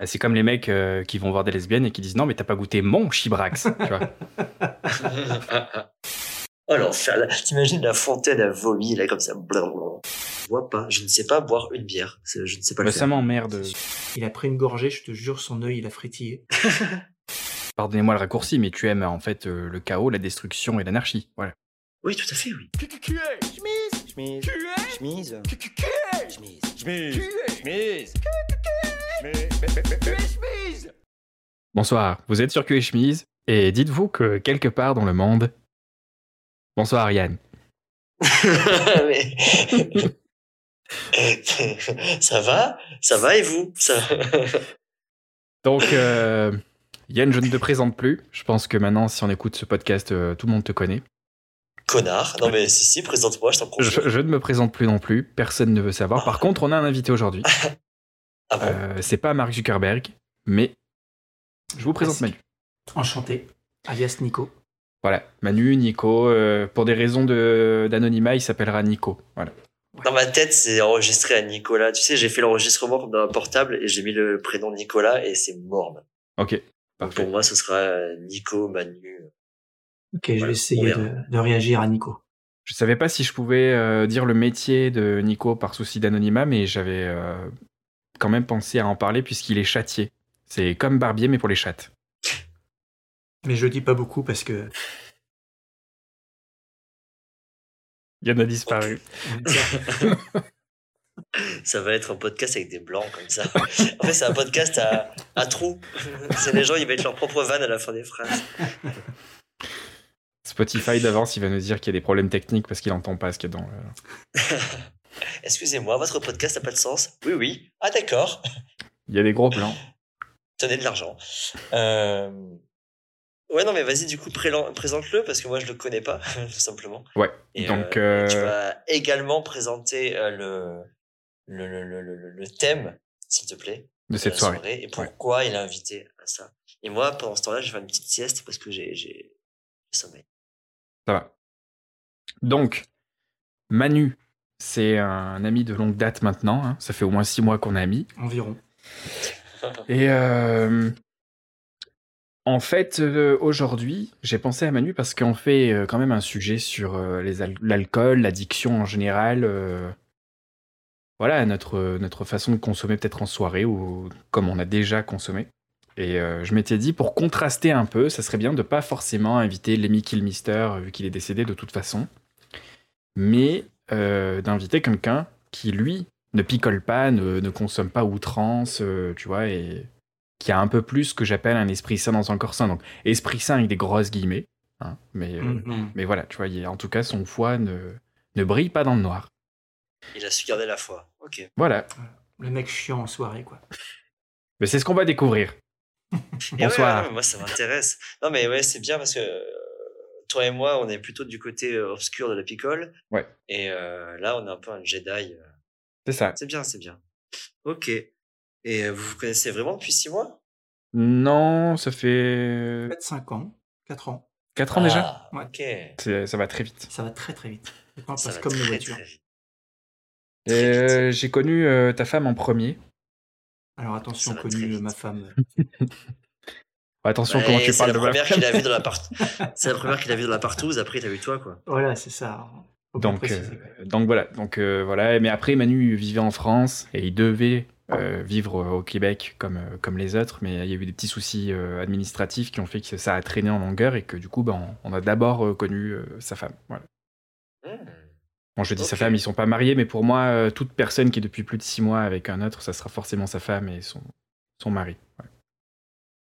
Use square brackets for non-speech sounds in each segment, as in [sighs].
Ah, C'est comme les mecs euh, qui vont voir des lesbiennes et qui disent non mais t'as pas goûté mon chibrax. tu vois. [laughs] oh l'enfer, là. T'imagines la fontaine à vomi, là, comme ça. blablabla. Je vois pas, je ne sais pas boire une bière. Je ne sais pas le Bah, faire. ça m'emmerde. Il a pris une gorgée, je te jure, son œil, il a fritillé. [laughs] Pardonnez-moi le raccourci, mais tu aimes en fait euh, le chaos, la destruction et l'anarchie. Voilà. Oui, tout à fait, oui. Chemise. Chemise. Chemise. Bonsoir, vous êtes sur Cul et Chemise, et dites-vous que quelque part dans le monde... Bonsoir Yann. [laughs] Mais- [laughs] ça va? Ça va et vous? Ça... Donc, euh, Yann, je ne te présente plus. Je pense que maintenant, si on écoute ce podcast, euh, tout le monde te connaît. Connard. Non mais si, si, présente-moi, je t'en. Je, je ne me présente plus non plus. Personne ne veut savoir. Par contre, on a un invité aujourd'hui. [laughs] Ah bon Euh, c'est pas Mark Zuckerberg, mais je vous présente Manu. Enchanté, alias Nico. Voilà, Manu, Nico. euh, pour des raisons de- d'anonymat, il s'appellera Nico. Voilà. Dans ma tête, c'est enregistré à Nicolas. Tu sais, j'ai fait l'enregistrement comme dans un portable et j'ai mis le prénom Nicolas et c'est mort. Ok, Donc parfait. pour moi, ce sera euh, Nico, Manu. Ok, je vais essayer de, réagir à Nico. Je savais pas si je pouvais euh, dire le métier de Nico par souci d'anonymat, mais j'avais euh, quand même pensé à en parler puisqu'il est châtier. C'est comme barbier, mais pour les chattes. Mais je dis pas beaucoup parce que Yann a disparu. [laughs] Ça va être un podcast avec des blancs comme ça. En fait, c'est un podcast à, à trous. C'est les gens, ils mettent leur propre vanne à la fin des phrases. Spotify d'avance, il va nous dire qu'il y a des problèmes techniques parce qu'il entend pas ce qu'il y a dans le... [laughs] Excusez-moi, votre podcast n'a pas de sens Oui, oui. Ah, d'accord. [laughs] Il y a des gros plans. Tenez de l'argent. Euh... Ouais, non, mais vas-y, du coup, présente-le parce que moi, je le connais pas, [laughs] tout simplement. Ouais. Et, Donc, euh, tu euh, vas également présenter le, le, le, le, le, le thème, s'il te plaît, de cette soirée. et pourquoi il a invité à ça. Et moi, pendant ce temps-là, je vais faire une petite sieste parce que j'ai j'ai sommeil. Ça va. Donc, Manu, c'est un ami de longue date maintenant. hein. Ça fait au moins six mois qu'on est amis. environ. Et euh, en fait, euh, aujourd'hui, j'ai pensé à Manu parce qu'on fait euh, quand même un sujet sur l'alcool, l'addiction en général. voilà, notre, notre façon de consommer peut-être en soirée ou comme on a déjà consommé. Et je m'étais dit, pour contraster un peu, ça serait bien de pas forcément inviter Lemmy Kilmister, vu qu'il est décédé de toute façon, mais euh, d'inviter quelqu'un qui, lui, ne picole pas, ne, ne consomme pas outrance, euh, tu vois, et qui a un peu plus ce que j'appelle un esprit sain dans un corps sain. Donc, esprit sain avec des grosses guillemets, hein, mais, euh, Mhm. mais voilà, tu vois, il- en tout cas, son foie ne, ne brille pas dans le noir. Il a su garder la foi. Ok. Voilà, Le mec chiant en soirée, quoi. mais c'est ce qu'on va découvrir. Ouais, Bonsoir. ouais, moi, ça m'intéresse. Non, mais ouais, c'est bien parce que euh, toi et moi, on est plutôt du côté euh, obscur de la picole. Ouais. Et euh, là, on est un peu un Jedi. euh. C'est ça. C'est bien, c'est bien. Ok. Et vous vous connaissez vraiment depuis six mois? Non, ça fait Peut-être 5 ans, 4 ans. 4 ans déjà? Ah, Ouais. Ok. Ça va très vite. Ça va très très vite. Le temps Ça passe va comme une voiture. euh, J'ai connu euh, ta femme en premier. Alors attention, connu ma femme. [laughs] Attention, Ouais, comment tu c'est parles la de ma première qu'il a vue dans la [laughs] part... C'est la première qu'il a vue dans la partouze, après t'as vu toi quoi. Voilà, c'est ça. Donc, préciser. euh, donc voilà, donc euh, voilà. Mais après, Manu vivait en France et il devait euh, vivre au Québec comme, comme les autres, mais il y a eu des petits soucis euh, administratifs qui ont fait que ça a traîné en longueur et que du coup, ben, on, on a d'abord connu euh, sa femme. Voilà. Hmm. Bon, je dis sa femme, ils sont pas mariés, mais pour moi, euh, toute personne qui est depuis plus de six mois avec un autre, ça sera forcément sa femme et son, son mari. ouais.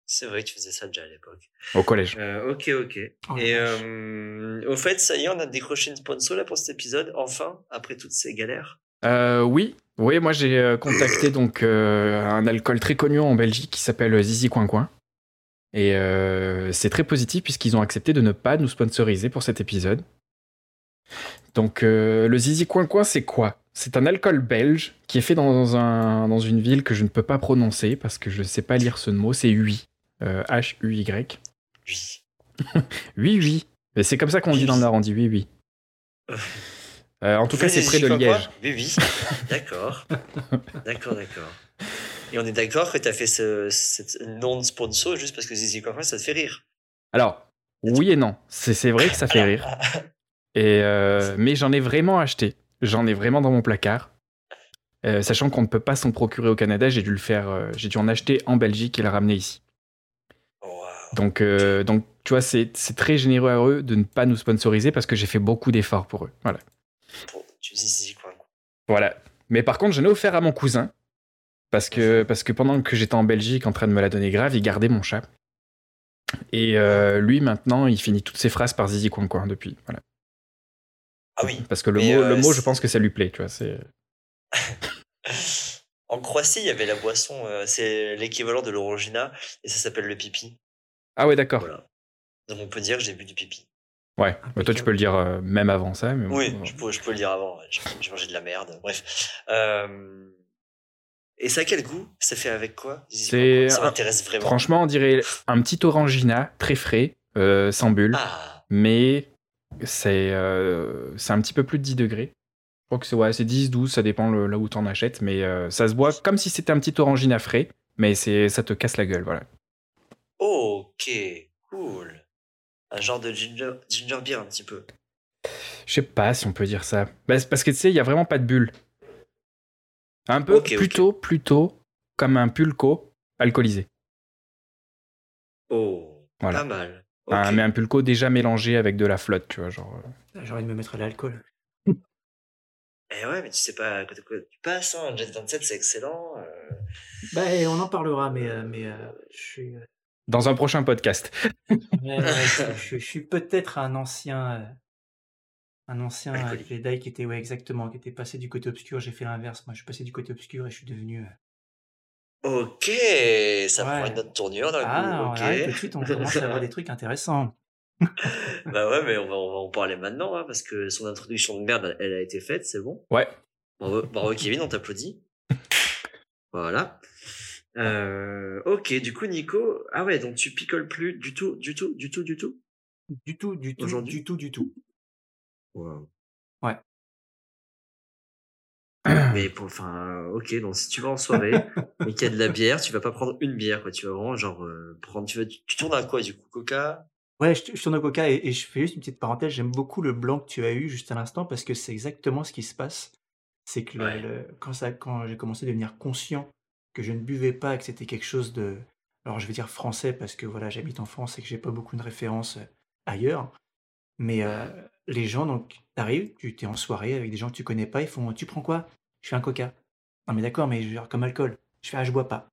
C'est vrai que tu faisais ça déjà à l'époque. Au collège. Euh, ok, ok. Oh Et euh, au fait, ça y est, on a décroché une sponsor là pour cet épisode, enfin, après toutes ces galères. Euh, oui, oui, moi j'ai contacté [coughs] donc euh, un alcool très connu en Belgique qui s'appelle Zizi Coin Coin. Et euh, c'est très positif puisqu'ils ont accepté de ne pas nous sponsoriser pour cet épisode. Donc euh, le Zizi Coin Coin, c'est quoi? C'est un alcool belge qui est fait dans, un, dans une ville que je ne peux pas prononcer parce que je ne sais pas lire ce mot. C'est Huy. Euh, H-U-Y. Oui. [laughs] Oui, oui. Mais c'est comme ça qu'on dit dans le Nord, on dit oui, oui. [laughs] Euh, en tout cas, c'est près de Liège. Oui, oui. [laughs] D'accord. d'accord, d'accord. Et on est d'accord que tu as fait ce, cette non-sponsor juste parce que Zizi Quackra, ça te fait rire. Alors, oui et non. C'est vrai que ça fait rire. Et euh, mais j'en ai vraiment acheté. J'en ai vraiment dans mon placard. Euh, sachant qu'on ne peut pas s'en procurer au Canada, j'ai dû le faire. euh, j'ai dû en acheter en Belgique et le ramener ici. Donc, euh, donc tu vois, c'est c'est très généreux à eux de ne pas nous sponsoriser parce que j'ai fait beaucoup d'efforts pour eux. Voilà. Tu dis Quackra. Voilà. Mais par contre, j'en ai offert à mon cousin. Parce que, parce que pendant que j'étais en Belgique en train de me la donner grave, il gardait mon chat. Et euh, lui, maintenant, il finit toutes ses phrases par Zizi Coin Coin depuis. Voilà. Ah oui. Parce que le Mais, mot, euh, le mot, je pense que ça lui plaît. Tu vois, c'est... [laughs] En Croatie, il y avait la boisson, euh, c'est l'équivalent de l'orangina, et ça s'appelle le pipi. Ah ouais, d'accord. Voilà. Donc on peut dire que j'ai bu du pipi. Ouais. Bah, toi, tu peux le dire euh, même avant ça. Mais bon, Oui, voilà. je peux, je peux le dire avant. ouais. J'ai mangé de la merde. Bref. Euh, Et ça a quel goût? Ça fait avec quoi? C'est Ça m'intéresse vraiment. Franchement, on dirait un petit orangina très frais, euh, sans bulle. Ah, Mais c'est euh, c'est un petit peu plus de 10 degrés. Je crois que c'est ouais, c'est 10, 12, ça dépend le- là où tu en achètes. Mais euh, ça se boit comme si c'était un petit orangina frais. Mais c'est ça te casse la gueule, voilà. Ok, cool. Un genre de ginger, ginger beer un petit peu. Je sais pas si on peut dire ça. Bah, parce que tu sais, il y a vraiment pas de bulle. Un peu plutôt, plutôt comme un pulco alcoolisé. Oh, Voilà. pas mal. Un- Ok. mais un pulco déjà mélangé avec de la flotte, tu vois, genre. euh. J'ai envie de me mettre à l'alcool. Eh ouais, mais tu sais pas à côté de quoi tu passes. Hein. Jet 27, c'est excellent. euh. Bah, on en parlera, mais, euh, mais euh, je suis, Dans un prochain podcast. [laughs] ouais, je, suis peut-être un ancien, euh, un ancien euh. Jedi qui était, ouais, exactement, qui était passé du côté obscur. J'ai fait l'inverse. Moi, je suis passé du côté obscur et je suis devenu. euh, Ok, ça prend Ouais. une autre tournure d'un Ah, coup. tout de suite, on commence à avoir des trucs intéressants. [laughs] bah ouais, mais on va, on va en parler maintenant, hein, parce que son introduction de merde, elle a été faite, c'est bon. Ouais. Bravo, bravo Kevin, on t'applaudit. [laughs] voilà. Euh, ok, du coup, Nico, ah ouais, donc tu picoles plus du tout, du tout, du tout, du tout? Du tout, du tout, du tout, du tout. Wow. Ouais. Mais pour, enfin, ok, donc si tu vas en soirée et qu'il y a de la [laughs] bière, tu vas pas prendre une bière, quoi. Tu vas vraiment, genre, euh, prendre, tu, vas, tu, tu tournes à quoi, du coup, Coca? Ouais, je, je tourne au coca et, et je fais juste une petite parenthèse. J'aime beaucoup le blanc que tu as eu juste à l'instant parce que c'est exactement ce qui se passe. C'est que le- Ouais. le- quand, ça, quand j'ai commencé à devenir conscient que je ne buvais pas, que c'était quelque chose de. Alors je vais dire français parce que voilà, j'habite en France et que j'ai pas beaucoup de références euh, ailleurs. Mais euh, les gens, donc, t'arrives, tu es en soirée avec des gens que tu connais pas, ils font Tu prends quoi? Je fais un coca. Non, mais d'accord, mais genre comme alcool. Je fais Ah, je bois pas.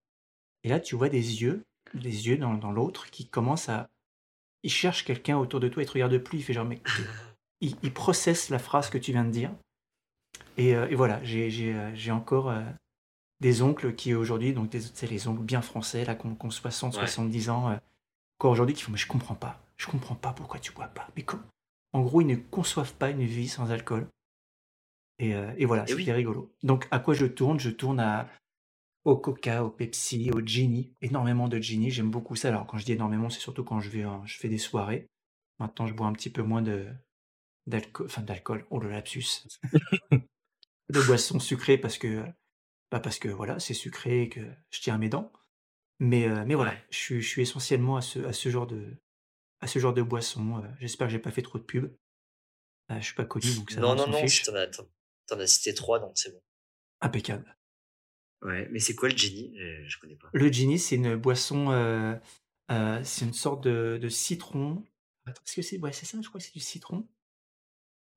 Et là, tu vois des yeux, des yeux dans, dans l'autre qui commencent à. Il cherche quelqu'un autour de toi, il te regarde plus, il fait genre, mais. [laughs] Il, il processe la phrase que tu viens de dire. Et, euh, et voilà, j'ai encore euh, des oncles qui aujourd'hui, donc des- c'est les oncles bien français, là, ont 60, Ouais. 70 ans, euh, encore aujourd'hui, qui font, mais je comprends pas, je comprends pas pourquoi tu bois pas. Mais comme, en gros, ils ne conçoivent pas une vie sans alcool. Et, euh, et voilà, Et c'était oui. rigolo. Donc, à quoi je tourne? Je tourne à, au Coca, au Pepsi, au Genie. Énormément de Genie, j'aime beaucoup ça. Alors, quand je dis énormément, c'est surtout quand je, vais, je fais des soirées. Maintenant, je bois un petit peu moins de d'alcool, enfin d'alcool, oh le lapsus, [laughs] de boissons sucrées parce que, bah parce que voilà, c'est sucré et que je tiens mes dents. Mais, euh, mais voilà, je, suis- je suis essentiellement à ce, à ce genre de, à ce genre de boisson. Euh, J'espère que j'ai pas fait trop de pub. Euh, je suis pas connu, donc ça va, Non, on non, s'en non, fiche. t'en as, t'en t'en as cité trois, donc c'est bon. Impeccable. Ouais, mais c'est quoi le Genie? Euh, Je connais pas. Le Genie, c'est une boisson, euh, euh, c'est une sorte de, de citron. Attends, est-ce que c'est, ouais, c'est ça, je crois que c'est du citron.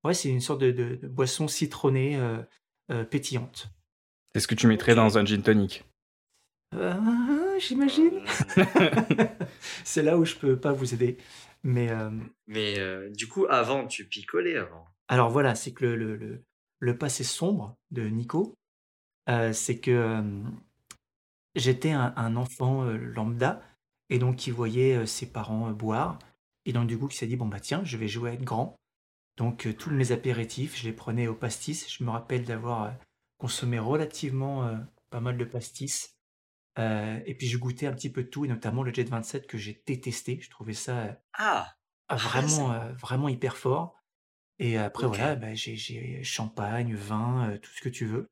Ouais, c'est une sorte de, de- de boisson citronnée euh, euh, pétillante. Est-ce que tu mettrais dans un gin tonic? Euh, J'imagine. Euh, [laughs] c'est là où je peux pas vous aider. Mais euh, mais euh, du coup, avant, tu picolais avant. alors voilà, c'est que le, le, le, le passé sombre de Nico, euh, c'est que euh, j'étais un, un enfant euh, lambda et donc qui voyait euh, ses parents euh, boire et donc du coup qui s'est dit bon bah tiens je vais jouer à être grand donc euh, tous mes apéritifs je les prenais au pastis je me rappelle d'avoir euh, consommé relativement euh, pas mal de pastis Euh, et puis je goûtais un petit peu de tout et notamment le Jet 27 que j'ai détesté je trouvais ça euh, Ah ah, vraiment euh, vraiment hyper fort et après Ok. voilà bah, j'ai champagne vin euh, tout ce que tu veux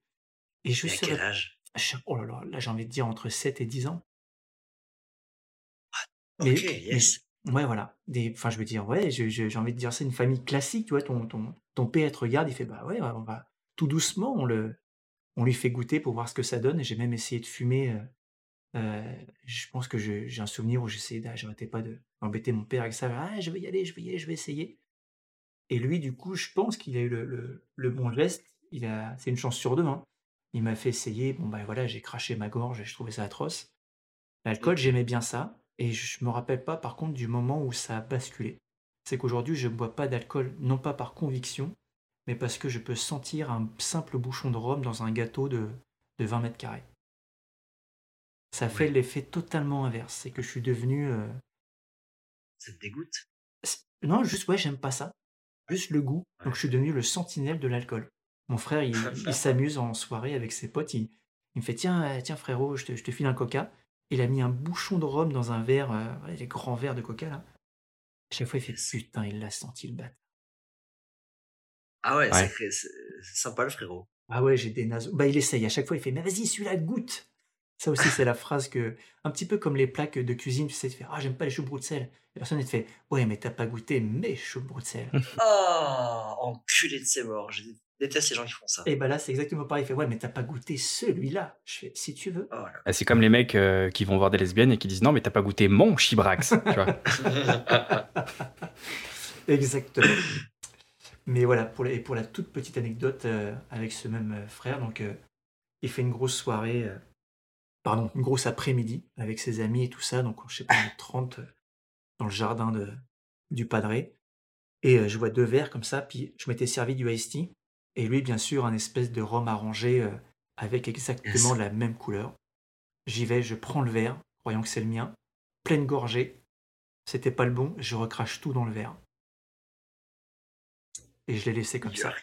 et je Mais à serais quel âge? oh là là, là j'ai envie de dire entre 7 et 10 ans. Ok, Mais- yes. Ouais, voilà. Des, enfin, je veux dire, ouais, j'ai envie de dire, c'est une famille classique, tu vois. Ton, ton, ton père te regarde, il fait, bah ouais, on va tout doucement, on le, on lui fait goûter pour voir ce que ça donne. Et j'ai même essayé de fumer. euh, euh, je pense que j'ai un souvenir où j'essayais, d'a- j'arrêtais pas de embêter mon père avec ça. Ah, je vais y aller, je vais y aller, je vais essayer. Et lui, du coup, je pense qu'il a eu le, le- le bon geste. Il a, c'est une chance sur deux. hein. Il m'a fait essayer. Bon, bah voilà, j'ai craché ma gorge et je trouvais ça atroce. L'alcool, j'aimais bien ça. Et je me rappelle pas, par contre, du moment où ça a basculé. C'est qu'aujourd'hui, je ne bois pas d'alcool, non pas par conviction, mais parce que je peux sentir un simple bouchon de rhum dans un gâteau de, de 20 mètres carrés. Ça fait Ouais. l'effet totalement inverse. C'est que je suis devenu. euh, Ça te dégoûte? Non, juste, ouais, j'aime pas ça. Juste le goût. Donc, je suis devenu le sentinelle de l'alcool. Mon frère, il, [laughs] il s'amuse en soirée avec ses potes. Il, il me fait Tiens, euh, tiens frérot, je te, je te file un coca. Il a mis un bouchon de rhum dans un verre, euh, les grands verres de coca là. Chaque fois, il fait Putain, il l'a senti le bat. Ah ouais, c'est sympa le frérot. Ah ouais, j'ai des naseaux. Bah, il essaye. À chaque fois, il fait Mais vas-y, celui-là, goûte. Ça aussi, c'est la phrase que. Un petit peu comme les plaques de cuisine, tu sais, tu fais Ah, j'aime pas les choux Bruxelles. La personne, elle te fait Ouais, mais t'as pas goûté mes choux Bruxelles. [laughs] Oh, enculé de ses morts. Je déteste les gens qui font ça. Et bah là, c'est exactement pareil. Il fait Ouais, mais t'as pas goûté celui-là. Je fais Si tu veux. Oh. Ah, C'est comme les mecs euh, qui vont voir des lesbiennes et qui disent non mais t'as pas goûté mon chibrax, tu vois. [laughs] Exactement. Mais voilà, pour la, et pour la toute petite anecdote euh, avec ce même euh, frère, donc euh, il fait une grosse soirée, euh, pardon, une grosse après-midi avec ses amis et tout ça, donc je sais pas, on est 30 euh, dans le jardin de, du padré. Et je vois deux verres comme ça, puis je m'étais servi du iced tea, et lui, bien sûr, un espèce de rhum arrangé avec exactement Yes. la même couleur. J'y vais, je prends le verre, croyant que c'est le mien, pleine gorgée. C'était pas le bon, je recrache tout dans le verre. Et je l'ai laissé comme ça.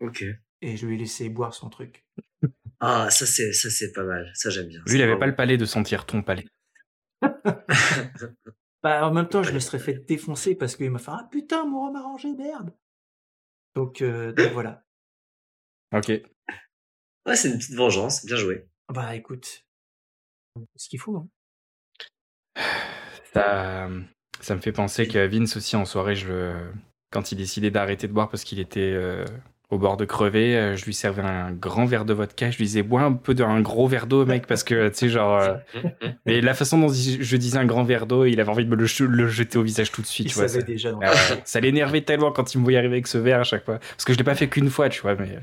Ok. Et je lui ai laissé boire son truc. [laughs] Ah, ça c'est ça c'est pas mal. Ça j'aime bien. Lui il avait C'est pas le palais de sentir ton palais. [laughs] Bah, en même temps, je me serais fait défoncer parce qu'il m'a fait Ah putain, mon rhum arrangé, merde donc, euh, donc voilà. Ok. Ouais, c'est une petite vengeance. Bien joué. Bah écoute, c'est ce qu'il faut. Hein. [sighs] Ça, ça me fait penser que Vince aussi en soirée, je, le- quand il décidait d'arrêter de boire parce qu'il était euh, au bord de crever, euh, je lui servais un grand verre de vodka. Je lui disais bois un peu d'un gros verre d'eau, mec, parce que tu sais genre. euh, [laughs] Mais la façon dont je disais un grand verre d'eau, il avait envie de me le, jeter au visage tout de suite. Il tu vois, savait ça, déjà. donc. Ah ça l'énervait tellement quand il me voyait arriver avec ce verre à chaque fois. Parce que je l'ai pas fait qu'une fois, tu vois, mais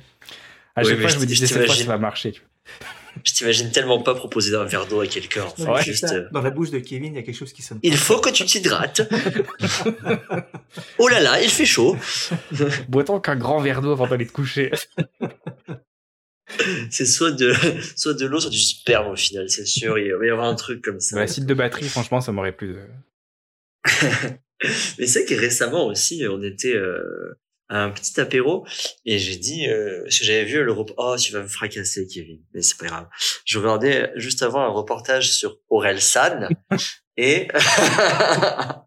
à chaque fois je je me disais cette fois ça va marcher. tu vois. Je t'imagine tellement pas proposer un verre d'eau à quelqu'un. Juste. ça. euh, Dans la bouche de Kevin, il y a quelque chose qui sonne. Il faut que tu t'hydrates. oh là là, il fait chaud. Bois-t-on qu'un grand verre d'eau avant d'aller te coucher? C'est soit de soit de l'eau, soit du sperme au final. C'est sûr. Il va y avoir un truc comme ça. L'acide de batterie, franchement, ça m'aurait plu. de- [laughs] Mais c'est que récemment aussi, on était euh, un petit apéro et j'ai dit, euh, parce que j'avais vu le reportage, oh, tu vas me fracasser, Kevin. Mais c'est pas grave. Je regardais juste avant un reportage sur Aurel San [laughs] et [laughs]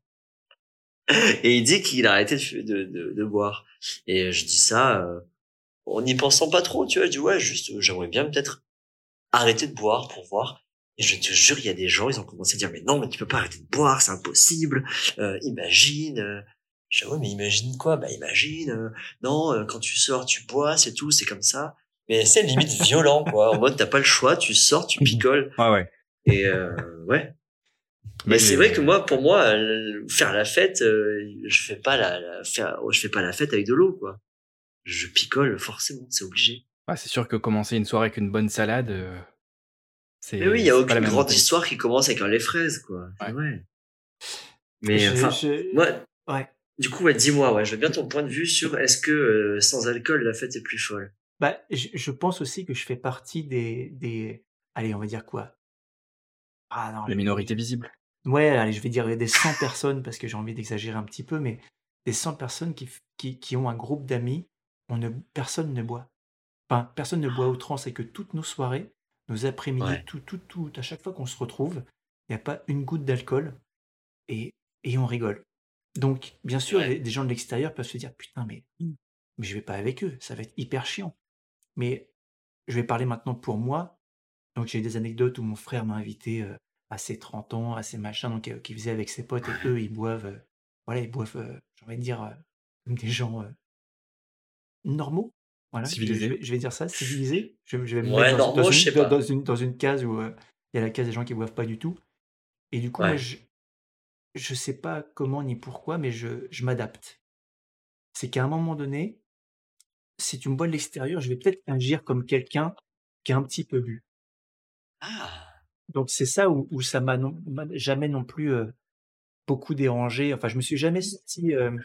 et il dit qu'il a arrêté de, de, de, de boire. Et je dis ça euh, en n'y pensant pas trop, tu vois. Je dis ouais, juste, euh, j'aimerais bien peut-être arrêter de boire pour voir. Et je te jure, il y a des gens, ils ont commencé à dire mais non, mais tu peux pas arrêter de boire, c'est impossible. Euh, imagine. Je dis, ouais, mais imagine quoi? Bah imagine. euh, non, euh, quand tu sors, tu bois, c'est tout, c'est comme ça. Mais c'est limite [laughs] violent, quoi. En mode, t'as pas le choix, tu sors, tu picoles. Ah ouais. Et euh, ouais. Mais c'est vrai que moi, pour moi, euh, faire la fête, euh, je fais pas la, la faire, je fais pas la fête avec de l'eau, quoi. Je picole forcément, c'est obligé. Ouais, c'est sûr que commencer une soirée avec une bonne salade, euh, c'est. Mais oui, il y a aucune grande histoire qui commence avec un lait fraise, quoi. Ouais. Ouais. Mais Je- enfin, je- moi, Ouais. Du coup, ouais, dis-moi, ouais, je veux bien ton point de vue sur est-ce que euh, sans alcool la fête est plus folle? Bah, je, je pense aussi que je fais partie des, des. Allez, on va dire quoi? Ah non. Les je- minorités visibles. Ouais, allez, je vais dire des 100 personnes parce que j'ai envie d'exagérer un petit peu, mais des 100 personnes qui, f- qui, qui ont un groupe d'amis, on ne, personne ne boit. Enfin, personne ne boit outrance et que toutes nos soirées, nos après-midi, Ouais. tout, tout, tout, à chaque fois qu'on se retrouve, il n'y a pas une goutte d'alcool et, et on rigole. Donc, bien sûr, Ouais. des, des gens de l'extérieur peuvent se dire Putain, mais, mais je vais pas avec eux, ça va être hyper chiant. Mais je vais parler maintenant pour moi. Donc j'ai des anecdotes où mon frère m'a invité euh, à ses 30 ans, à ses machins, donc euh, qu'il faisait avec ses potes, et eux, ils boivent, euh, voilà, ils boivent, euh, j'ai envie de dire, comme des gens normaux. Voilà, je, vais, je vais dire ça, civilisés. Je, je vais me Ouais, mettre dans, normaux, une, dans, dans une, dans une case où il y a la case des gens qui boivent pas du tout. Et du coup, moi. Je, je sais pas comment ni pourquoi, mais je, je m'adapte. C'est qu'à un moment donné, si tu me vois de l'extérieur, je vais peut-être agir comme quelqu'un qui a un petit peu bu. Ah. Donc c'est ça où, où ça m'a jamais non plus euh, beaucoup dérangé. Enfin, je me suis jamais senti euh,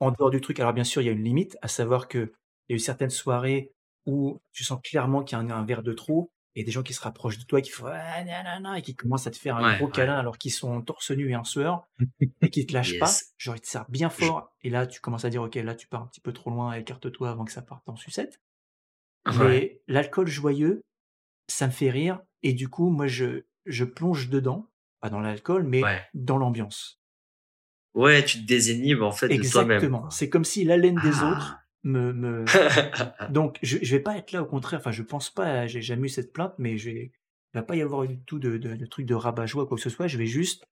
en dehors du truc. Alors bien sûr, il y a une limite, à savoir que il y a eu certaines soirées où tu sens clairement qu'il y a un, un verre de trop et des gens qui se rapprochent de toi et qui font ah, nanana et qui commencent à te faire un gros ouais. câlin alors qu'ils sont torse nu et en sueur et qui te [laughs] lâchent pas. Genre ils te serrent bien fort et là tu commences à dire ok là tu pars un petit peu trop loin, écarte-toi avant que ça parte en sucette. Ouais. Mais l'alcool joyeux, ça me fait rire et du coup moi je je plonge dedans, pas dans l'alcool mais dans l'ambiance. Ouais, tu te désinhibes en fait de toi-même. Exactement. C'est comme si l'haleine des autres Ah. Me, me... [laughs] Donc, je, je vais pas être là, au contraire. Enfin, je pense pas, j'ai jamais eu cette plainte, mais je vais, il va pas y avoir du tout de, de, de truc de rabat-joie, quoi que ce soit. Je vais juste,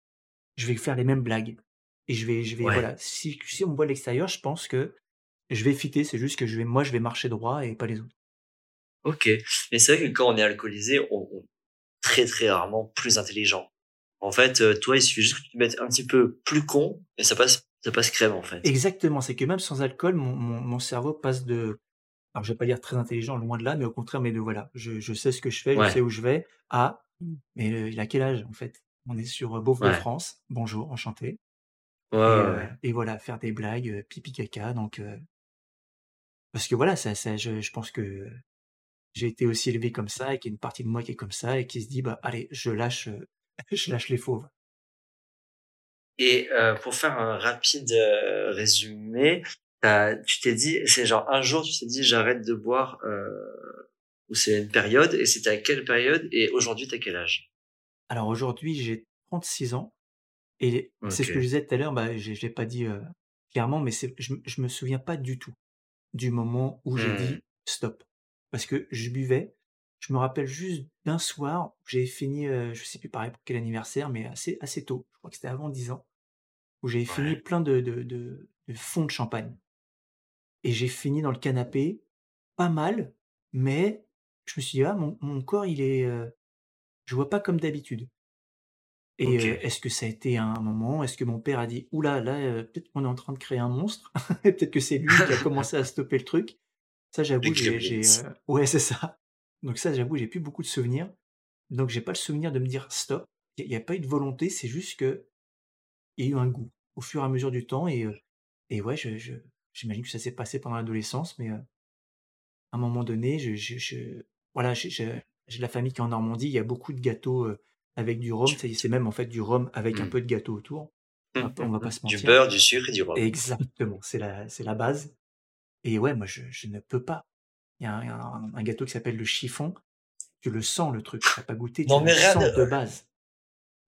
je vais faire les mêmes blagues. Et je vais, je vais, Ouais. voilà. Si, si on me voit l'extérieur, je pense que je vais fitter. C'est juste que je vais, moi, je vais marcher droit et pas les autres. Ok. Mais c'est vrai que quand on est alcoolisé, on, on est très très rarement plus intelligent. En fait, euh, toi, il suffit juste que tu te mettes un petit peu plus con et ça passe, ça passe crème en fait. Exactement. C'est que même sans alcool, mon, mon, mon cerveau passe de, alors je vais pas dire très intelligent, loin de là, mais au contraire, mais de voilà, je, je sais ce que je fais, je sais où je vais, à, mais il a quel âge en fait? On est sur euh, Beauf de. France, bonjour, enchanté. Ouais, et, euh, et voilà, faire des blagues, euh, pipi caca, donc euh, parce que voilà, ça, ça, je, je pense que j'ai été aussi élevé comme ça, et qu'il y a une partie de moi qui est comme ça, et qui se dit bah allez, je lâche, [laughs] je lâche les fauves. Et euh, pour faire un rapide euh, résumé, tu t'es dit, c'est genre un jour, tu t'es dit j'arrête de boire, euh, ou c'est une période, et c'était à quelle période, et aujourd'hui t'as quel âge? Alors aujourd'hui, j'ai 36 ans, et c'est ce que je disais tout à l'heure, bah, je, l'ai pas dit euh, clairement, mais je, me- je me souviens pas du tout du moment où j'ai dit stop. Parce que je buvais, je me rappelle juste d'un soir j'avais fini, euh, je sais plus pareil pour quel anniversaire, mais assez, assez tôt, je crois que c'était avant 10 ans, où j'avais fini plein de, de, de, de fonds de champagne. Et j'ai fini dans le canapé, pas mal, mais je me suis dit, ah, mon, mon corps, il est, euh, je vois pas comme d'habitude. Et euh, est-ce que ça a été un moment Est-ce que mon père a dit Oula, là, euh, peut-être qu'on est en train de créer un monstre [laughs] Et peut-être que c'est lui qui a [laughs] commencé à stopper le truc. Ça, j'avoue, j'ai. Ouais, c'est ça. Donc, ça, j'avoue, j'ai plus beaucoup de souvenirs. Donc, j'ai pas le souvenir de me dire stop. Il n'y a, pas eu de volonté, c'est juste que il y a eu un goût au fur et à mesure du temps. Et, euh, et ouais, je, je- j'imagine que ça s'est passé pendant l'adolescence, mais euh, à un moment donné, je, je, je- voilà, j'ai, de la famille qui est en Normandie. Il y a beaucoup de gâteaux euh, avec du rhum. C'est, c'est même en fait du rhum avec un Mm. peu de gâteau autour. On va on va pas se Du mentir. beurre, du sucre et du rhum. Exactement, c'est la, c'est la base. Et ouais, moi, je, je ne peux pas. Il y a un, un- un gâteau qui s'appelle le chiffon. Tu le sens, le truc. Tu n'as pas goûté, tu Non, le rien sens de- de base.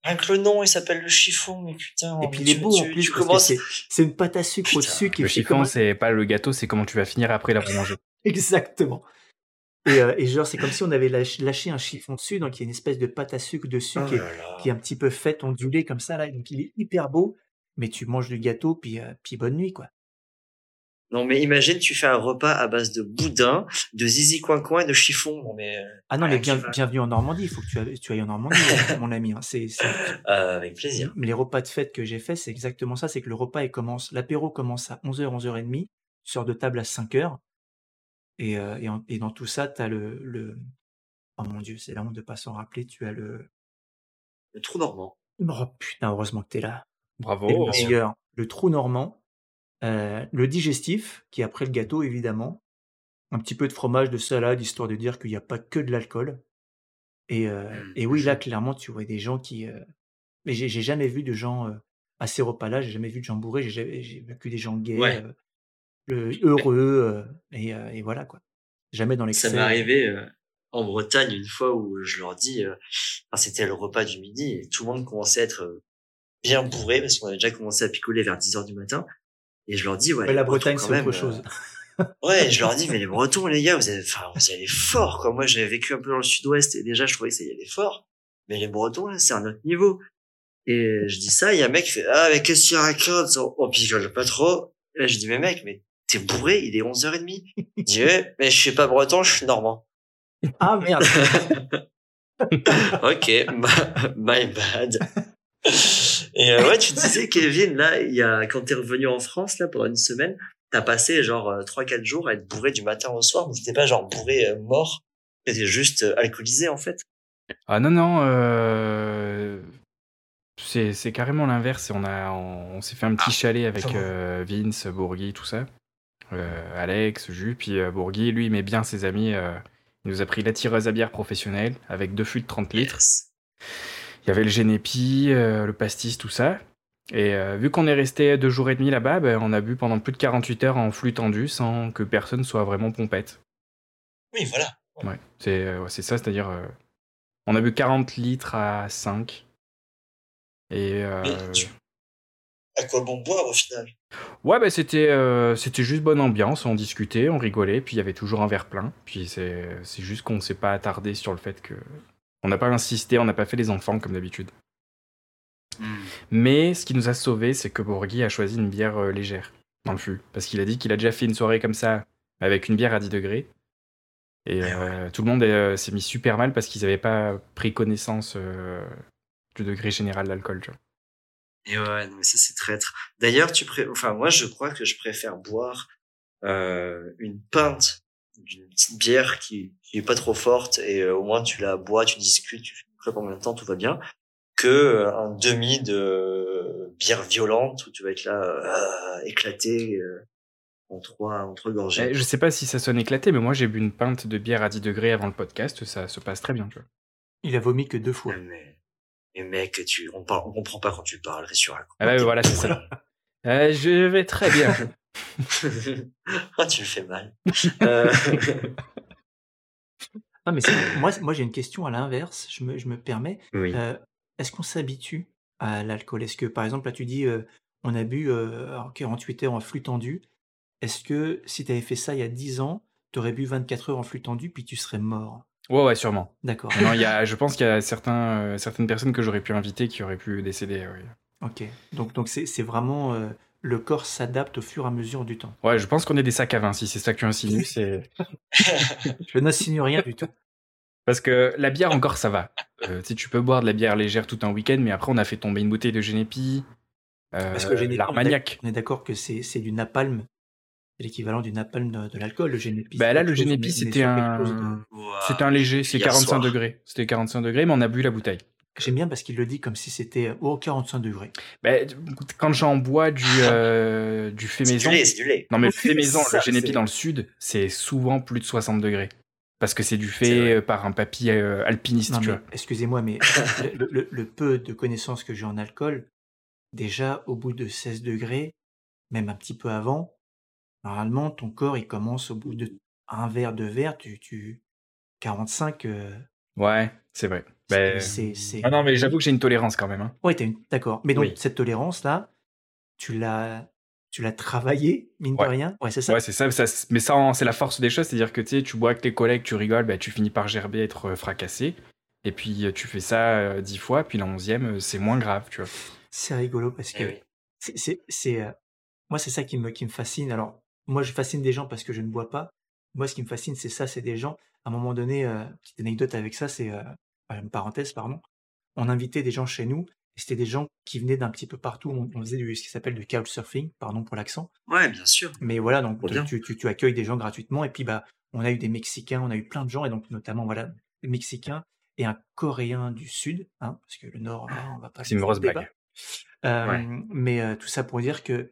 Rien que le nom, il s'appelle le chiffon, mais putain. Et mais puis il est beau en plus, Tu parce que commences. c'est, une pâte à sucre Putain, au-dessus qui Le chiffon, c'est pas le gâteau, c'est comment tu vas finir après l'avoir [laughs] mangé. Exactement. Et, euh, et genre, c'est comme si on avait lâché, lâché un chiffon dessus, donc il y a une espèce de pâte à sucre dessus Oh qui, est, là là. qui est un petit peu faite, ondulée comme ça, là. Donc il est hyper beau, mais tu manges du gâteau, puis, euh, puis bonne nuit, quoi. Non, mais imagine, tu fais un repas à base de boudin, de zizi coin coin et de chiffon. Non, mais euh, Ah non, mais tu bien, bienvenue en Normandie, il faut que tu, ailles- tu ailles en Normandie, [laughs] euh, mon ami. hein. C'est, c'est- euh, avec plaisir. les repas de fête que j'ai fait, c'est exactement ça, c'est que le repas, il commence, l'apéro commence à 11h, 11h30, tu sors de table à 5h, et, euh, et, en- et dans tout ça, tu as le, le... Oh mon Dieu, c'est la honte de pas s'en rappeler, tu as le... Le trou normand. Oh putain, heureusement que t'es là. Bravo. Et le meilleur, le trou normand, euh, le digestif, qui est après le gâteau évidemment, un petit peu de fromage, de salade, histoire de dire qu'il n'y a pas que de l'alcool. Et, euh, Mm. et oui, là clairement, tu vois des gens qui. euh, Mais j'ai jamais vu de gens euh, à ces repas-là, j'ai jamais vu de gens bourrés, j'ai que des gens gays, Ouais. heureux, et, et voilà quoi. Jamais dans Ça l'excès. m'est arrivé en Bretagne une fois où je leur dis, enfin, c'était le repas du midi et tout le monde commençait à être bien bourré parce qu'on avait déjà commencé à picoler vers 10 heures du matin. Et je leur dis, ouais, Ouais, la Bretagne, c'est autre chose. euh, Ouais, je leur dis, mais les Bretons, les gars, vous avez, enfin, vous y allez fort, quoi. Moi, j'avais vécu un peu dans le sud-ouest et déjà, je trouvais que ça y allait fort. Mais les Bretons, là, c'est un autre niveau. Et je dis ça, il y a un mec qui fait, ah, mais qu'est-ce qu'il raconte? On picole pas trop. Et là, je dis, mais mec, mais t'es bourré, il est 11h30. Il dit, ouais, mais je suis pas breton, je suis normand. Ah merde [laughs] ok, [laughs] my bad. [laughs] Et euh, ouais, tu disais, Kevin, là, il y a, quand t'es revenu en France, là, pendant une semaine, t'as passé genre euh, trois, quatre jours à être bourré du matin au soir, mais t'étais pas genre bourré euh, mort, t'étais juste euh, alcoolisé, en fait. Ah non, non, euh, c'est carrément l'inverse. On, a, on, on s'est fait un petit chalet avec euh, Vince, Bourgui, tout ça. Euh, Alex, Jus, puis euh, Bourgui, lui, il met bien ses amis. euh, il nous a pris la tireuse à bière professionnelle avec deux fûts de 30 litres. Yes. Il y avait le génépi, euh, le pastis, tout ça. Et euh, vu qu'on est resté deux jours et demi là-bas, ben, on a bu pendant plus de 48 heures en flux tendu sans que personne soit vraiment pompette. Oui, voilà. Ouais, c'est euh, ouais, c'est ça, c'est-à-dire euh, on a bu 40 litres à 5. Et Mais tu- À quoi bon boire, au final? ouais, bah, c'était juste bonne ambiance, on discutait, on rigolait, puis il y avait toujours un verre plein. Puis c'est c'est juste qu'on s'est pas attardé sur le fait que on n'a pas insisté, on n'a pas fait les enfants comme d'habitude. Mais ce qui nous a sauvés, c'est que Bourgui a choisi une bière euh, légère dans le fût. Parce qu'il a dit qu'il a déjà fait une soirée comme ça, avec une bière à 10 degrés. Et Ouais, euh, tout le monde euh, s'est mis super mal parce qu'ils n'avaient pas pris connaissance du degré général d'alcool. tu vois. Et ouais, non, mais ça c'est traître. D'ailleurs, tu pré... enfin moi je crois que je préfère boire une pinte d'une petite bière qui est pas trop forte et euh, au moins tu la bois, tu discutes, tu fais une clope en même temps, tout va bien, que euh, un demi de bière violente où tu vas être là euh, éclaté euh, en trois en trois gorgées. Eh, je sais pas si ça sonne éclaté, mais moi j'ai bu une pinte de bière à 10 degrés avant le podcast, ça se passe très bien. Tu vois. Il a vomi que deux fois. Mais, mais mec, tu on, parle, on comprend pas quand tu parles, reste sur un Ah ouais, voilà, c'est ça. [laughs] Euh, je vais très bien. [laughs] ah, tu le fais mal. Euh, [laughs] Mais moi, moi j'ai une question à l'inverse, je me, je me permets. oui. Euh, Est-ce qu'on s'habitue à l'alcool? Est-ce que, par exemple, là, tu dis, euh, on a bu euh, en 48 heures en flux tendu. Est-ce que si tu avais fait ça il y a 10 ans, tu aurais bu 24 heures en flux tendu, puis tu serais mort? Ouais, ouais, sûrement. D'accord. Non, y a, [laughs] je pense qu'il y a certains, euh, certaines personnes que j'aurais pu inviter qui auraient pu décéder. oui. Ok. Donc, donc c'est c'est vraiment. Le corps s'adapte au fur et à mesure du temps. Ouais, je pense qu'on est des sacs à vin, si c'est ça que tu insinues. [laughs] c'est [laughs] Je n'insinue rien du tout. Parce que la bière, encore, ça va. Euh, tu peux boire de la bière légère tout un week-end, mais après, on a fait tomber une bouteille de Génépi, euh, Parce que Génépi, l'Armagnac. On est d'accord que c'est c'est du napalm. C'est l'équivalent du napalm de, de l'alcool, le Génépi. Bah c'est là, le Génépi, c'était un... de-. C'était un léger, c'est Hier 45 soir. degrés. C'était 45 degrés, mais on a bu la bouteille. J'aime bien parce qu'il le dit comme si c'était oh, 45 degrés. Bah, quand j'en bois du, euh, du fait C'est du maison... lait, c'est du lait. Non, mais le fait maison, Ça, le Génépi c'est- dans le sud, c'est souvent plus de 60 degrés. Parce que c'est du fait euh, par un papy euh, alpiniste, Non, tu mais vois. excusez-moi, mais [laughs] le, le- le peu de connaissances que j'ai en alcool, déjà au bout de 16 degrés, même un petit peu avant, normalement ton corps il commence au bout de un verre, deux verres, tu, tu 45. euh, Ouais, c'est vrai. c'est- c'est- Ah non, mais j'avoue que j'ai une tolérance quand même. hein. Ouais, t'as une- d'accord. Mais donc Oui. cette tolérance là, tu l'as, tu l'as travaillé mine Ouais. de rien? Ouais, c'est ça? Ouais, c'est ça, ça- mais ça, c'est la force des choses, c'est-à-dire que tu sais, tu bois avec tes collègues, tu rigoles, bah, tu finis par gerber, être euh, fracassé. Et puis euh, tu fais ça euh, dix fois, puis la onzième, c'est moins grave, tu vois. C'est rigolo parce que Eh oui. c'est, c'est, c'est, euh, moi, c'est ça qui me, qui me fascine. Alors, moi, je fascine des gens parce que je ne bois pas. Moi, ce qui me fascine, c'est ça, c'est des gens. À un moment donné, euh, petite anecdote avec ça, c'est, euh, une parenthèse, pardon. On invitait des gens chez nous, et c'était des gens qui venaient d'un petit peu partout. On, on faisait du, ce qui s'appelle du couchsurfing, pardon pour l'accent. Ouais, bien sûr. Mais voilà, donc tu, tu, tu accueilles des gens gratuitement, et puis bah, on a eu des Mexicains, on a eu plein de gens, et donc notamment voilà, des Mexicains et un Coréen du Sud, hein, parce que le Nord, là, on va pas. C'est une grosse blague. Euh, Ouais. Mais euh, tout ça pour dire que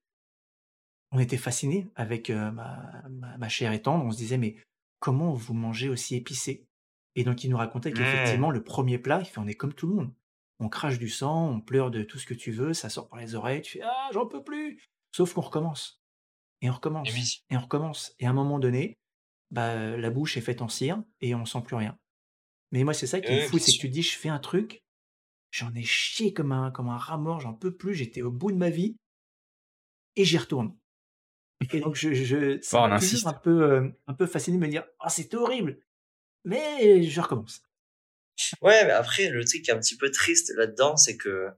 on était fascinés avec euh, ma, ma, ma chère et tendre. On se disait, mais comment vous mangez aussi épicé? Et donc, il nous racontait qu'effectivement, le premier plat, il fait, on est comme tout le monde. On crache du sang, on pleure de tout ce que tu veux, ça sort par les oreilles, tu fais, ah, j'en peux plus Sauf qu'on recommence. Et on recommence. Oui. Et on recommence. Et à un moment donné, bah, la bouche est faite en cire et on sent plus rien. Mais moi, c'est ça qui me fout, bien c'est que tu dis, je fais un truc, j'en ai chié comme un, comme un rat mort, j'en peux plus, j'étais au bout de ma vie, et j'y retourne. Et donc, je, je, ça Bon, on m'a insiste. toujours un peu, euh, un peu fasciné de me dire, ah, c'est horrible. Mais je recommence. Ouais, mais après, le truc qui est un petit peu triste là-dedans, c'est que,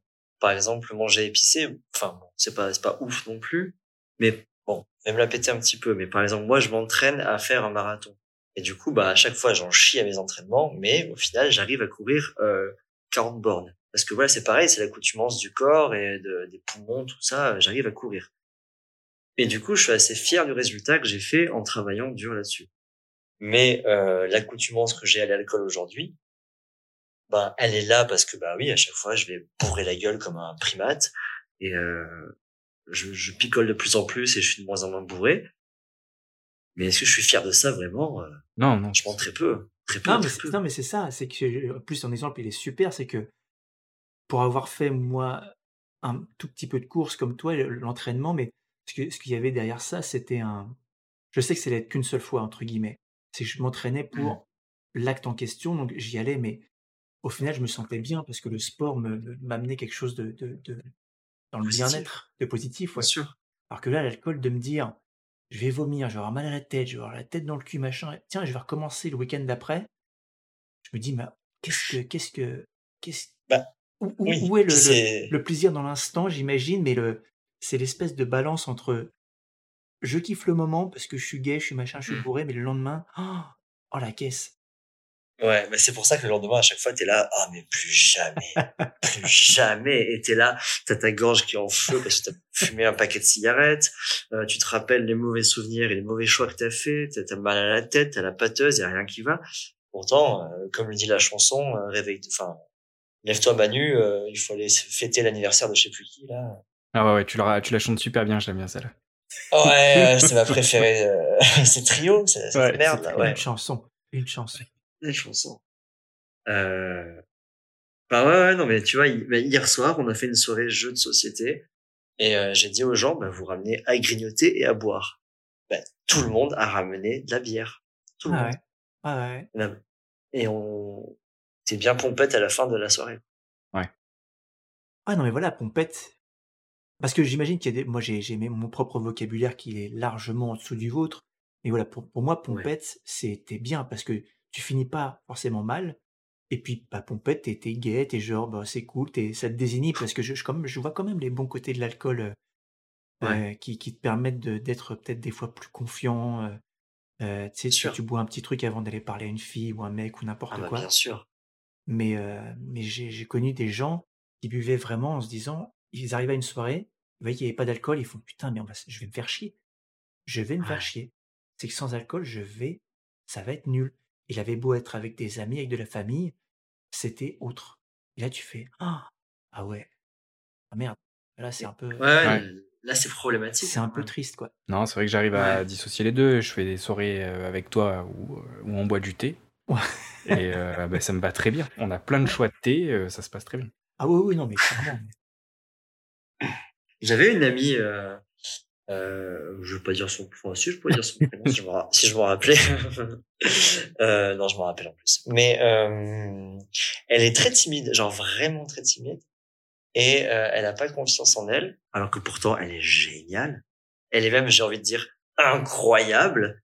par exemple, manger épicé, enfin, c'est pas, c'est pas ouf non plus, mais bon, même la péter un petit peu. Mais par exemple, moi, je m'entraîne à faire un marathon. Et du coup, bah, à chaque fois, j'en chie à mes entraînements, mais au final, j'arrive à courir euh, 40 bornes. Parce que voilà, c'est pareil, c'est l'accoutumance du corps et de, des poumons, tout ça, j'arrive à courir. Et du coup, je suis assez fier du résultat que j'ai fait en travaillant dur là-dessus. Mais euh, l'accoutumance que j'ai à l'alcool aujourd'hui, ben, elle est là parce que bah oui, à chaque fois, je vais bourrer la gueule comme un primate et euh, je, je picole de plus en plus et je suis de moins en moins bourré. Mais est-ce que je suis fier de ça vraiment Euh, Non, non. Je mens très peu, très peu, Non, mais très c'est, peu. non, mais c'est ça. C'est que, en plus, ton exemple, il est super. C'est que pour avoir fait, moi, un tout petit peu de course comme toi, le- l'entraînement, mais ce que- ce qu'il y avait derrière ça, c'était un. Je sais que c'est l'être qu'une seule fois, entre guillemets. C'est que je m'entraînais pour l'acte en question, donc j'y allais, mais au final, je me sentais bien parce que le sport me, me- m'amenait quelque chose de, de, de- dans le bien-être, de positif. Bien Ouais. sûr. Alors que là, l'alcool, de me dire, je vais vomir, je vais avoir mal à la tête, je vais avoir la tête dans le cul, machin, tiens, je vais recommencer le week-end d'après. Je me dis, mais qu'est-ce que, qu'est-ce que, qu'est-ce, Bah, où, où- Oui. où est le, puis le- le plaisir dans l'instant, j'imagine, mais le, c'est l'espèce de balance entre, je kiffe le moment parce que je suis gay, je suis machin, je suis Mm. bourré, mais le lendemain, oh, [gasps] oh, la caisse. Ouais, mais c'est pour ça que le lendemain, à chaque fois, t'es là, ah, mais plus jamais, plus jamais. Et t'es là, t'as ta gorge qui est en feu parce que t'as fumé un paquet de cigarettes, euh, tu te rappelles les mauvais souvenirs et les mauvais choix que t'as fait, t'as t'as mal à la tête, t'as la pâteuse, y a rien qui va. Pourtant, euh, comme le dit la chanson, euh, réveille, enfin, lève-toi Manu, euh, il faut aller fêter l'anniversaire de je sais plus qui, là. Ah ouais, ouais, tu la, tu la chantes super bien, j'aime bien celle-là. Ouais, euh, c'est ma préférée, euh, [laughs] c'est trio, c'est cette Ouais, merde, là, ouais. Une chanson, une chanson. Les chansons. Euh... Bah ouais, ouais, non, mais tu vois, bah, hier soir, on a fait une soirée jeu de société et euh, j'ai dit aux gens, bah, vous ramenez à grignoter et à boire. Bah, tout le monde a ramené de la bière. Tout le Ah monde. ouais. Ah ouais. Et on était bien pompette à la fin de la soirée. Ah non, mais voilà, pompette. Parce que j'imagine qu'il y a des. Moi, j'ai j'ai mon propre vocabulaire qui est largement en dessous du vôtre. Mais voilà, pour, pour moi, pompette, c'était bien parce que tu finis pas forcément mal. Et puis, bah, pompette, t'es t'es gay, t'es genre, bah, c'est cool, t'es- ça te désinhibe parce que je, je, vois quand même les bons côtés de l'alcool euh, Ouais. euh, qui, qui te permettent de- d'être peut-être des fois plus confiant. euh, euh, tu sais, tu, Sûr. tu bois un petit truc avant d'aller parler à une fille ou un mec ou n'importe Ah bah, quoi. bien sûr. Mais, euh, mais j'ai j'ai connu des gens qui buvaient vraiment en se disant, ils arrivent à une soirée, ils voient qu'il n'y avait pas d'alcool, ils font putain, mais on va, je vais me faire chier. Je vais me faire chier. C'est que sans alcool, je vais, ça va être nul. Il avait beau être avec des amis, avec de la famille, c'était autre. Et là, tu fais, ah, ah ouais, ah merde. Là, c'est un peu, Ouais, ouais, là, c'est problématique. c'est un peu Ouais. triste, quoi. Non, c'est vrai que j'arrive à dissocier les deux. Je fais des soirées euh, avec toi où, euh, où on boit du thé. Ouais. Et euh, bah, ça me va très bien. On a plein de choix de thé, ça se passe très bien. Ah oui, oui, non, mais clairement. J'avais une amie, euh, euh, je veux pas dire son, enfin, si je pourrais dire son prénom si je me, ra- si m'en rappelais. [laughs] euh, non, je m'en rappelle en plus. Mais euh, elle est très timide, genre vraiment très timide, et euh, elle a pas confiance en elle, alors que pourtant elle est géniale. Elle est même, j'ai envie de dire, incroyable.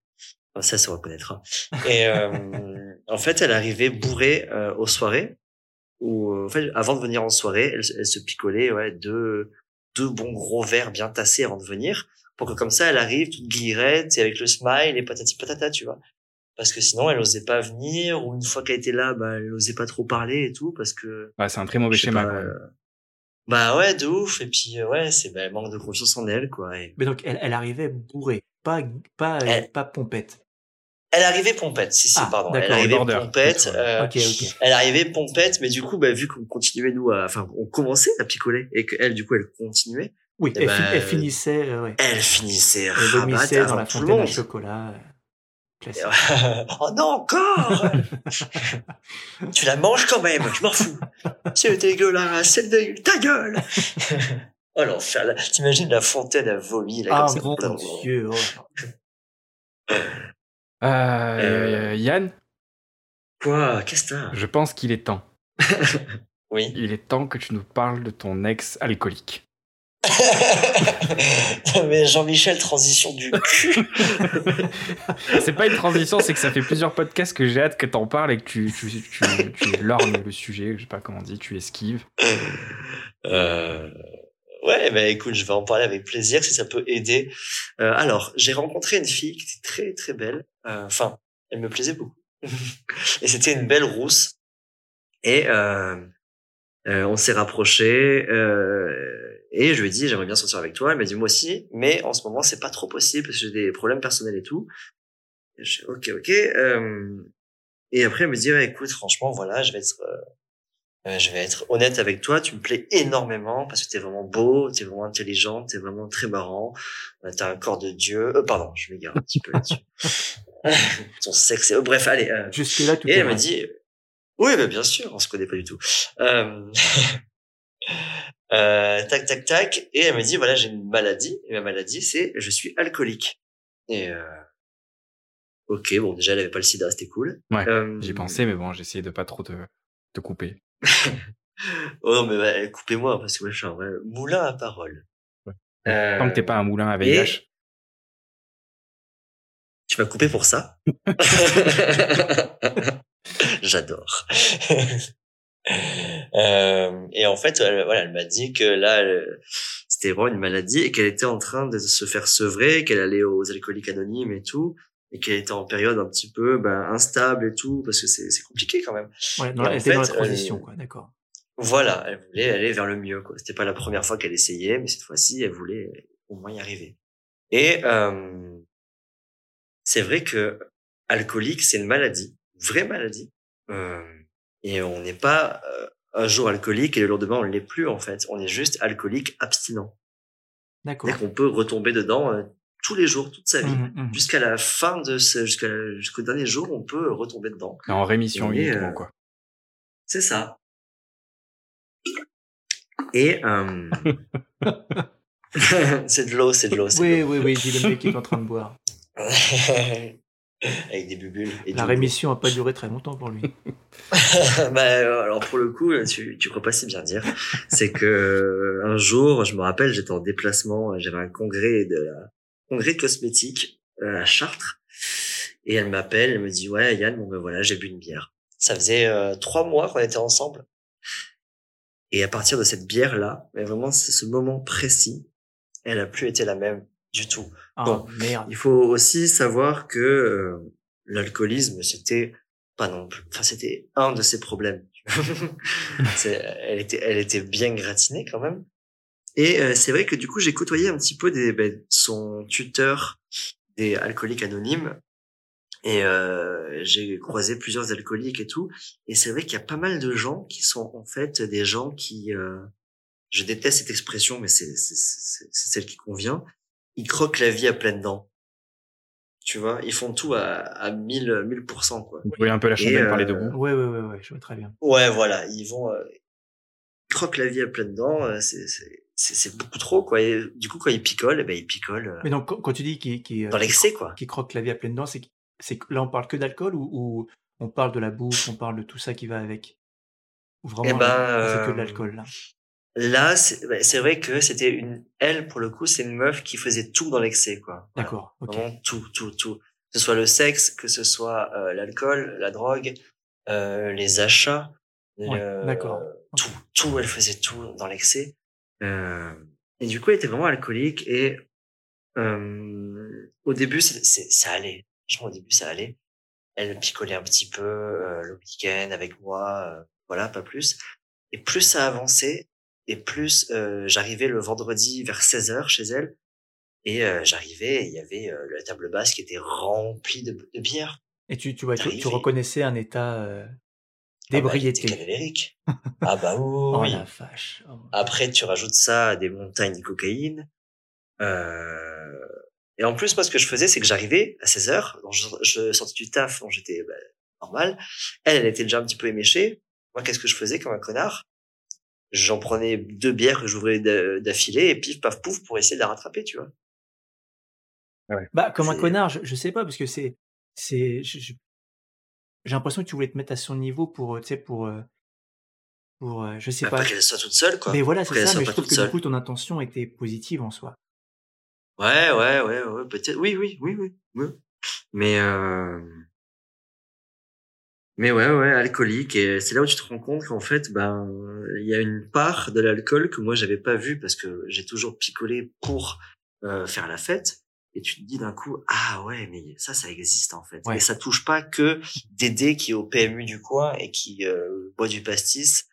Enfin, ça se reconnaîtra. Et en fait, elle arrivait bourrée aux soirées, euh, en fait, avant de venir en soirée, elle, elle se picolait ouais deux deux bons gros verres bien tassés avant de venir, pour que comme ça, elle arrive toute guillerette et avec le smile et patati patata, tu vois. Parce que sinon, elle osait pas venir, ou une fois qu'elle était là, bah, elle osait pas trop parler et tout, parce que, Ouais, c'est un très mauvais schéma. pas, euh, bah ouais, de ouf, et puis, euh, ouais, c'est, bah, elle manque de confiance en elle, quoi. Et... Mais donc, elle, elle arrivait bourrée, pas, pas, Elle- pas pompette. Elle arrivait pompette, si, si, Ah, pardon. Elle arrivait border, pompette, euh, Ok, ok. elle arrivait pompette, mais du coup, bah, vu qu'on continuait, nous, à, enfin, on commençait à picoler, et qu'elle, du coup, elle continuait, Oui, Eh elle, fin- elle finissait, euh, ouais. elle finissait Elle vomissait dans avant la tout fontaine à chocolat. euh, Classique. [laughs] oh non, encore [laughs] Tu la manges quand même, je m'en fous. C'est dégueulasse, c'est dégueulasse, ta gueule [laughs] Oh l'enfer, là, t'imagines la fontaine à vomi, là, Ah comme ça. mon dieu. oh. Euh, euh, Yann, Quoi Qu'est-ce que t'as je pense qu'il est temps. [laughs] Oui. Il est temps que tu nous parles de ton ex alcoolique. [laughs] mais Jean-Michel, transition du cul. [laughs] c'est pas une transition, c'est que ça fait plusieurs podcasts que j'ai hâte que t'en parles et que tu, tu, tu, tu lorgnes le sujet, je sais pas comment on dit, tu esquives. Euh, ouais, bah écoute, je vais en parler avec plaisir si ça peut aider. Euh, alors, j'ai rencontré une fille qui était très très belle. Euh, Enfin, elle me plaisait beaucoup. [laughs] et c'était une belle rousse. Et euh, euh, on s'est rapprochés. Et je lui ai dit, j'aimerais bien sortir avec toi. Elle m'a dit, moi aussi. Mais en ce moment, c'est pas trop possible parce que j'ai des problèmes personnels et tout. Et je dis, ok, ok. Et après, elle me dit, ouais, écoute, franchement, voilà, je vais être... Euh, je vais être honnête avec toi, tu me plais énormément parce que t'es vraiment beau, t'es vraiment intelligent, t'es vraiment très marrant, t'as un corps de dieu. Euh, pardon, je m'égare un petit peu là-dessus. [laughs] [laughs] Ton sexe, bref, allez. Euh... Jusque là, tout Et elle m'a dit, oui, bah, bien sûr, on se connaît pas du tout. Euh... [laughs] euh, tac, tac, tac. Et elle m'a dit, voilà, j'ai une maladie. Et ma maladie, c'est, je suis alcoolique. Et euh... ok, bon, déjà, elle avait pas le sida, c'était cool. Ouais, J'y pensais, mais bon, j'ai essayé de pas trop te, te couper. [laughs] oh non, mais bah, coupez-moi, parce que moi, je suis un vrai moulin à parole. Ouais. Tant que t'es pas un moulin à VIH. Tu m'as coupé pour ça? [laughs] J'adore. Euh, et en fait, elle, voilà, elle m'a dit que là, c'était vraiment une maladie et qu'elle était en train de se faire sevrer, qu'elle allait aux alcooliques anonymes et tout, et qu'elle était en période un petit peu ben, instable et tout, parce que c'est c'est compliqué quand même. Ouais, en elle était dans la fait, transition, euh, quoi, d'accord. Voilà, elle voulait aller vers le mieux. quoi. C'était pas la première fois qu'elle essayait, mais cette fois-ci, elle voulait au moins y arriver. Et euh, c'est vrai que alcoolique, c'est une maladie, une vraie maladie. Euh, et on n'est pas euh, un jour alcoolique et le lendemain on l'est plus en fait. On est juste alcoolique abstinent. D'accord. Qu'on peut retomber dedans euh, tous les jours, toute sa vie. Mhm, mhm. Jusqu'à la fin de ce, jusqu'à jusqu'au dernier jour, on peut retomber dedans. Mais en rémission Et, uniquement, quoi. C'est ça. Et [laughs] [laughs] c'est de l'eau, c'est de l'eau. Oui, oui, oui, dis le mec qui est en train de boire. Avec des bulles. Et La rémission a pas duré très longtemps pour lui. [laughs] bah, alors pour le coup, tu, tu crois pas si bien dire. C'est que un jour, je me rappelle, j'étais en déplacement, j'avais un congrès de la congrès de cosmétiques euh, à Chartres, et elle m'appelle, elle me dit ouais Yann, bon ben voilà, j'ai bu une bière. Ça faisait euh, trois mois qu'on était ensemble, et à partir de cette bière là, mais vraiment c'est ce moment précis, elle a plus été la même du tout. Ah, Bon. merde. Il faut aussi savoir que euh, l'alcoolisme, c'était pas non plus. Enfin, c'était un de ses problèmes. [laughs] Elle était, elle était bien gratinée quand même. Et euh, c'est vrai que du coup, j'ai côtoyé un petit peu des, ben, son tuteur des alcooliques anonymes. Et euh, j'ai croisé plusieurs alcooliques et tout. Et c'est vrai qu'il y a pas mal de gens qui sont en fait des gens qui... euh, je déteste cette expression, mais c'est celle qui convient. Ils croquent la vie à pleines dents. Tu vois, ils font tout à, à 1000, 1000%, quoi. Vous voyez un peu la chandelle euh, parler debout. Ouais, ouais, ouais, ouais, je vois très bien. Ouais, voilà, ils vont euh, ils croquent la vie à pleines dents. euh, C'est c'est c'est c'est beaucoup trop, quoi. Et du coup, quand ils picolent, eh ben ils picolent euh, Mais donc, quand, tu dis qu'il qu'il, euh, dans l'excès, quoi. qu'il croque la vie à pleines dents, c'est que- c'est là, on parle que d'alcool ou, ou on parle de la bouffe, on parle de tout ça qui va avec? Ou vraiment, Eh ben, là, c'est que de l'alcool, là? Là, c'est ben, c'est vrai que c'était une elle pour le coup, c'est une meuf qui faisait tout dans l'excès, quoi. D'accord. Vraiment tout, tout, tout. Que ce soit le sexe, que ce soit euh, l'alcool, la drogue, euh, les achats, Ouais, d'accord. tout, tout, elle faisait tout dans l'excès. Euh, et du coup, elle était vraiment alcoolique et euh, au début, c'est, c'est- ça allait. Franchement, au début, ça allait. Elle picolait un petit peu euh, le week-end avec moi, euh, voilà, pas plus. Et plus ça avançait, et plus euh, j'arrivais le vendredi vers 16h chez elle, et euh, j'arrivais, il y avait euh, la table basse qui était remplie de, de bière. Et tu, tu, vois, tu, reconnaissais un état euh, Ah bah, d'ébriété. cadavérique. [laughs] ah bah oui, oh oui. la vache. Oh. Après, tu rajoutes ça à des montagnes de cocaïne. Et en plus, moi, ce que je faisais, c'est que j'arrivais à 16 heures, donc je, je sortais du taf, donc j'étais bah, normal. Elle, elle était déjà un petit peu éméchée. Moi, qu'est-ce que je faisais comme un connard? J'en prenais deux bières que j'ouvrais d'a- d'affilée, et pif, paf, pouf, pour essayer de la rattraper, tu vois. Bah, comme un connard, je, je sais pas, parce que c'est. c'est J'ai l'impression que tu voulais te mettre à son niveau pour, euh, tu sais, pour, euh, pour, euh, je sais Bah, pas. pas qu'elle soit toute seule, quoi. Mais voilà, c'est ça, mais je trouve que du coup, ton intention était positive en soi. Ouais, ouais, ouais, ouais, peut-être. Oui, oui, oui, oui. oui. Mais, euh... mais ouais, ouais, alcoolique. Et c'est là où tu te rends compte qu'en fait, ben, il y a une part de l'alcool que moi j'avais pas vue parce que j'ai toujours picolé pour euh, faire la fête. Et tu te dis d'un coup, ah ouais, mais ça, ça existe en fait. Ouais. Et ça touche pas que Dédé qui est au PMU du coin et qui euh, boit du pastis.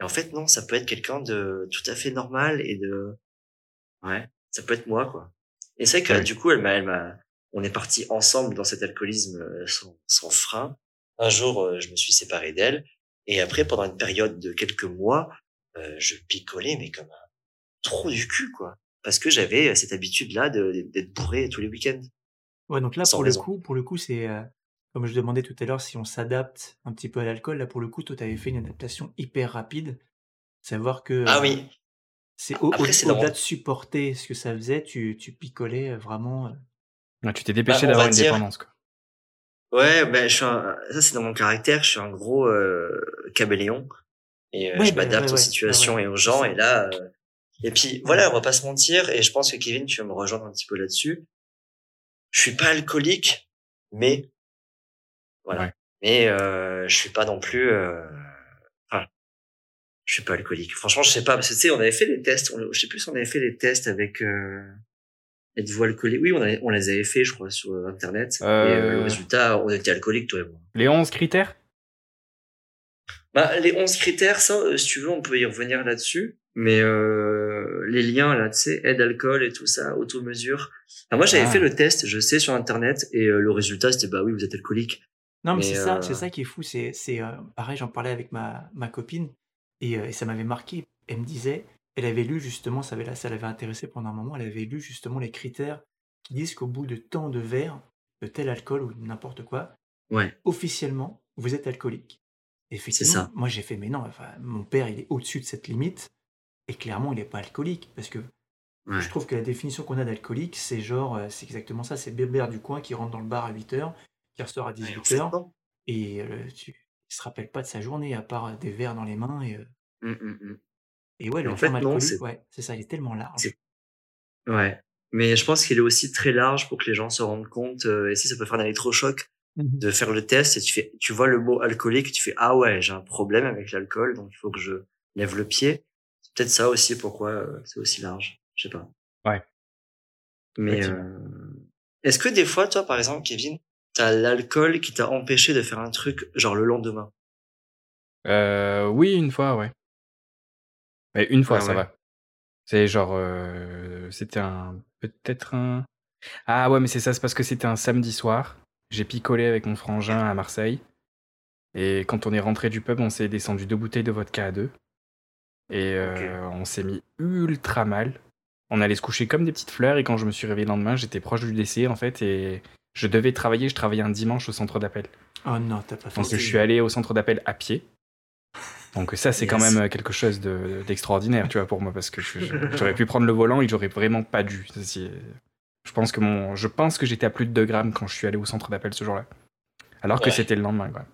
Et en fait, non, ça peut être quelqu'un de tout à fait normal et de, ouais, ça peut être moi, quoi. Et c'est vrai que Ouais. du coup, elle m'a, elle m'a, on est partis ensemble dans cet alcoolisme euh, sans, sans frein. Un jour, euh, je me suis séparé d'elle. Et après, pendant une période de quelques mois, euh, je picolais, mais comme un trou du cul, quoi. Parce que j'avais euh, cette habitude-là de- d'être bourré tous les week-ends. Ouais, donc là, pour raison. le coup, pour le coup, c'est euh, comme je demandais tout à l'heure si on s'adapte un petit peu à l'alcool. Là, pour le coup, toi, tu avais fait une adaptation hyper rapide. Savoir que Ah oui. c'est au- au- au-delà de supporter ce que ça faisait, tu, tu picolais vraiment. Ouais, tu t'es dépêché Bah, on d'avoir va une dire- dépendance. Quoi. Ouais, ben, je suis un, ça c'est dans mon caractère, je suis un gros euh, caméléon. Et euh, je bah, m'adapte ouais, aux ouais, situations ouais, et aux gens. Et là, euh, et puis voilà, on va pas se mentir. Et je pense que Kevin, tu vas me rejoindre un petit peu là-dessus. Je suis pas alcoolique, mais voilà. Mais euh, je suis pas non plus. Euh... Enfin, je suis pas alcoolique. Franchement, je sais pas parce que tu sais, on avait fait les tests. On, je sais plus si on avait fait les tests avec. Êtes-vous alcoolique Oui, on, avait- on les avait fait, je crois, sur euh, internet. Et euh, le Euh. résultat, on était alcoolique, toi et moi. Les 11 critères? Bah, les 11 critères, ça, euh, si tu veux, on peut y revenir là-dessus. Mais euh, les liens, là, tu sais, aide alcool et tout ça, auto-mesure. Enfin, moi, j'avais Ah. fait le test, je sais, sur Internet, et euh, le résultat, c'était, bah oui, vous êtes alcoolique. Non, mais, Mais, c'est ça, euh, c'est ça qui est fou. C'est, c'est euh, pareil, j'en parlais avec ma, ma copine et, euh, et ça m'avait marqué. Elle me disait, elle avait lu justement, ça, avait, ça l'avait intéressé pendant un moment, elle avait lu justement les critères qui disent qu'au bout de tant de verres, de tel alcool ou n'importe quoi, Ouais, officiellement, vous êtes alcoolique. Effectivement, ça. moi j'ai fait, mais non, enfin, mon père, il est au-dessus de cette limite et clairement, il n'est pas alcoolique parce que ouais. je trouve que la définition qu'on a d'alcoolique, c'est genre, euh, c'est exactement ça, c'est Bébert du coin qui rentre dans le bar à 8h, qui ressort à Ouais, en 18h. fait, non. Et euh, tu, il se rappelle pas de sa journée à part des verres dans les mains. Et, euh, Hum, hum, hum. Et ouais, Et le en fait, non, c'est- ouais, ça, il est tellement large. Ouais. Mais je pense qu'il est aussi très large pour que les gens se rendent compte, euh, et si ça peut faire un électrochoc, Mhm. de faire le test, et tu fais, tu vois le mot alcoolique, et tu fais, ah ouais, j'ai un problème avec l'alcool, donc il faut que je lève le pied. C'est peut-être ça aussi pourquoi euh, c'est aussi large. Je sais pas. Ouais. Mais euh, est-ce que des fois, toi, par exemple, Kevin, t'as l'alcool qui t'a empêché de faire un truc genre le lendemain? Euh, oui, une fois, ouais. Mais une fois, Ah ça ouais. va. C'est genre, c'était un, peut-être un. Ah ouais, mais c'est ça, c'est parce que c'était un samedi soir. J'ai picolé avec mon frangin à Marseille. Et quand on est rentré du pub, on s'est descendu deux bouteilles de vodka à deux. Et on s'est mis ultra mal. On allait se coucher comme des petites fleurs. Et quand je me suis réveillé le lendemain, j'étais proche du décès en fait. Et je devais travailler. Je travaillais un dimanche au centre d'appel. Oh non, t'as pas fait Donc je suis allé au centre d'appel à pied. Donc ça c'est quand même quelque chose de- d'extraordinaire, tu vois, pour moi, parce que j'aurais pu prendre le volant et j'aurais vraiment pas dû. Je pense que mon, je pense que j'étais à plus de 2 grammes quand je suis allé au centre d'appel ce jour-là, alors que Ouais. c'était le lendemain. Quoi.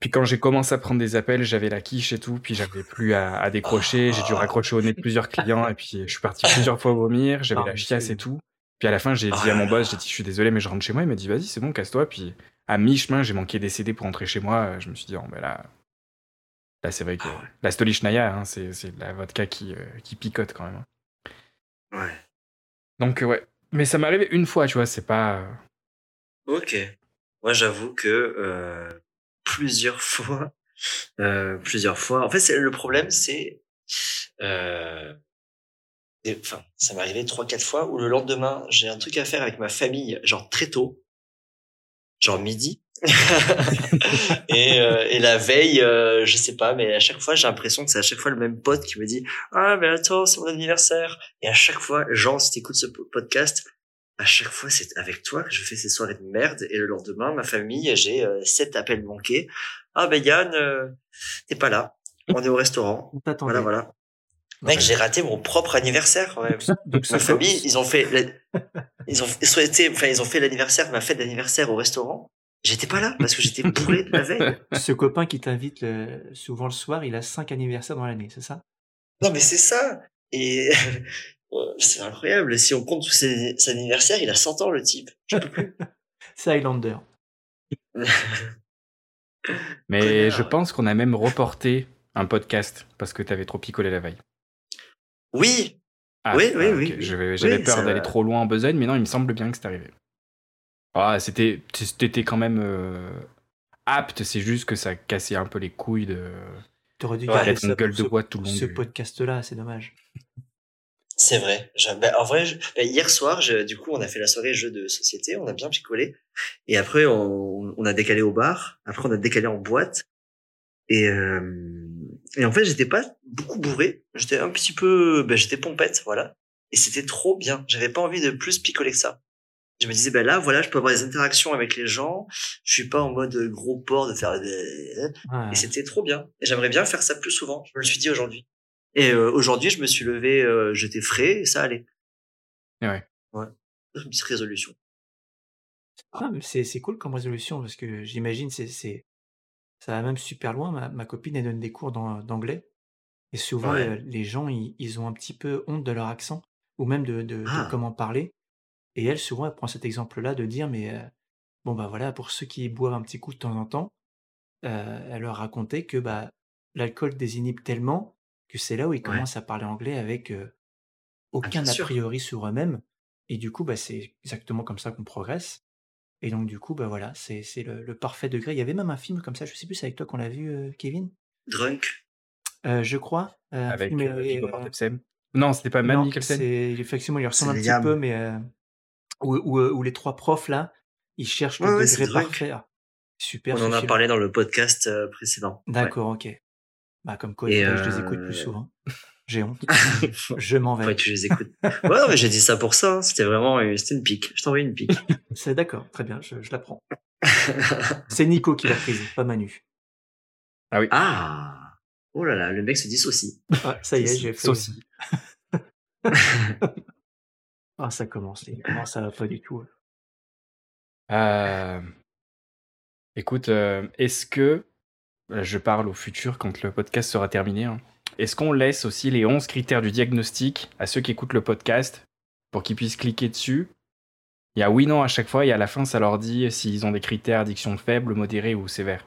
Puis quand j'ai commencé à prendre des appels, j'avais la quiche et tout, puis j'avais plus à, à décrocher, j'ai dû raccrocher au nez de plusieurs clients et puis je suis parti plusieurs fois vomir, j'avais la chiasse et tout. Puis à la fin, j'ai Oh dit à mon boss, j'ai dit je suis désolé mais je rentre chez moi. Il m'a dit vas-y c'est bon casse-toi. Puis à mi-chemin, j'ai manqué des CD pour rentrer chez moi. Je me suis dit, oh, ben là, là c'est vrai que Ah ouais. la Stolichnaya, hein, c'est de la vodka qui, euh, qui picote quand même. hein. Ouais. Donc, ouais. Mais ça m'est arrivé une fois, tu vois, c'est pas. euh, Ok. Moi, j'avoue que euh, plusieurs [laughs] fois, euh, plusieurs fois. En fait, c'est le problème, c'est, enfin, ça m'est arrivé trois, quatre fois où le lendemain, j'ai un truc à faire avec ma famille, genre très tôt, genre midi. [laughs] et, euh, et la veille, euh, je sais pas, mais à chaque fois, j'ai l'impression que c'est à chaque fois le même pote qui me dit ah mais attends, c'est mon anniversaire. Et à chaque fois, Jean, si t'écoutes ce po- podcast, à chaque fois, c'est avec toi que je fais ces soirées de merde. Et le lendemain, ma famille, j'ai euh, sept appels manqués. Ah ben Yann, euh, t'es pas là. On est au restaurant. Voilà, voilà. Mec, j'ai raté mon propre anniversaire quand même. [laughs] Donc, Ma famille, ils ont fait, la- ils ont souhaité, enfin, ils ont fait l'anniversaire, ma fête d'anniversaire au restaurant. J'étais pas là parce que j'étais bourré de la veille. [laughs] Ce copain qui t'invite le- souvent le soir, il a cinq anniversaires dans l'année, c'est ça? Non, mais c'est ça. Et [laughs] c'est incroyable. Si on compte tous ses, ses anniversaires, il a 100 ans, le type. Je peux plus. [laughs] C'est Highlander. Mais Connard, je pense qu'on a même reporté un podcast parce que t'avais trop picolé la veille. Oui, Ah, Oui, oui, ah, oui. J'avais Oui, peur d'aller trop loin en besogne, mais non, il me semble bien que c'est arrivé. Ah, c'était, t'étais quand même euh, apte, c'est juste que ça cassait un peu les couilles de T'aurais dû Ouais, garder ça une gueule de ce- bois tout le long Ce du- podcast-là, c'est dommage. c'est vrai. Je- ben, en vrai, je- ben, hier soir, je- du coup, on a fait la soirée jeu de société, on a bien picolé. Et après, on, on a décalé au bar. Après, on a décalé en boîte. Et, euh, et en fait, j'étais pas beaucoup bourré. J'étais un petit peu, ben, j'étais pompette, voilà. Et c'était trop bien. J'avais pas envie de plus picoler que ça. Je me disais, ben là, voilà, je peux avoir des interactions avec les gens. Je suis pas en mode gros porc de faire des... Ouais. Et c'était trop bien. Et j'aimerais bien faire ça plus souvent. Je me le suis dit aujourd'hui. Et euh, aujourd'hui, je me suis levé, euh, j'étais frais et ça allait. Ouais. Ouais. Une petite résolution. Ah, c'est c'est cool comme résolution parce que j'imagine c'est c'est ça va même super loin. Ma, ma copine elle donne des cours d'an- d'anglais et souvent Ouais. euh, les gens ils, ils ont un petit peu honte de leur accent ou même de, de, de Ah. comment parler. Et elle souvent elle prend cet exemple-là de dire mais euh, bon bah voilà pour ceux qui boivent un petit coup de temps en temps, euh, elle leur racontait que bah l'alcool désinhibe tellement que c'est là où ils Ouais. commencent à parler anglais avec euh, aucun a priori sur eux-mêmes. Et du coup, bah, c'est exactement comme ça qu'on progresse. Et donc, du coup, bah voilà, c'est c'est le, le parfait degré. Il y avait même un film comme ça, je sais plus, c'est avec toi qu'on l'a vu, Kevin? Drunk. Je crois. avec film, euh, euh. Non, c'était pas Mikkelsen. c'est effectivement, il ressemble un petit peu, mais où, où, où les trois profs là, ils cherchent le Ouais, ouais, degré Drunk. parfait. Ah, super. On en a parlé dans le podcast euh, précédent. Ouais. D'accord, ok. Bah, comme quoi, Et, je les écoute euh, plus souvent. J'ai honte. [laughs] Je m'en vais. que tu les écoutes. ouais, non, mais j'ai dit ça pour ça. hein. C'était vraiment, euh, c'était une pique. Je t'ai envoyé une pique. [laughs] C'est d'accord, très bien, je, je la prends. C'est Nico qui l'a prise, pas Manu. ah. Oh là là, le mec se dissocie. Ah, ça y est, Saucy. j'ai fait. Saucy. [laughs] Ah, ça commence. Non, ça va pas du tout. Euh, Écoute, euh, est-ce que, là, je parle au futur quand le podcast sera terminé, hein, est-ce qu'on laisse aussi les 11 critères du diagnostic à ceux qui écoutent le podcast pour qu'ils puissent cliquer dessus? Il y a oui, non à chaque fois et à la fin, ça leur dit s'ils ont des critères addiction faible, modérée ou sévère.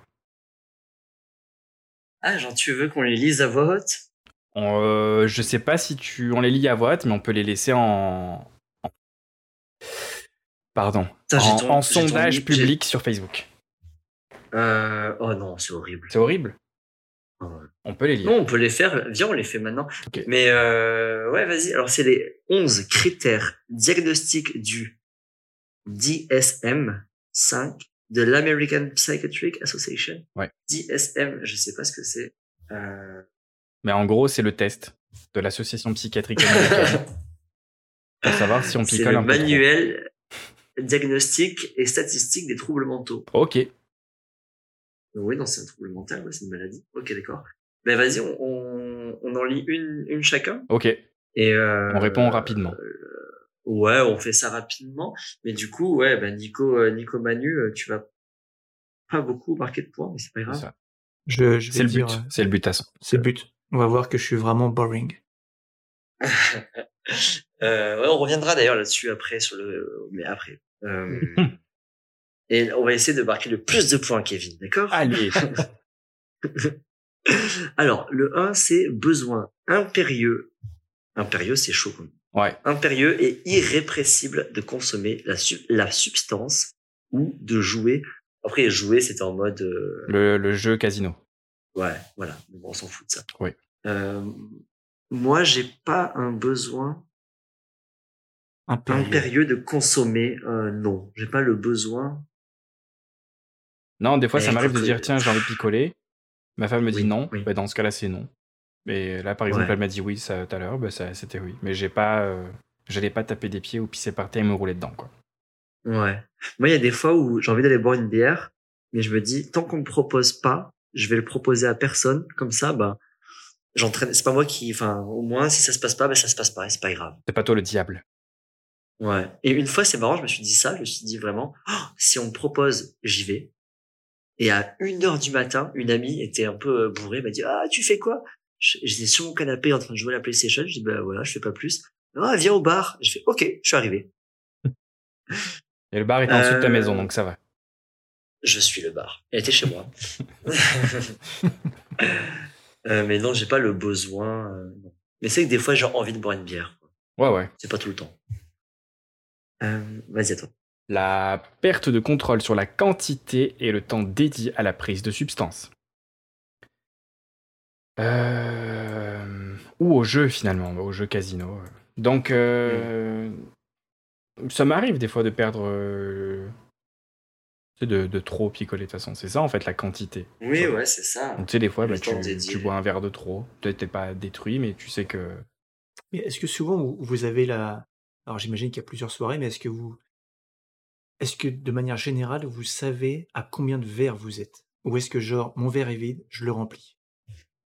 Ah, genre, tu veux qu'on les lise à voix haute? On, euh, je sais pas si tu, on les lit à voix, mais on peut les laisser en. Pardon. En, ton- en j'ai ton sondage public sur Facebook. euh... Oh non, c'est horrible. C'est horrible. Oh. On peut les lire. Non, on peut les faire. Viens, on les fait maintenant. Mais euh, ouais, vas-y. Alors, c'est les 11 critères diagnostiques du DSM-5 de l'American Psychiatric Association. Ouais. DSM, je sais pas ce que c'est. Euh... Mais en gros, c'est le test de l'association psychiatrique américaine [laughs] pour savoir si on C'est picole le un peu. trop. manuel diagnostique et statistique des troubles mentaux. Ok. Oui, non, c'est un trouble mental, ouais, c'est une maladie. Ok, d'accord. Ben vas-y, on, on, on en lit une, une chacun. Ok. Et euh, On répond rapidement. euh, ouais, on fait ça rapidement. Mais du coup, ouais, ben Nico, euh, Nico Manu, tu vas pas beaucoup marquer de points, mais c'est pas grave. ça. Je, je C'est le dire, but. euh, C'est le but à son. C'est le but. On va voir que je suis vraiment boring. [laughs] Euh, ouais, on reviendra d'ailleurs là-dessus après sur le, mais après. Euh, [laughs] et on va essayer de marquer le plus de points, Kevin, d'accord? Allez. [laughs] Alors, le 1, c'est besoin impérieux. Impérieux, c'est chaud. quand même. Ouais. Impérieux et irrépressible de consommer la, su- la substance ou de jouer. Après, jouer, c'était en mode... euh, Le, le jeu casino. Ouais, voilà. Bon, on s'en fout de ça. Oui. Euh, moi, j'ai pas un besoin Impérieux. impérieux de consommer. Euh, non, j'ai pas le besoin. Non, des fois, ça m'arrive de dire euh, tiens, j'ai envie de picoler. Ma femme me dit Oui, non. oui. Bah, dans ce cas-là, c'est non. Mais là, par exemple, Ouais. elle m'a dit oui ça, tout à l'heure. Bah, c'était oui. Mais j'ai pas. euh, J'allais pas taper des pieds ou pisser par terre et me rouler dedans, quoi. Ouais. Moi, il y a des fois où j'ai envie d'aller boire une bière, mais je me dis, tant qu'on me propose pas, je vais le proposer à personne. Comme ça, bah, j'entraîne. C'est pas moi qui, enfin, au moins, si ça se passe pas, bah, ça se passe pas, c'est pas grave. C'est pas toi le diable. Ouais. Et une fois, c'est marrant, je me suis dit ça, je me suis dit vraiment, oh, si on me propose, j'y vais. Et à une heure du matin, une amie était un peu euh, bourrée, m'a dit, ah, tu fais quoi? J'étais sur mon canapé en train de jouer à la PlayStation, je dis, bah voilà, je fais pas plus. Ah, viens au bar. Je fais, ok, je suis arrivé. Et le bar est en dessous de ta Euh, maison, donc ça va. Je suis le bar. Elle était chez moi. [laughs] [laughs] Euh, mais non, j'ai pas le besoin. euh. Mais c'est que des fois, j'ai envie de boire une bière. Ouais, ouais. C'est pas tout le temps. Euh, Vas-y, toi. La perte de contrôle sur la quantité et le temps dédié à la prise de substance. Euh, Ou au jeu finalement, au jeu casino. Donc, euh, ça m'arrive des fois de perdre. de, de trop picoler de toute façon. C'est ça en fait la quantité. Oui, ouais, c'est ça. Donc, tu sais, des fois, bah, tu, bois un verre de trop. Peut-être t'es pas détruit, mais tu sais que. Mais est-ce que souvent vous avez la. Alors j'imagine qu'il y a plusieurs soirées, mais est-ce que vous. Est-ce que de manière générale, vous savez à combien de verres vous êtes? Ou est-ce que genre, mon verre est vide, je le remplis?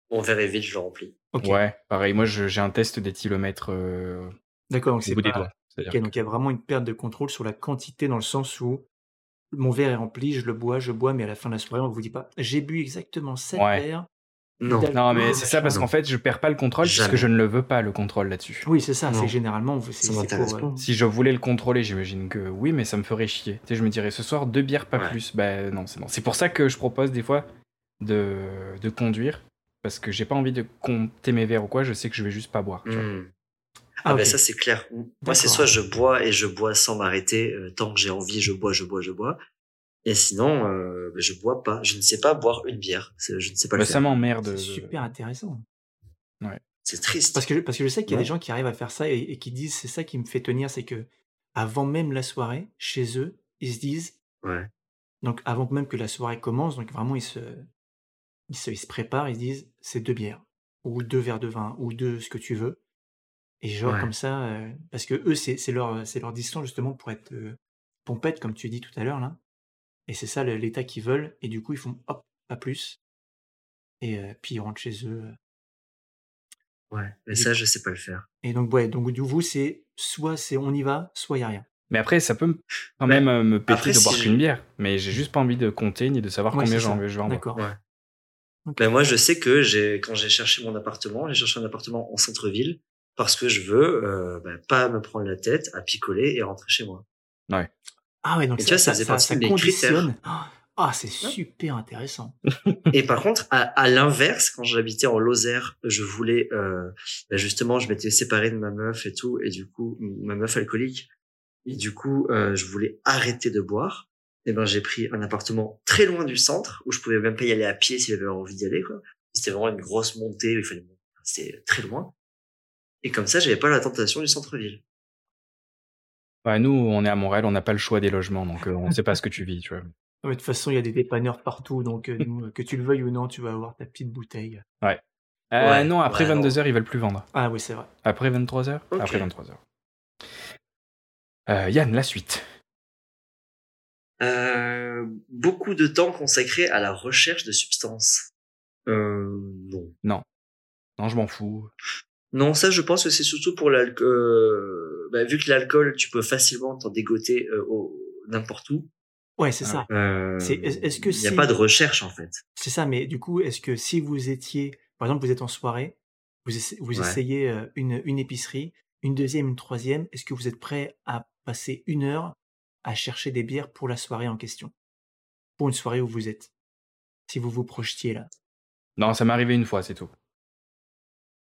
Mon verre est vide, je le remplis. Ouais, pareil. Moi, je- j'ai un test d'éthylomètre euh, D'accord, donc au c'est bout des pas. doigts. C'est-à-dire Ok, donc il y a vraiment une perte de contrôle sur la quantité dans le sens où mon verre est rempli, je le bois, je bois, mais à la fin de la soirée, on vous dit pas j'ai bu exactement 7 Ouais. verres. Non. mais c'est ça parce qu'en fait, je perds pas le contrôle puisque je ne le veux pas, le contrôle là-dessus. Oui, c'est ça, c'est généralement, Ça m'intéresse euh, pas. Si je voulais le contrôler, j'imagine que oui, mais ça me ferait chier. Tu sais, je me dirais ce soir deux bières, pas Ouais. plus. Ben non, c'est non. C'est pour ça que je propose des fois de, de conduire parce que j'ai pas envie de compter mes verres ou quoi. Je sais que je vais juste pas boire. tu vois. Hmm. Ah, Ah, ben ok. ça, c'est clair. Moi, c'est soit je bois et je bois sans m'arrêter. euh, tant que j'ai envie, je bois, je bois, je bois. Et sinon, euh, ben, je bois pas. Je ne sais pas boire une bière. Je ne sais pas le Ben, faire. ça m'emmerde. C'est de- super intéressant. C'est triste. Parce que, je- parce que je sais qu'il y a Ouais. des gens qui arrivent à faire ça et, et qui disent, c'est ça qui me fait tenir, c'est que avant même la soirée, chez eux, ils se disent, Ouais. donc avant même que la soirée commence, donc vraiment ils se, ils se, ils se préparent, ils se disent, c'est deux bières, ou deux verres de vin, ou deux ce que tu veux. Et genre Ouais. comme ça, euh, parce que eux, c'est c'est leur, c'est leur distance justement pour être euh, pompette, comme tu dis tout à l'heure, là. Et c'est ça l'état qu'ils veulent, et du coup ils font, hop, pas plus. Et euh, puis ils rentrent chez eux. Ouais. Mais ça, je sais pas le faire. Et donc, ouais, donc du coup, c'est soit c'est on y va, soit il n'y a rien. Mais après, ça peut quand Ouais. même euh, me péter Après, de boire si qu'une bière. Mais j'ai juste pas envie de compter ni de savoir Ouais, combien j'en vais, je vais en. D'accord. Ouais. Ben moi, je sais que j'ai quand j'ai cherché mon appartement, j'ai cherché un appartement en centre-ville parce que je veux euh, ben, pas me prendre la tête à picoler et rentrer chez moi. Ah ouais, donc Et ça, tu vois, ça ça, faisait ça, partie. Ah, c'est super intéressant. [laughs] Et par contre, à, à l'inverse, quand j'habitais en Lozère, je voulais euh, ben justement, je m'étais séparé de ma meuf et tout, et du coup, ma meuf alcoolique, et du coup, euh, je voulais arrêter de boire. Et ben, j'ai pris un appartement très loin du centre où je pouvais même pas y aller à pied si j'avais envie d'y aller. quoi. C'était vraiment une grosse montée, il fallait, c'était très loin. Et comme ça, j'avais pas la tentation du centre-ville. Ouais, nous, on est à Montréal, on n'a pas le choix des logements, donc euh, on sait pas ce que tu vis, tu vois. De toute façon, il y a des dépanneurs partout, donc euh, nous, euh, que tu le veuilles ou non, tu vas avoir ta petite bouteille. Euh, Ouais, non, après ouais, non. 22h, ils veulent plus vendre. Ah oui, c'est vrai. Après 23h Ok. Après 23h. Euh, Yann, la suite. Euh, beaucoup de temps consacré à la recherche de substances. Euh, non. Non, je m'en fous. Non, ça, je pense que c'est surtout pour l'alcool. Euh, bah, vu que l'alcool, tu peux facilement t'en dégoter euh, au- n'importe où. Ouais, c'est ça. Euh, C'est- est- est-ce que il n'y a si- pas de recherche en fait. C'est ça, mais du coup, est-ce que si vous étiez, par exemple, vous êtes en soirée, vous, essa- vous Ouais. essayez euh, une, une épicerie, une deuxième, une troisième, est-ce que vous êtes prêt à passer une heure à chercher des bières pour la soirée en question? Pour une soirée où vous êtes Si vous vous projetiez là? Non, ça m'est arrivé une fois, c'est tout.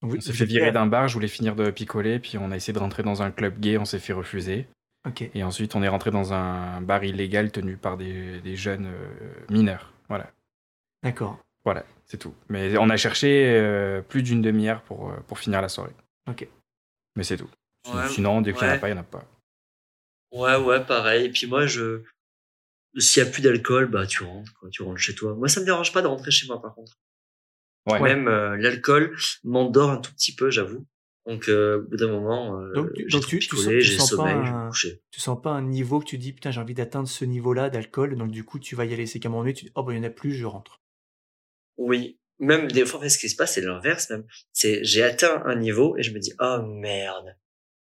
Donc, On s'est fait virer d'un bar, je voulais finir de picoler, puis on a essayé de rentrer dans un club gay, on s'est fait refuser. Ok. Et ensuite, on est rentré dans un bar illégal tenu par des, des jeunes euh, mineurs. Voilà, D'accord. voilà, c'est tout. Mais on a cherché euh, plus d'une demi-heure pour, euh, pour finir la soirée. Ok. Mais c'est tout. Ouais, Sinon, dès qu'il n'y en a pas, il n'y en a pas. Ouais, ouais, pareil. Et puis moi, je, s'il y a plus d'alcool, bah tu rentres, quoi. Tu rentres chez toi. Moi, ça me dérange pas de rentrer chez moi, par contre. Ouais. Même euh, l'alcool m'endort un tout petit peu, j'avoue. Donc, euh, au bout d'un moment, euh, Donc, donc trop tu- sens- tu j'ai sens pas sommeil, je vais un-. Tu sens pas un niveau que tu dis, putain, j'ai envie d'atteindre ce niveau-là d'alcool, donc du coup, tu vas y aller. C'est qu'à un moment donné, tu dis, oh, bah, il n'y en a plus, je rentre. Oui. Même des fois, en fait, ce qui se passe, c'est l'inverse même. C'est, j'ai atteint un niveau et je me dis, oh merde.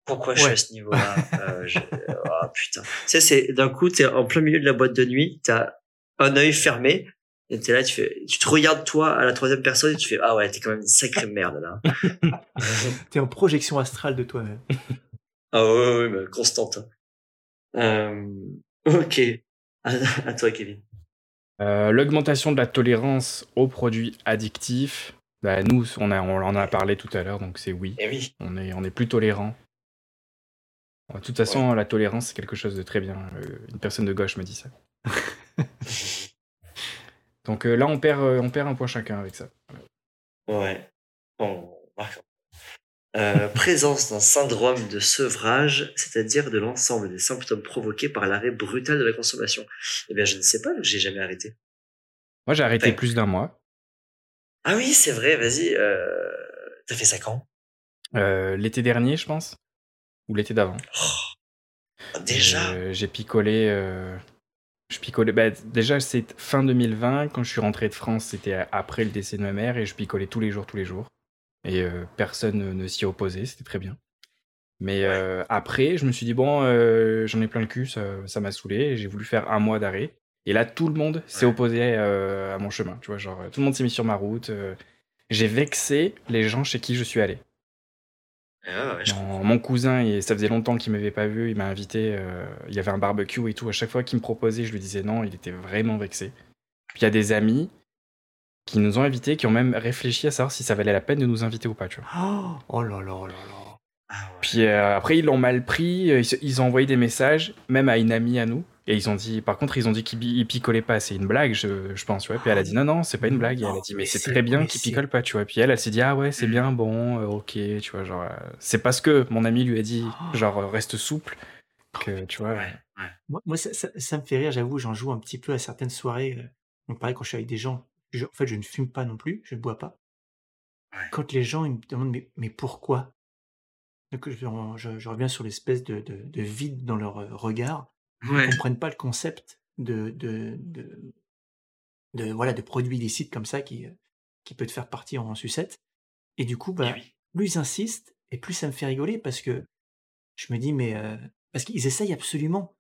pourquoi je suis à ce niveau-là? Euh, je- oh, putain. Tu sais, c'est d'un coup, t'es en plein milieu de la boîte de nuit, t'as un œil fermé, et t'es là, tu fais, tu te regardes toi à la troisième personne et tu fais, ah ouais, t'es quand même une sacrée merde là. [laughs] T'es en projection astrale de toi-même. ah ouais, ouais, ouais, constante. Euh, ok. À, à toi, Kevin. Euh, L'augmentation de la tolérance aux produits addictifs. Bah, nous, on, a, on en a parlé tout à l'heure, donc c'est oui. Eh oui. On est, on est plus tolérant. De toute façon, la tolérance, c'est quelque chose de très bien. Euh, une personne de gauche me dit ça. [laughs] Donc euh, là, on perd, euh, on perd un point chacun avec ça. Ouais. Bon. Euh, [laughs] présence d'un syndrome de sevrage, c'est-à-dire de l'ensemble des symptômes provoqués par l'arrêt brutal de la consommation. Eh bien, je ne sais pas, j'ai jamais arrêté. Moi, j'ai arrêté plus d'un mois. Ah oui, c'est vrai, vas-y. Euh... T'as fait ça quand? Euh, L'été dernier, je pense. Ou l'été d'avant. Oh, Déjà? Euh, J'ai picolé. Je picolais. Bah, déjà, c'est fin 2020. Quand je suis rentré de France, c'était après le décès de ma mère et je picolais tous les jours, tous les jours. Et euh, personne ne, ne s'y opposait, c'était très bien. Mais Ouais. euh, après, je me suis dit, bon, euh, j'en ai plein le cul, ça m'a saoulé. et J'ai voulu faire un mois d'arrêt. Et là, tout le monde s'est Ouais. opposé à mon chemin. Tu vois, genre, tout le monde s'est mis sur ma route. J'ai vexé les gens chez qui je suis allé. Ah ouais, je Mon, mon cousin, et ça faisait longtemps qu'il m'avait pas vu, il m'a invité, euh, il y avait un barbecue et tout. À chaque fois qu'il me proposait, je lui disais non, il était vraiment vexé. Puis il y a des amis qui nous ont invités, qui ont même réfléchi à savoir si ça valait la peine de nous inviter ou pas, tu vois. Oh, oh là là oh là là. Ah ouais. Puis euh, après, ils l'ont mal pris, euh, ils ont envoyé des messages, même à une amie à nous. Et ils ont dit, par contre, ils ont dit qu'ils picolaient pas. C'est une blague, je, je pense, ouais. Puis elle a dit, non, non, c'est pas une blague. Et elle a Non, dit, mais c'est très bien qu'ils picolent pas, tu vois. Puis elle, elle s'est dit, ah ouais, c'est bien, bon, euh, ok, tu vois, genre, euh, c'est parce que mon ami lui a dit, genre, euh, reste souple, que, tu vois. Ouais, ouais. Moi, moi, ça, ça- ça me fait rire, j'avoue, j'en joue un petit peu à certaines soirées. Donc, pareil, quand je suis avec des gens, je- en fait, je ne fume pas non plus, je ne bois pas. Ouais. Quand les gens ils me demandent, mais, mais pourquoi? Donc, je, je- je reviens sur l'espèce de, de- de vide dans leur regard. Ouais. Ils comprennent pas le concept de, de, de, de, voilà, de produits illicites comme ça qui, qui peut te faire partir en sucette. Et du coup, bah, oui. plus ils insistent, et plus ça me fait rigoler parce que je me dis, mais. euh, parce qu'ils essayent absolument.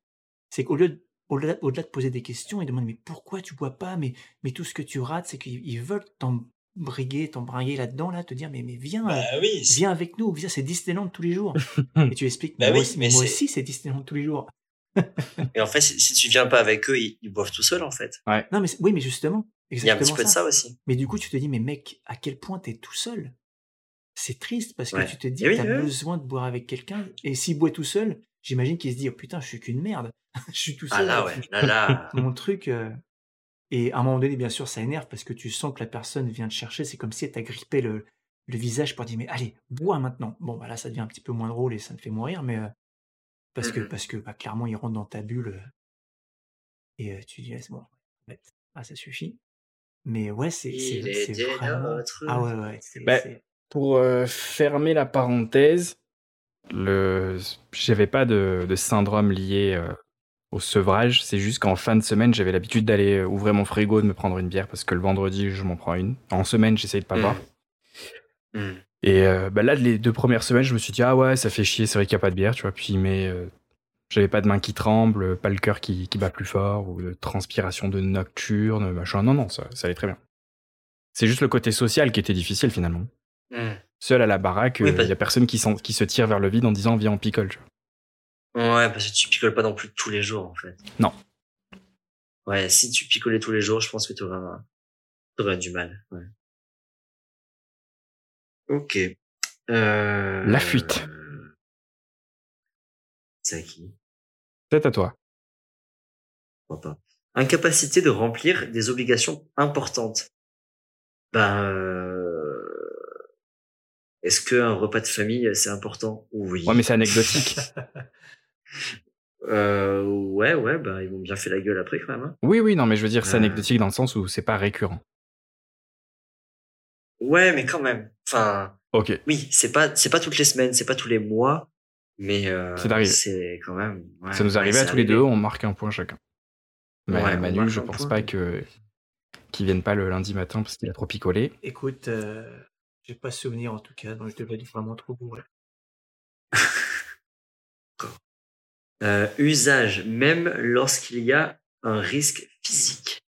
C'est qu'au lieu de, au-delà, au-delà de poser des questions, ils demandent, mais pourquoi tu bois pas mais, mais tout ce que tu rates, c'est qu'ils ils veulent t'embriguer, t'embringuer là-dedans, là, te dire, mais, mais viens, Bah oui. viens avec nous, viens, c'est Disneyland tous les jours. [laughs] et tu expliques, Bah moi oui, mais moi c'est- aussi, c'est Disneyland tous les jours. Et en fait, si, si tu viens pas avec eux, ils, ils boivent tout seuls, en fait. Non, mais oui, mais justement, Il y a un exactement petit peu de ça. ça aussi. Mais du coup, tu te dis, mais mec, à quel point t'es tout seul? C'est triste parce que Ouais. tu te dis Eh oui, que t'as oui, oui. besoin de boire avec quelqu'un. Et s'il boit tout seul, j'imagine qu'il se dit, oh putain, je suis qu'une merde. [laughs] je suis tout seul. Ah là, avec ouais. Là, là. [laughs] Mon truc. euh, Et à un moment donné, bien sûr, ça énerve parce que tu sens que la personne vient te chercher. C'est comme si elle t'a grippé le, le visage pour dire, mais allez, bois maintenant. Bon, bah là, ça devient un petit peu moins drôle et ça me fait mourir, mais. euh, parce que, Mhm. parce que bah, clairement, il rentre dans ta bulle. euh, Et euh, tu dis, ah, c'est bon, ah, ça suffit. Mais ouais, c'est était vraiment. notre Ah ouais, ouais. c'est- Bah, Pour euh, fermer la parenthèse, le... j'avais pas de, de syndrome lié euh, au sevrage. C'est juste qu'en fin de semaine, j'avais l'habitude d'aller ouvrir mon frigo, de me prendre une bière parce que le vendredi, je m'en prends une. En semaine, j'essaye de pas Mm. boire. Hmm. Et euh, bah là, les deux premières semaines, je me suis dit, ah ouais, ça fait chier, c'est vrai qu'il n'y a pas de bière, tu vois. Puis, mais euh, j'avais pas de main qui tremble, pas le cœur qui, qui bat plus fort, ou de transpiration de nocturne, machin. Non, non, ça, ça allait très bien. C'est juste le côté social qui était difficile finalement. Hmm. Seul à la baraque, il Oui, n'y parce- a personne qui se tire vers le vide en disant, viens, on picole, tu vois. Ouais, parce que tu picoles pas non plus tous les jours, en fait. Non. Ouais, si tu picolais tous les jours, je pense que tu aurais, aurais du mal. Ouais. Ok. Euh... La fuite. C'est à qui? C'est à toi. Pas. Incapacité de remplir des obligations importantes. Ben, euh... est-ce qu'un repas de famille, c'est important? Oui. Ouais, mais c'est anecdotique. [laughs] Euh, ouais, ouais, bah, ils m'ont bien fait la gueule après quand même. hein. oui, oui, non, mais je veux dire, c'est Euh. anecdotique dans le sens où c'est pas récurrent. Ouais, mais quand même. Enfin, Ok. oui, c'est pas, c'est pas toutes les semaines, c'est pas tous les mois, mais euh, C'est arrivé. C'est quand même. ouais, ça nous ouais, arrivait à tous les deux, on marque un point chacun. Mais Ouais, Manu, je pense point. pas que qu'il vienne pas le lundi matin parce qu'il a trop picolé. Écoute, euh, j'ai pas souvenir en tout cas, donc je devais être vraiment trop bourré. [laughs] Euh, usage, même lorsqu'il y a un risque physique.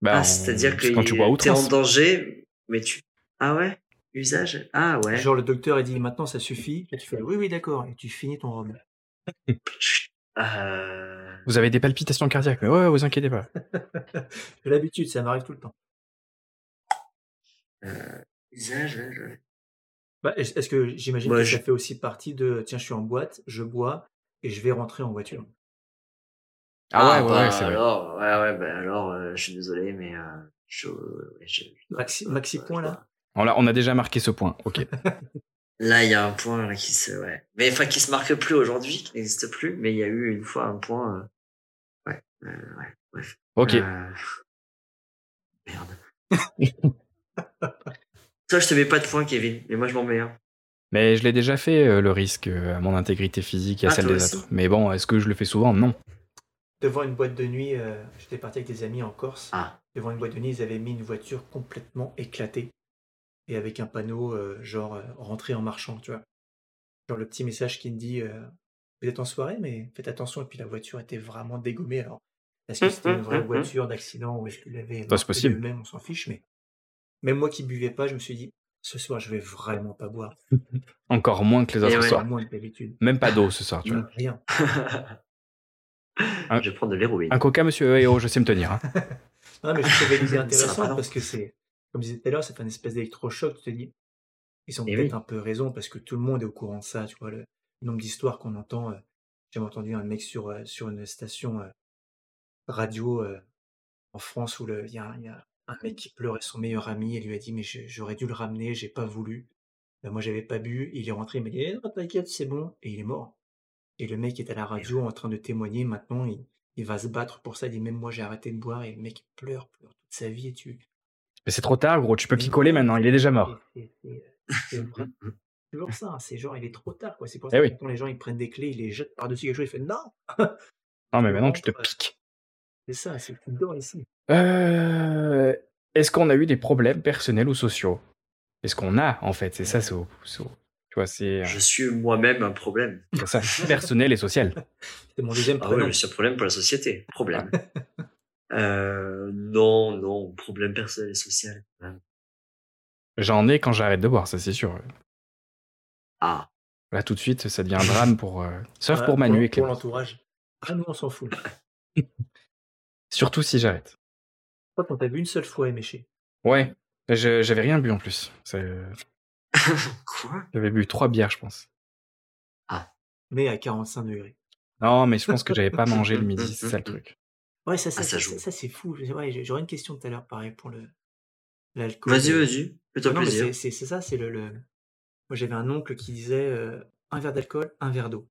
Bah, ah, c'est-à-dire que tu t'es en danger, mais tu. Ah ouais? Usage Ah ouais. Genre, le docteur, il dit maintenant ça suffit. Et tu fais oui, oui, d'accord. Et tu finis ton rhum. [laughs] Euh... Vous avez des palpitations cardiaques, mais ouais, vous inquiétez pas. [laughs] J'ai l'habitude, ça m'arrive tout le temps. Usage, ouais, Bah, est-ce que j'imagine que je- ça fait aussi partie de tiens, je suis en boîte, je bois et je vais rentrer en voiture. Ah, ouais, ouais, bah, ouais, c'est vrai. alors, ouais, ouais, bah alors, euh, je suis désolé, mais euh, je, ouais, je- Maxi, maxi point là On a, on a déjà marqué ce point. Ok. [laughs] Là, il y a un point là, qui se, ouais, mais enfin qui se marque plus aujourd'hui, qui n'existe plus, mais il y a eu une fois un point, euh, ouais, euh, ouais, bref. Ok. Euh, [laughs] Merde. [laughs] Toi, je te mets pas de points, Kevin, mais moi je m'en mets un. Mais je l'ai déjà fait, euh, le risque, euh, à mon intégrité physique et à Ah, celle des aussi autres. Mais bon, est-ce que je le fais souvent? Non. Devant une boîte de nuit, euh, j'étais parti avec des amis en Corse. Ah, Devant une boîte de nuit, ils avaient mis une voiture complètement éclatée et avec un panneau euh, genre euh, rentrer en marchant, tu vois. Genre le petit message qui me dit euh, vous êtes en soirée, mais faites attention. Et puis la voiture était vraiment dégommée. Alors, est-ce que c'était une vraie voiture d'accident ou est-ce qu'il avait Bah, c'est possible. même On s'en fiche, mais même moi qui buvais pas, je me suis dit ce soir, je vais vraiment pas boire. [laughs] Encore moins que les Et autres ouais. soirs. Moins que d'habitude. Même pas d'eau ce soir, tu vois. Rien. Un- [laughs] je vais prendre de l'héroïne. Un coca, monsieur Eh oh, je sais me tenir. hein. [laughs] Non, mais je trouvais [laughs] l'idée intéressante parce que c'est, comme je disais tout à l'heure, ça fait une espèce d'électrochoc. Tu te dis, ils ont Eh peut-être oui. un peu raison parce que tout le monde est au courant de ça. Tu vois, le nombre d'histoires qu'on entend. euh, J'ai entendu un mec sur, euh, sur une station euh, radio en France où il y, a un- il y a un mec qui pleurait son meilleur ami et lui a dit, mais j'aurais dû le ramener, j'ai pas voulu. Ben, moi, j'avais pas bu. Il est rentré, il m'a dit, Eh, t'inquiète, c'est bon. Et il est mort. Et le mec est à la radio en train de témoigner. Maintenant, il, il va se battre pour ça. Il dit, même moi, j'ai arrêté de boire. Et le mec, il pleure, pleure toute sa vie. Et tu, Mais c'est trop tard, gros. Tu peux picoler maintenant. Il est déjà mort. c'est- toujours ça, c'est genre il est trop tard quoi. C'est pour Eh ça oui. que quand les gens ils prennent des clés, ils les jettent par-dessus quelque chose, ils font non Non, mais maintenant, tu te piques. C'est ça, c'est tout dehors ici. Euh, Est-ce qu'on a eu des problèmes personnels ou sociaux? Est-ce qu'on a, en fait? C'est ça, c'est au- Tu vois, c'est Je suis moi-même un problème. [laughs] ça. Personnel et social. [laughs] C'est mon deuxième Ah prénom. je suis un problème pour la société. Problème. [laughs] euh, non, non, problème personnel et social. J'en ai quand j'arrête de boire, ça c'est sûr. Ah, Là, tout de suite, ça devient un drame pour. euh, Sauf Voilà, pour Manu et Pour l'entourage. Ah nous on s'en fout. Surtout si j'arrête. Je crois qu'on t'a vu une seule fois éméché. Ouais. Je- J'avais rien bu en plus. C'est- [laughs] quoi? J'avais bu trois bières, je pense. Mais à 45 degrés. Non, mais je pense que j'avais pas [laughs] mangé le midi, c'est ça le [laughs] truc. Ouais, ça, ça, Ah, ça ça, joue. ça, c'est fou. Ouais, J'aurais une question tout à l'heure pareil pour le l'alcool. Vas-y, vas-y. Fais-toi plaisir. c'est- ça, c'est le, le- Moi, j'avais un oncle qui disait euh, un verre d'alcool, un verre d'eau.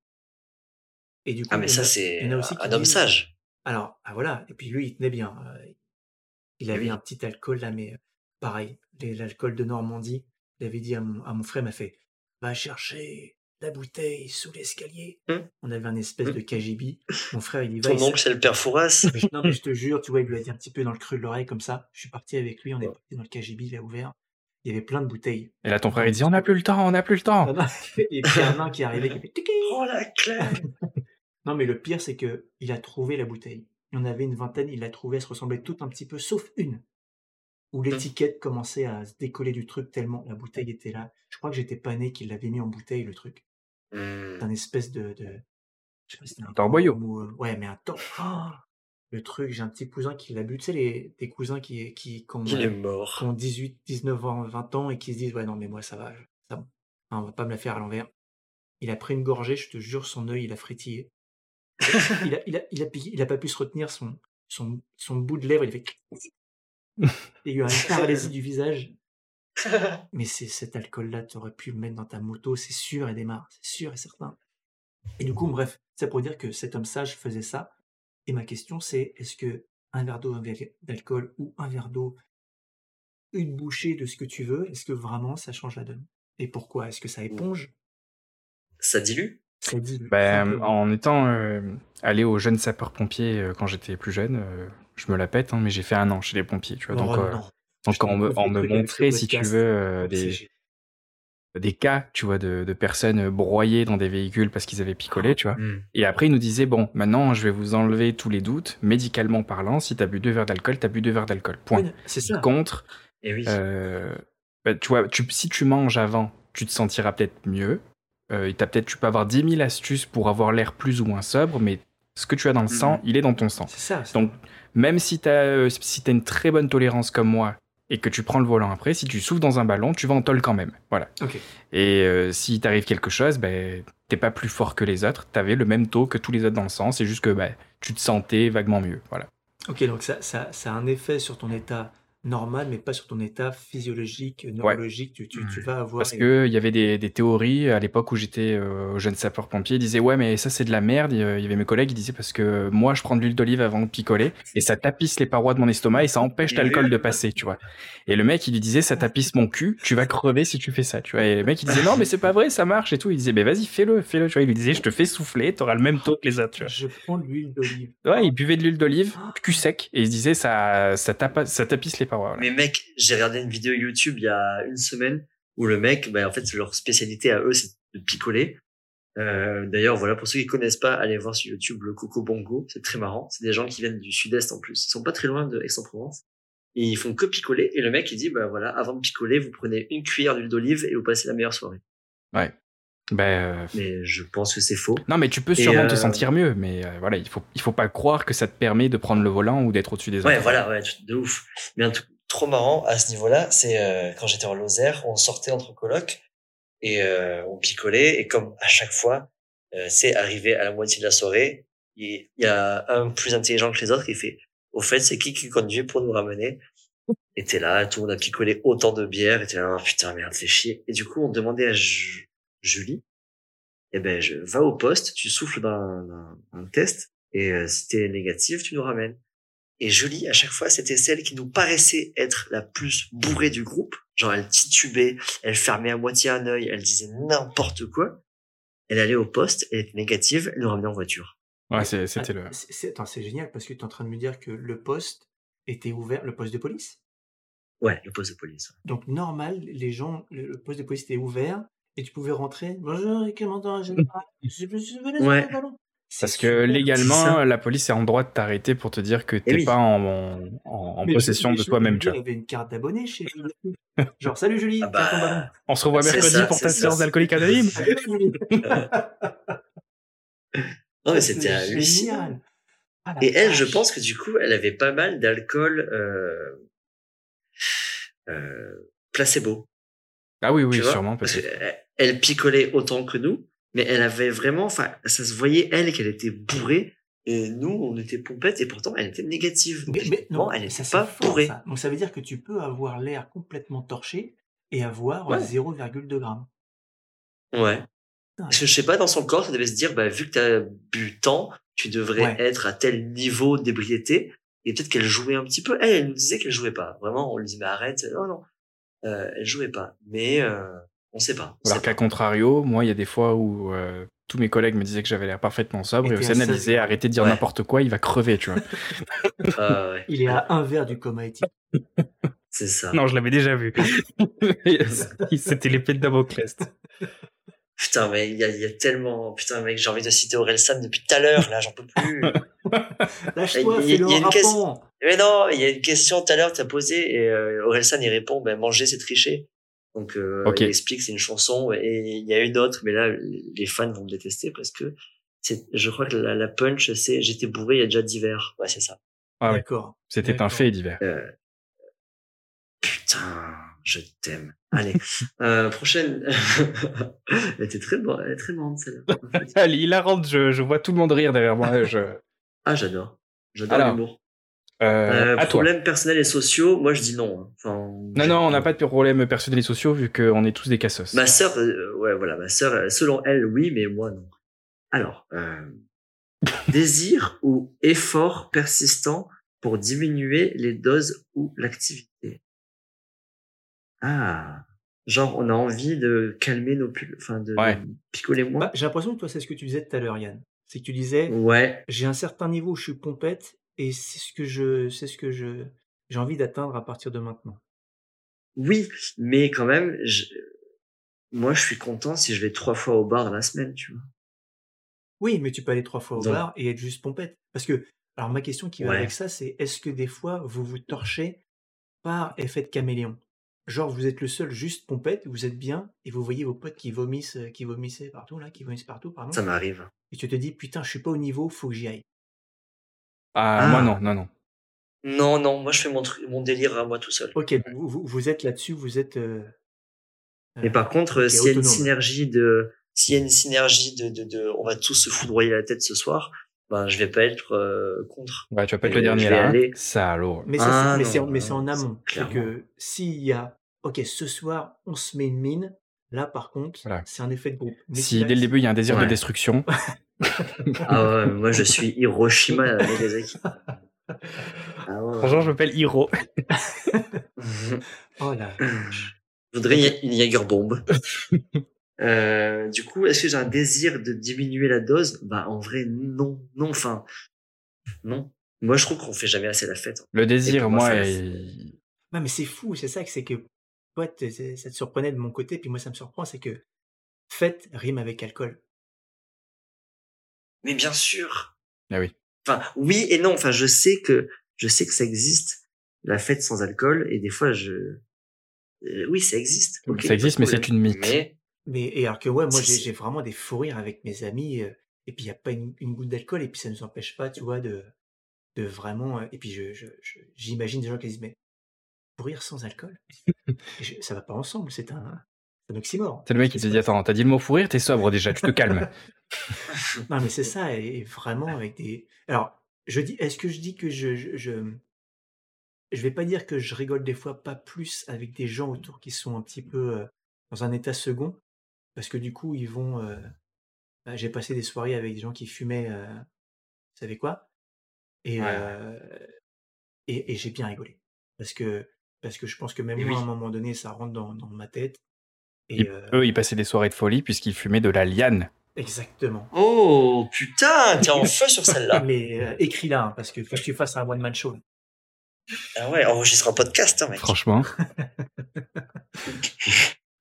Et du coup, Ah, mais il y en ça, a- c'est un homme sage. Alors, ah, voilà. Et puis lui, il tenait bien. euh, il avait oui. un petit alcool là, mais euh, pareil, l'alcool de Normandie. Il avait dit à mon, à mon frère, il m'a fait Va chercher la bouteille sous l'escalier. Hum. On avait un espèce Hum. de KGB. Mon frère, il dit Va. Ton oncle, c'est le père Fouras. [laughs] non, mais je te jure, tu vois, il lui a dit un petit peu dans le creux de l'oreille comme ça. Je suis parti avec lui, on est Ouais. parti dans le KGB, il a ouvert. Il y avait plein de bouteilles. Et là, ton frère, il dit On n'a plus le temps, on n'a plus le temps. Non, non, Et puis il y a un nain qui est arrivé qui fait [laughs] Tiki Oh la clé [laughs] Non, mais le pire, c'est que il a trouvé la bouteille. Il y en avait une vingtaine, il l'a trouvée, elle se ressemblait toutes un petit peu, sauf une. Où l'étiquette commençait à se décoller du truc tellement la bouteille était là. Je crois que j'étais pas né qu'il l'avait mis en bouteille, le truc. C'est un espèce de. de... Je sais pas si c'était un Torboyau. ou, euh, Ouais, mais un tor. Oh le truc, j'ai un petit cousin qui l'a bu. Tu sais, les, des cousins qui, qui, qui ont, Il est mort. qui ont 18, 19 ans, 20 ans et qui se disent Ouais, non, mais moi, ça va. Ça, va. on va pas me la faire à l'envers. Il a pris une gorgée, je te jure, son œil, il a frétillé. il, a, il, a, il, a, piqué- il a pas pu se retenir son, son, son bout de lèvre, il a fait. Il y a eu une paralysie du visage. [laughs] Mais c'est cet alcool-là, tu aurais pu le mettre dans ta moto, c'est sûr et démarre, c'est sûr et certain. Et du coup, bref, c'est pour dire que cet homme sage faisait ça. Et ma question, c'est est-ce que un verre d'eau, un verre d'alcool ou un verre d'eau, une bouchée de ce que tu veux, est-ce que vraiment ça change la donne? Et pourquoi? Est-ce que ça éponge? Ça dilue? Ça dilue Ben, en étant euh, allé aux jeunes sapeurs-pompiers euh, quand j'étais plus jeune, euh, je me la pète, hein, mais j'ai fait un an chez les pompiers, tu vois. Non, donc, euh, donc on me, des me montrait, si tu veux, euh, des, des cas, tu vois, de, de personnes broyées dans des véhicules parce qu'ils avaient picolé, tu vois. Hmm. Et après, il nous disait, bon, maintenant, je vais vous enlever tous les doutes, médicalement parlant, si t'as bu deux verres d'alcool, t'as bu deux verres d'alcool. Point. Oui, c'est ça. Contre, Et oui. euh, bah, tu vois, tu, si tu manges avant, tu te sentiras peut-être mieux. Euh, et t'as peut-être, tu peux avoir 10 000 astuces pour avoir l'air plus ou moins sobre, mais ce que tu as dans le Mhm. sang, il est dans ton sang. C'est ça. Donc, même si tu as, si t'as une très bonne tolérance comme moi et que tu prends le volant après, si tu souffles dans un ballon, tu vas en tôle quand même. Voilà. Ok. Et euh, si t'arrive quelque chose, ben, t'es pas plus fort que les autres. T'avais le même taux que tous les autres dans le sang. C'est juste que ben, tu te sentais vaguement mieux. Voilà. Ok, donc ça, ça, ça a un effet sur ton état normal, mais pas sur ton état physiologique, neurologique. Tu, tu, tu vas avoir. Parce qu'il y avait des, des théories à l'époque où j'étais euh, jeune sapeur-pompier. Ils disaient Ouais, mais ça c'est de la merde. Il y avait mes collègues qui disaient Parce que moi je prends de l'huile d'olive avant de picoler et ça tapisse les parois de mon estomac et ça empêche l'alcool de passer, tu vois. Et le mec il lui disait Ça tapisse mon cul, tu vas crever si tu fais ça, tu vois. Et le mec il disait Non, mais c'est pas vrai, ça marche et tout. Il disait Ben vas-y, fais-le, fais-le, tu vois. Il lui disait Je te fais souffler, t'auras le même taux que les autres, tu vois. Je prends de l'huile d'olive. Ouais, il buvait de l'huile d'olive, cul sec, et il disait ça, ça, ça tapisse les parois. Voilà. Mais mec, j'ai regardé une vidéo YouTube il y a une semaine où le mec, bah, en fait, leur spécialité à eux, c'est de picoler. Euh, D'ailleurs, voilà, pour ceux qui connaissent pas, allez voir sur YouTube le Coco Bongo. C'est très marrant. C'est des gens qui viennent du sud-est en plus. Ils sont pas très loin de Aix-en-Provence. Et ils font que picoler. Et le mec, il dit, bah voilà, avant de picoler, vous prenez une cuillère d'huile d'olive et vous passez la meilleure soirée. Ben, euh, Mais je pense que c'est faux. Non, mais tu peux sûrement te euh, sentir mieux, mais euh, voilà, il faut, il faut pas croire que ça te permet de prendre le volant ou d'être au-dessus des autres. Ouais, voilà, ouais, de ouf. Mais un truc trop marrant à ce niveau-là, c'est euh, quand j'étais en Lozère, on sortait entre colocs et euh, on picolait et comme à chaque fois, euh, c'est arrivé à la moitié de la soirée, il y a un plus intelligent que les autres qui fait. Au fait, c'est qui qui conduit pour nous ramener? Et t'es là, tout le monde a picolé autant de bière, et t'es là, oh, putain merde, c'est chier. Et du coup, on demandait à Julie, eh ben, je va au poste, tu souffles dans un, un- un test, et euh, si t'es négatif, tu nous ramènes. Et Julie, à chaque fois, c'était celle qui nous paraissait être la plus bourrée du groupe. Genre, elle titubait, elle fermait à moitié un œil, elle disait n'importe quoi. Elle allait au poste, elle était négative, elle nous ramenait en voiture. Ouais, c'est- c'était le. Ah, c'est- c'est attends, c'est génial parce que tu es en train de me dire que le poste était ouvert, le poste de police? Ouais, le poste de police. Donc normal, les gens, le, le poste de police était ouvert et tu pouvais rentrer. Bonjour, commandant Mm. général. Je peux laisser Ouais. le ballon Parce que légalement, la police est en droit de t'arrêter pour te dire que t'es oui. pas en, en, en Mais possession de toi-même, tu vois. Il y avait une carte d'abonné chez [laughs] Julie. Genre, salut Julie, Ah ton ballon. bah, On se revoit mercredi ça, pour ta séance d'alcoolique anonyme. [laughs] Salut, Julie. [laughs] non mais c'était hallucinant. génial. Ah, Et elle, je pense que du coup, elle avait pas mal d'alcool euh, euh, placebo. Ah oui, oui, sûrement. Parce peut-être. Elle picolait autant que nous, mais elle avait vraiment, enfin, ça se voyait elle qu'elle était bourrée, et nous, on était pompettes, et pourtant, elle était négative. Mais, mais non, elle mais était ça, pas fort, bourrée. ça. Donc ça veut dire que tu peux avoir l'air complètement torché et avoir Ouais. 0,2 grammes. Ouais. Que je sais pas, dans son corps, ça devait se dire, bah, vu que t'as bu tant, tu devrais Ouais. être à tel niveau d'ébriété. Et peut-être qu'elle jouait un petit peu. Elle, elle nous disait qu'elle jouait pas. Vraiment, on lui dit, mais arrête. Non, non. Euh, elle jouait pas. Mais, euh, on sait pas. On Alors qu'à contrario, moi, il y a des fois où euh, tous mes collègues me disaient que j'avais l'air parfaitement sobre Et et Océane, disait arrêtez de dire Ouais. n'importe quoi, il va crever, tu vois. [laughs] [laughs] Euh, ouais, Il est à un verre du coma éthique. [laughs] c'est ça. non, je l'avais déjà vu. C'était l'épée de Damoclès. Putain, mais il y a, il y a tellement, putain, mec, j'ai envie de citer Orelsan depuis tout à l'heure, là, j'en peux plus. Lâche-toi, a en une rappant. mais non, il y a une question tout à l'heure que t'as posée et euh, Orelsan il répond, ben, manger c'est tricher. Donc, euh, Ok. il explique que c'est une chanson et il y a une autre, mais là, les fans vont me détester parce que c'est, je crois que la, la punch, c'est j'étais bourré il y a déjà d'hiver. Ouais, c'est ça. Ah ouais. D'accord. C'était un fait divers. Euh, putain, je t'aime. Allez, euh, prochaine. [laughs] elle était très bonne, elle est très bonne celle-là. [laughs] en fait. Allez, il la rentre, je, je vois tout le monde rire derrière moi. Je... Ah, j'adore. J'adore Alors, l'humour. Euh, Euh, toi. problèmes personnels et sociaux, moi je dis non. hein. Enfin, Non, non, on n'a pas de problème personnel et sociaux vu qu'on est tous des cassos. Ma sœur, euh, ouais, voilà, ma sœur, selon elle, oui, mais moi non. Alors, euh, [laughs] désir ou effort persistant pour diminuer les doses ou l'activité? Ah, genre on a envie de calmer nos pulls, enfin de, Ouais. de picoler moins? Bah, J'ai l'impression que toi, c'est ce que tu disais tout à l'heure, Yann. C'est que tu disais, Ouais, j'ai un certain niveau où je suis pompette et c'est ce que je, c'est ce que je, j'ai envie d'atteindre à partir de maintenant. oui, mais quand même, je- moi, je suis content si je vais trois fois au bar dans la semaine, tu vois. Oui, mais tu peux aller trois fois au Donc- bar et être juste pompette. Parce que, alors ma question qui va Ouais. avec ça, c'est est-ce que des fois vous vous torchez par effet de caméléon? Genre vous êtes le seul juste pompette, vous êtes bien et vous voyez vos potes qui vomissent, qui vomissaient partout là, qui vomissent partout, pardon. Ça m'arrive. Et tu te dis putain, je suis pas au niveau, faut que j'y aille. Ah, Ah. moi non, non, non. Non, non, moi, je fais mon, truc- mon délire à moi tout seul. Ok, vous, êtes là-dessus, vous êtes. euh, Mais euh, par contre, ok, s'il y a une synergie de, s'il y a une synergie de, de, de, on va tous se foudroyer la tête ce soir, ben, je vais pas être euh, contre. Ouais, tu vas pas être Euh, le dernier là. hein. aller. Ça, Ah, c'est- mais c'est en- mais non, c'est en amont. C'est que s'il y a, ok, ce soir, on se met une mine, là, par contre, Voilà. c'est un effet de groupe. Mais Si dès le début il y a un désir de destruction, [laughs] [laughs] Ah ouais, moi, je suis Hiroshima, Nagasaki. Ah ouais. bonjour, je m'appelle Hiro. [laughs] Oh là. Je voudrais une une Jagerbomb. Euh, du coup, est-ce que j'ai un désir de diminuer la dose? Bah, en vrai, non, non, enfin, non. Moi, je trouve qu'on fait jamais assez la fête. Le Et désir, moi, moi, ça- est- Non, mais c'est fou, c'est ça que c'est que, toi, ça te surprenait de mon côté, puis moi, ça me surprend, c'est que fête rime avec alcool. Mais bien sûr. Ah oui. Enfin, oui et non. Enfin, je sais que je sais que ça existe la fête sans alcool et des fois je Euh, oui, ça existe. Ça existe, mais c'est une mythe. Mais Mais, et alors que, ouais, moi, j'ai j'ai vraiment des fous rires avec mes amis, euh, et puis il n'y a pas une, une goutte d'alcool, et puis ça ne nous empêche pas, tu vois, de, de vraiment. euh, et puis je- je- je- j'imagine des gens qui disent, mais fou rire sans alcool? [laughs] Je- Ça va pas ensemble, c'est un, c'est oxymore. C'est le mec qui te dit Attends, t'as dit le mot fou rire, t'es sobre déjà, tu te calmes. [laughs] [laughs] Non, mais c'est ça, et, et vraiment avec des. Alors, je dis, est-ce que je dis que je, je, je, je vais pas dire que je rigole des fois pas plus avec des gens autour qui sont un petit peu euh, dans un état second, parce que du coup, ils vont. euh, bah, J'ai passé des soirées avec des gens qui fumaient, euh, vous savez quoi, et, Ouais. et, et j'ai bien rigolé, parce que parce que je pense que même moi, oui. à un moment donné, ça rentre dans, dans ma tête. Et Ils- euh, Eux, ils passaient des soirées de folie puisqu'ils fumaient de la liane. exactement. oh putain, t'es en [laughs] feu sur celle-là. Mais euh, écris là, hein, parce que faut que tu fasses un one man show. Ah ouais, enregistre un podcast, hein, mec. Franchement. [laughs]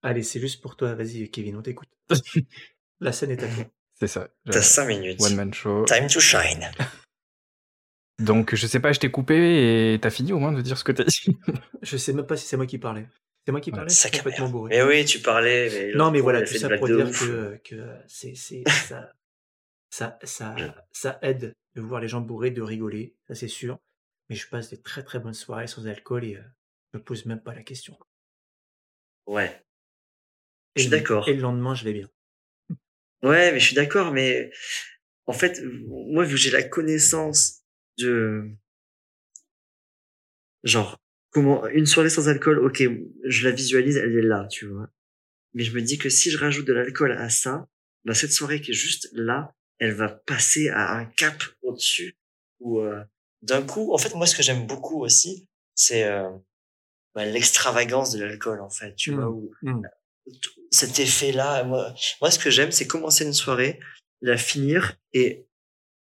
Allez, c'est juste pour toi. Vas-y, Kevin, on t'écoute. [laughs] La scène est à toi. C'est ça. T'as 5 minutes. One man show. Time to shine. Donc, je sais pas, je t'ai coupé et t'as fini au moins de dire ce que t'as dit. Je sais même pas si c'est moi qui parlais. C'est moi qui Ouais, parlais Sac à complètement bourré. Mais oui, tu parlais. Mais Non, mais voilà, tout ça pour dire ouf. que, que c'est, c'est, ça, ça, ça, ça aide de voir les gens bourrés, de rigoler, ça c'est sûr. Mais je passe des très très bonnes soirées sans alcool et euh, je me pose même pas la question. Ouais. Et Je suis d'accord. Et le lendemain, je vais bien. Ouais, mais je suis d'accord, mais en fait, moi, vu que j'ai la connaissance de, genre, comment, une soirée sans alcool, ok, je la visualise, elle est là, tu vois. Mais je me dis que si je rajoute de l'alcool à ça, bah, cette soirée qui est juste là, elle va passer à un cap au-dessus, ou euh, d'un coup, en fait, moi, ce que j'aime beaucoup aussi, c'est euh, bah, l'extravagance de l'alcool, en fait, tu vois, où Mm. cet effet-là, moi, moi, ce que j'aime, c'est commencer une soirée, la finir et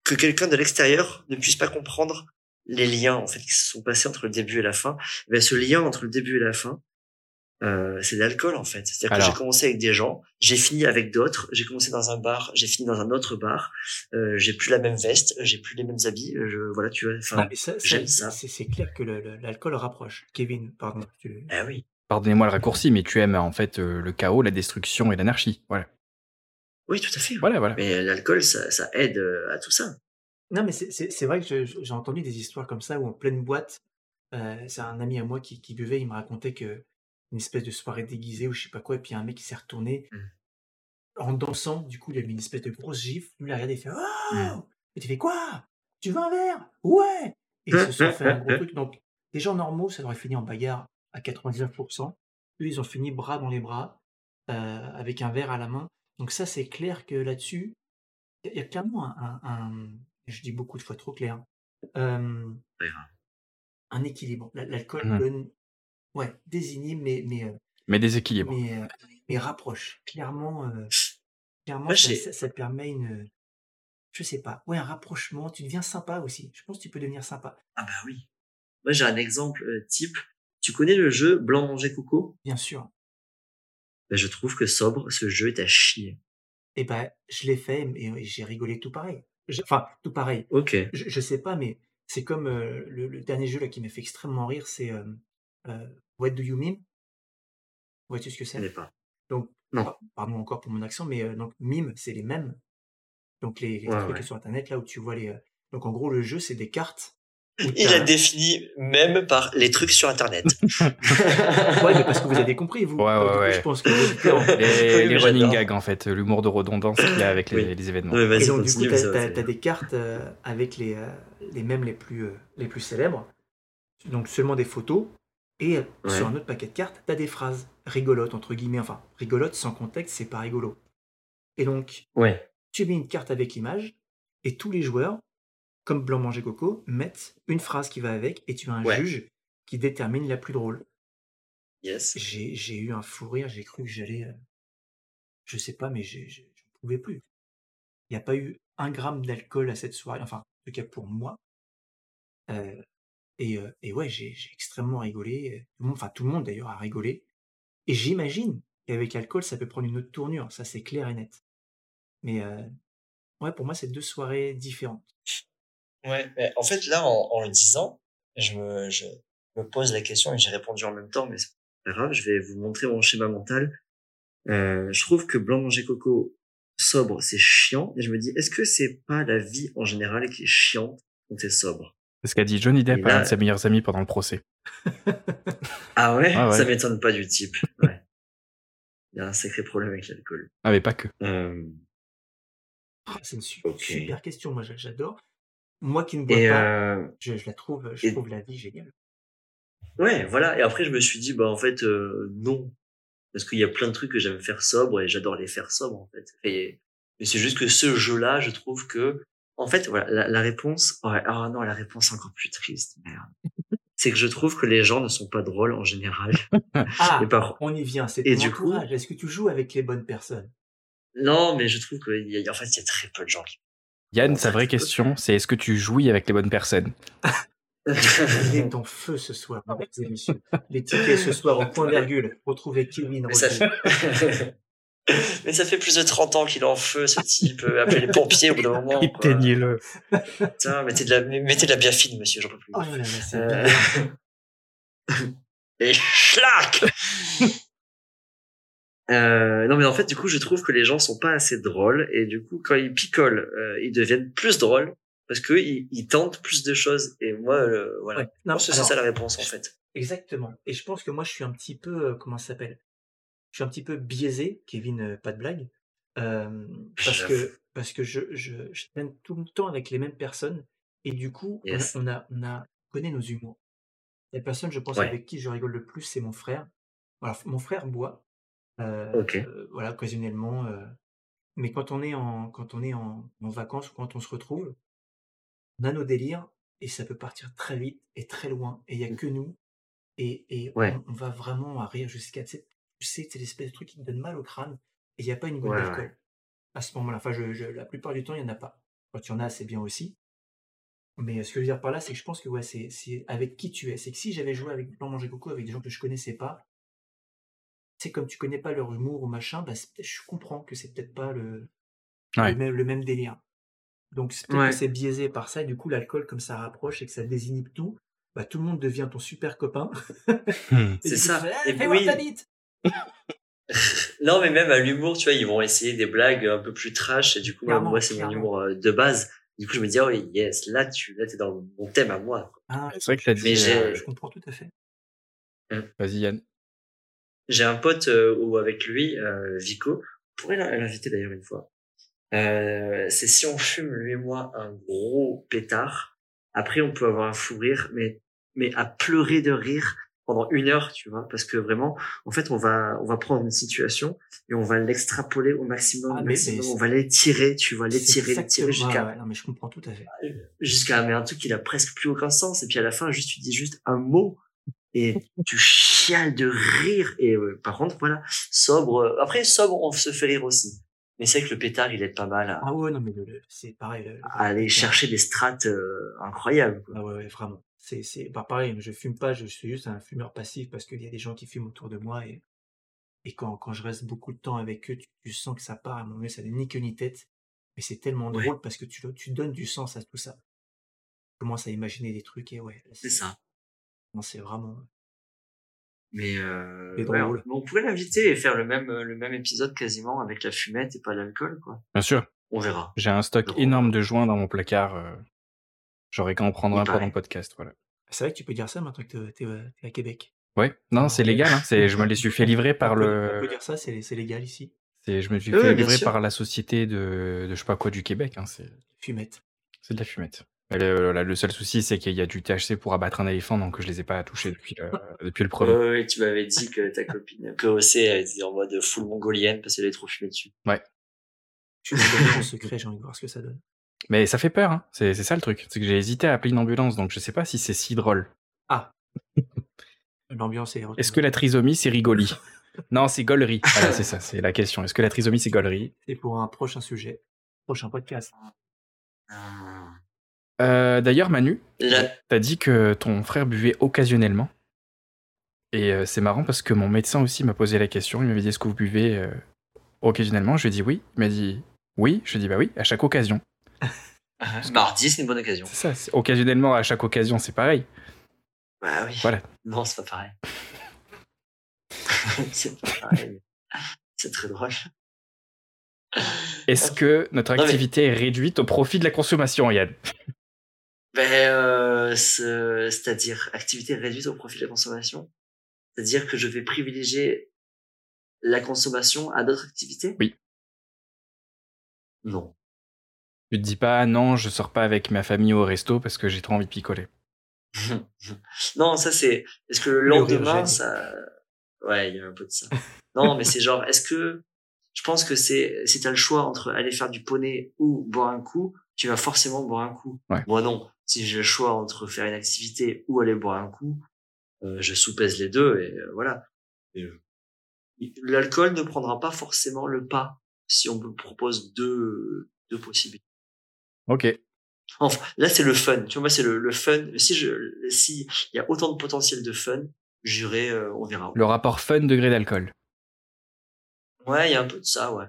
que quelqu'un de l'extérieur ne puisse pas comprendre les liens en fait qui se sont passés entre le début et la fin. Mais ce lien entre le début et la fin, euh, c'est l'alcool en fait. C'est-à-dire que j'ai commencé avec des gens, j'ai fini avec d'autres, j'ai commencé dans un bar, j'ai fini dans un autre bar, euh, j'ai plus la même veste, j'ai plus les mêmes habits, euh, je, voilà, tu vois. Enfin, mais ça, ça, j'aime ça. C'est, clair que l'alcool rapproche. Kevin, pardon. tu- ah oui. Pardonnez-moi le raccourci, mais tu aimes en fait euh, le chaos, la destruction et l'anarchie. Voilà. Oui, tout à fait. Voilà, voilà. Mais l'alcool, ça, ça aide à tout ça. Non, mais c'est- vrai que j'ai entendu des histoires comme ça où en pleine boîte, euh, c'est un ami à moi qui, qui buvait, il me racontait que une espèce de soirée déguisée ou je sais pas quoi, et puis un mec qui s'est retourné Mm. en dansant, du coup il a mis une espèce de grosse gifle, lui il a regardé, il fait Oh Mm. Et tu fais quoi? Tu veux un verre? Ouais Et ils se sont fait un gros truc. Donc, des gens normaux, ça aurait fini en bagarre à 99%. Eux, ils ont fini bras dans les bras, euh, avec un verre à la main. Donc ça, c'est clair que là-dessus, il y a clairement un- je dis beaucoup de fois trop clair, euh, un équilibre. La- L'alcool Mhm. donne, ouais, désinhibe, mais, mais, euh, Mais déséquilibre. mais, euh, mais rapproche. Clairement, clairement ça, j'ai- ça- ça te permet une, je sais pas, ouais, un rapprochement. Tu deviens sympa aussi. Je pense que tu peux devenir sympa. Ah bah oui. Moi, j'ai un exemple type. Tu connais le jeu Blanc manger coco? Bien sûr. ben, je trouve que sobre, ce jeu est à chier. Et ben, je l'ai fait et j'ai rigolé tout pareil. Je- Enfin, tout pareil. Ok. Je, je sais pas, mais c'est comme euh, le, le dernier jeu là qui m'a fait extrêmement rire, c'est euh, euh, What Do You Meme? Vois-tu ce que Je c'est? pas. Donc, Non. pa- pardon encore pour mon accent, mais euh, donc mime, c'est les mêmes. Donc les, les Ouais, trucs ouais. sur internet là où tu vois les. euh, Donc en gros, le jeu c'est des cartes. Il a défini même par les trucs sur Internet. [laughs] Ouais, mais parce que vous avez compris, vous. Ouais, ouais, Donc, du coup, ouais. Je pense que vous Les, [laughs] Oui, running gags, en fait, l'humour de redondance qu'il y a avec les, Oui. les événements. Ouais, Et vas-y, donc, du coup, tu as, des cartes euh, avec les, euh, les mèmes les plus, euh, les plus célèbres. Donc, seulement des photos. Et euh, Ouais. sur un autre paquet de cartes, tu as des phrases rigolotes, entre guillemets. Enfin, rigolotes sans contexte, c'est pas rigolo. Et donc, Ouais. tu mets une carte avec l'image. Et tous les joueurs, comme Blanc Manger Coco, mettent une phrase qui va avec. Et tu as un Ouais. juge qui détermine la plus drôle. Yes. J'ai eu un fou rire. J'ai cru que j'allais. euh, je sais pas, mais je ne pouvais plus. Il n'y a pas eu un gramme d'alcool à cette soirée, enfin, en tout cas pour moi. Euh, et, euh, et ouais, j'ai extrêmement rigolé. Tout le monde, enfin, tout le monde d'ailleurs a rigolé. Et j'imagine qu'avec l'alcool, ça peut prendre une autre tournure. Ça, c'est clair et net. Mais ouais, pour moi, c'est deux soirées différentes. Ouais, mais en fait, là, en, en le disant, je me, je me pose la question et j'ai répondu en même temps, mais c'est pas grave, je vais vous montrer mon schéma mental. Euh, je trouve que blanc manger coco sobre, c'est chiant, et je me dis, est-ce que c'est pas la vie en général qui est chiante quand t'es sobre? C'est ce qu'a dit Johnny Depp à là- un de ses meilleurs amis pendant le procès. [laughs] Ah ouais? Ah ouais. Ça m'étonne pas du type. Ouais. Il y a un sacré problème avec l'alcool. Ah, mais pas que. Euh, Ah, C'est une su- Ok. super question. Moi, j'a- j'adore. Moi qui ne bois et pas, euh, je, je la trouve, je et- trouve la vie géniale. Ouais, voilà. Et après, je me suis dit, bah, en fait, euh, non. Parce qu'il y a plein de trucs que j'aime faire sobre et j'adore les faire sobre, en fait. Et, mais c'est juste que ce jeu-là, je trouve que, en fait, voilà, la, la réponse, ouais, ah non, la réponse est encore plus triste, merde. C'est que je trouve que les gens ne sont pas drôles en général. Ah, [laughs] Et par, on y vient. C'est Et ton du coup- entourage. Est-ce que tu joues avec les bonnes personnes? Non, mais je trouve qu'il y a, en fait, il y a très peu de gens qui. Yann, Bon, sa ça, vraie question, c'est est-ce que tu jouis avec les bonnes personnes? Il est en feu ce soir, mesdames et messieurs. Les tickets ce soir au [laughs] point virgule. Retrouvez Kevin Mais ça, fait... [laughs] mais ça fait plus de 30 ans qu'il est en feu, ce type. Euh, Appelez les pompiers au bout d'un moment. [laughs] Éteignez-le. Putain, mettez de la, mettez de la biafine, monsieur, j'en peux plus. Oh là là, c'est Euh, bizarre. Et schlac euh, Non mais en fait du coup je trouve que les gens sont pas assez drôles et du coup quand ils picolent euh, ils deviennent plus drôles parce que ils, ils tentent plus de choses et moi euh, voilà. Ouais. Non, c'est ça la réponse en fait. Exactement. Et je pense que moi, je suis un petit peu, comment ça s'appelle? Je suis un petit peu biaisé, Kevin, pas de blague, euh, parce que parce que je, je, je traîne tout le temps avec les mêmes personnes et du coup, on a- on, a, on a on connaît nos humours. La personne, je pense, Ouais. avec qui je rigole le plus, c'est mon frère. Alors, mon frère boit, euh, voilà, occasionnellement. euh, mais quand on est en quand on est en, en vacances ou quand on se retrouve, on a nos délires et ça peut partir très vite et très loin et il y a que nous et, et Ouais. on, on va vraiment à rire jusqu'à tu sais c'est l'espèce de truc qui te donne mal au crâne et il n'y a pas une goutte Ouais, d'alcool ouais. à ce moment-là. Enfin, je, je- la plupart du temps, il n'y en a pas. Quand il y en a, c'est bien aussi. Mais euh, ce que je veux dire par là, c'est que je pense que ouais, c'est c'est avec qui tu es. C'est que si j'avais joué avec Blanc Manger Coco avec des gens que je connaissais pas, c'est comme tu connais pas leur humour ou machin, bah, je comprends que c'est peut-être pas le, Ouais. le, même, le même délire. Donc c'est peut-être Ouais. que c'est biaisé par ça, et du coup l'alcool comme ça rapproche et que ça désinhibe tout, bah, tout le monde devient ton super copain. [laughs] Et C'est ça. fais, Et Eh, fais voir oui. [laughs] Non mais même à l'humour tu vois ils vont essayer des blagues un peu plus trash et du coup moi, Clairement, moi c'est mon humour euh, de base. Du coup je me dis ah oui yes là tu là t'es dans mon thème à moi. Ah, C'est vrai que je- dit, Mais j'ai- je comprends tout à fait. Vas-y, Yann. J'ai un pote euh, où avec lui, euh, Vico, on pourrait l'in- l'inviter d'ailleurs une fois. Euh, c'est si on fume lui et moi un gros pétard, après on peut avoir un fou rire, mais mais à pleurer de rire pendant une heure, tu vois, parce que vraiment, en fait, on va on va prendre une situation et on va l'extrapoler au maximum, Ah, mais- on va l'étirer, tu vois, l'étirer, l'étirer jusqu'à ouais, non mais je comprends tout à fait. jusqu'à mais un truc qui n'a presque plus aucun sens et puis à la fin juste tu dis juste un mot et tu de rire et euh, par contre voilà sobre euh, après sobre on se fait rire aussi mais c'est vrai que le pétard il aide pas mal à, Ah ouais, non mais le- le- c'est pareil. le- le- à aller le- chercher des strates euh, incroyables quoi. Ah ouais, ouais, vraiment. C'est, c'est, bah pareil, je fume pas, je suis juste un fumeur passif parce qu'il y a des gens qui fument autour de moi et, Et quand, quand je reste beaucoup de temps avec eux, tu, tu sens que ça part, à moment donné, ça n'a ni queue ni tête. Mais c'est tellement Ouais. drôle parce que tu, tu donnes du sens à tout ça. Tu commences à imaginer des trucs et ouais, C'est ça. non, c'est vraiment. Mais euh, ouais, on, on pourrait l'inviter et faire le même le même épisode quasiment avec la fumette et pas l'alcool quoi. Bien sûr. On verra. J'ai un stock Donc, énorme de joints dans mon placard. euh, J'aurais qu'à en prendre un pendant le podcast. Voilà. C'est vrai que tu peux dire ça maintenant que t'es- euh, à Québec. Ouais, non, c'est légal. Hein. c'est- Je me les suis fait livrer [laughs] par On peut- On peut le. dire ça, c'est c'est légal ici. c'est- Je me suis Oui, fait livrer sûr. par la société de, de je sais pas quoi du Québec. Hein. C'est Fumette. c'est de la fumette. Mais le, seul souci, c'est qu'il y a du THC pour abattre un éléphant, donc je les ai pas touchés depuis le, [laughs] depuis le premier. Ouais, ouais, tu m'avais dit que ta copine, que OC elle était en mode full mongolienne parce qu'elle est trop fumée dessus. Je suis mon secret, j'ai envie de voir ce que ça donne. Mais ça fait peur, hein. c'est c'est ça le truc. C'est que j'ai hésité à appeler une ambulance, donc je sais pas si c'est si drôle. Ah [laughs] L'ambiance est Est-ce que la trisomie, c'est rigoli? [laughs] Non, c'est gaulerie. Voilà, c'est ça, c'est la question. Est-ce que la trisomie, c'est gaulerie? C'est pour un prochain sujet. Prochain podcast. Euh, D'ailleurs, Manu, t'as dit que ton frère buvait occasionnellement. Et euh, c'est marrant parce que mon médecin aussi m'a posé la question. Il m'avait dit Est-ce que vous buvez euh, occasionnellement? Je lui ai dit oui. Il m'a dit oui. Je lui ai dit bah oui, à chaque occasion. [laughs] mardi, c'est une bonne occasion. C'est ça, occasionnellement, à chaque occasion, c'est pareil. Bah oui. Voilà. Non, c'est pas pareil. [laughs] c'est pas pareil. C'est très drôle. Est-ce que notre Non, mais- activité est réduite au profit de la consommation, Yann? Ben, euh, ce- c'est-à-dire activité réduite au profit de la consommation. C'est-à-dire que je vais privilégier la consommation à d'autres activités Oui. Non. Tu te dis pas non, je sors pas avec ma famille au resto parce que j'ai trop envie de picoler. [laughs] non, ça c'est. Est-ce que le lendemain, ça. Ouais, il y a un peu de ça. non, mais c'est genre, est-ce que. Je pense que c'est. Si t'as le choix entre aller faire du poney ou boire un coup, tu vas forcément boire un coup. Ouais. Moi non. Si j'ai le choix entre faire une activité ou aller boire un coup, euh, je soupèse les deux et euh, voilà. Euh, L'alcool ne prendra pas forcément le pas si on me propose deux, deux possibilités. Ok. Enfin, là, c'est le fun. Tu vois, moi, c'est le, le fun. Si je, si il y a autant de potentiel de fun, j'irai, euh, on verra. Le rapport fun degré d'alcool. Ouais, il y a un peu de ça, ouais.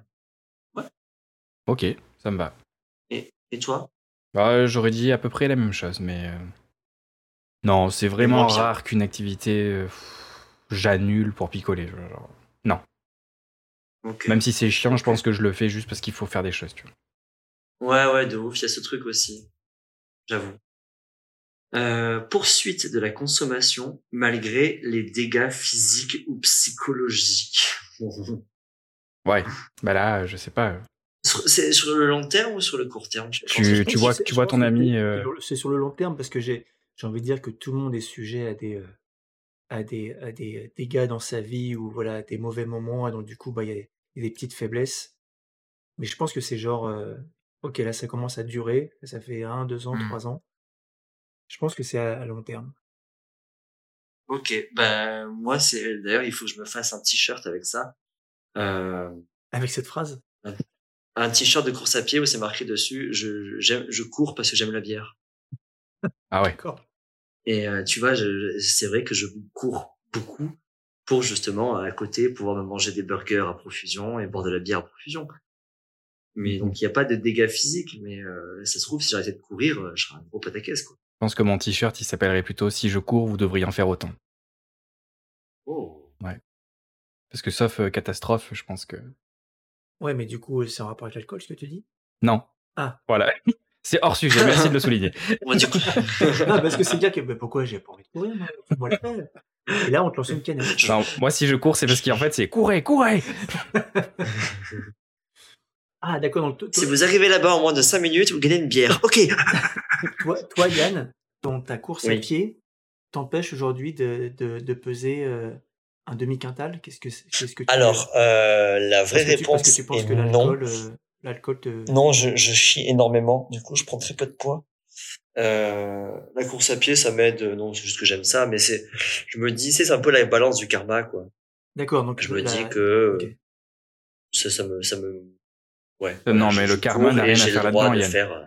Ok, ça me va. Et, et toi? Bah, J'aurais dit à peu près la même chose, mais. euh, Non, c'est vraiment rare qu'une activité. euh, J'annule pour picoler. genre. Non. Même si c'est chiant, je pense que je le fais juste parce qu'il faut faire des choses, tu vois. Ouais, ouais, de ouf. Il y a ce truc aussi. J'avoue. Euh, poursuite de la consommation malgré les dégâts physiques ou psychologiques. Ouais. Bah là, je sais pas. Sur- c'est sur le long terme ou sur le court terme? Je Tu- vois- tu vois ton ami, c'est- euh, C'est sur le long terme parce que j'ai j'ai envie de dire que tout le monde est sujet à des, euh, à des, à des dégâts dans sa vie ou voilà, des mauvais moments. Et donc, du coup, bah, il y, a il y a des petites faiblesses. Mais je pense que c'est genre, euh, ok, là, ça commence à durer. Ça fait un, deux ans, Mm. trois ans. Je pense que c'est à, à long terme. Ok, ben moi c'est d'ailleurs il faut que je me fasse un t-shirt avec ça. Euh, Avec cette phrase? Un t-shirt de course à pied où c'est marqué dessus je cours parce que j'aime la bière. Ah ouais. D'accord. Et euh, tu vois, c'est vrai que je cours beaucoup pour justement à côté pouvoir me manger des burgers à profusion et boire de la bière à profusion. Mais donc il n'y a pas de dégâts physiques, mais euh, ça se trouve si j'arrêtais de courir, euh, je serais un gros pataquès quoi. Je pense que mon t-shirt, il s'appellerait plutôt Si je cours, vous devriez en faire autant. Oh. Parce que sauf euh, catastrophe, je pense que. Ouais, mais du coup, c'est en rapport avec l'alcool, ce que tu dis? Non. Ah. Voilà. [laughs] C'est hors sujet, merci de le souligner. Moi du coup, Non, parce que c'est dire que bah, pourquoi j'ai pas envie de courir, moi? Et là, on te lance une canette. Non, moi, si je cours, c'est parce qu'en fait, c'est courez, courez [laughs] Ah, d'accord. Donc, toi, si vous arrivez là-bas en moins de 5 minutes, vous gagnez une bière. Ok. [laughs] toi, toi, Yann, dans ta course à Oui. pied, t'empêche aujourd'hui de, de, de peser euh, un demi-quintal Qu'est-ce que, qu'est-ce que tu Alors, euh, la parce vraie que tu, parce réponse que tu penses est que non. l'alcool, euh, l'alcool te. Non, je, je chie énormément. Du coup, je prends très peu de poids. Euh, la course à pied, ça m'aide. Non, c'est juste que j'aime ça, mais c'est, je me dis, c'est un peu la balance du karma, quoi. D'accord. Donc Je me la- dis que ça, ça me, ça me, ouais. Euh, non, je- mais je le karma n'a rien à faire là-dedans, faire, euh,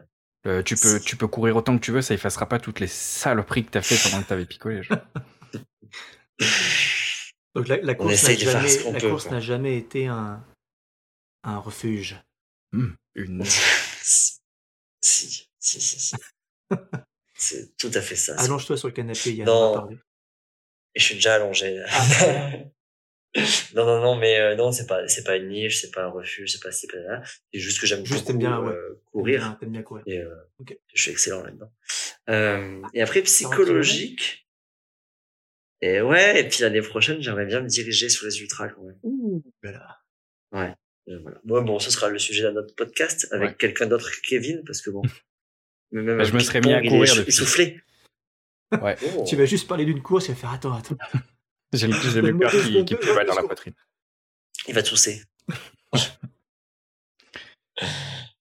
Euh, tu, peux, tu peux courir autant que tu veux, ça effacera pas toutes les saloperies que t'as fait pendant que t'avais picolé. [laughs] [laughs] [laughs] Donc la, la On course n'a essaye de faire jamais, ce qu'on la peut, course quoi. n'a jamais été un, un refuge. Hmm, une... [laughs] [laughs] si, si, si, si. [laughs] C'est tout à fait ça. c'est- Allonge-toi sur le canapé, Yann. Non. on va parler. Et je suis déjà allongé. Ah. non, non, non, mais euh, non, c'est pas, c'est pas une niche, c'est pas un refuge, c'est pas ci, pas là. C'est juste que j'aime Juste, beaucoup bien, ouais. euh, courir. T'aimes bien courir. Et euh, je suis excellent là-dedans. Euh, et après, psychologique. Et ouais, et puis l'année prochaine, j'aimerais bien me diriger sur les ultras quand même. Ouh là. Euh, voilà. Bon, bon, ce sera le sujet d'un autre podcast avec Ouais. quelqu'un d'autre que Kevin, parce que bon. [laughs] mais même Bah, je le me serais mis à ping-pong, il est courir. [laughs] Ouais. Oh. Tu vas juste parler d'une course, va faire attends, attends. [laughs] J'ai le, j'ai le cœur qui, qui prévale dans la poitrine. Il va tousser.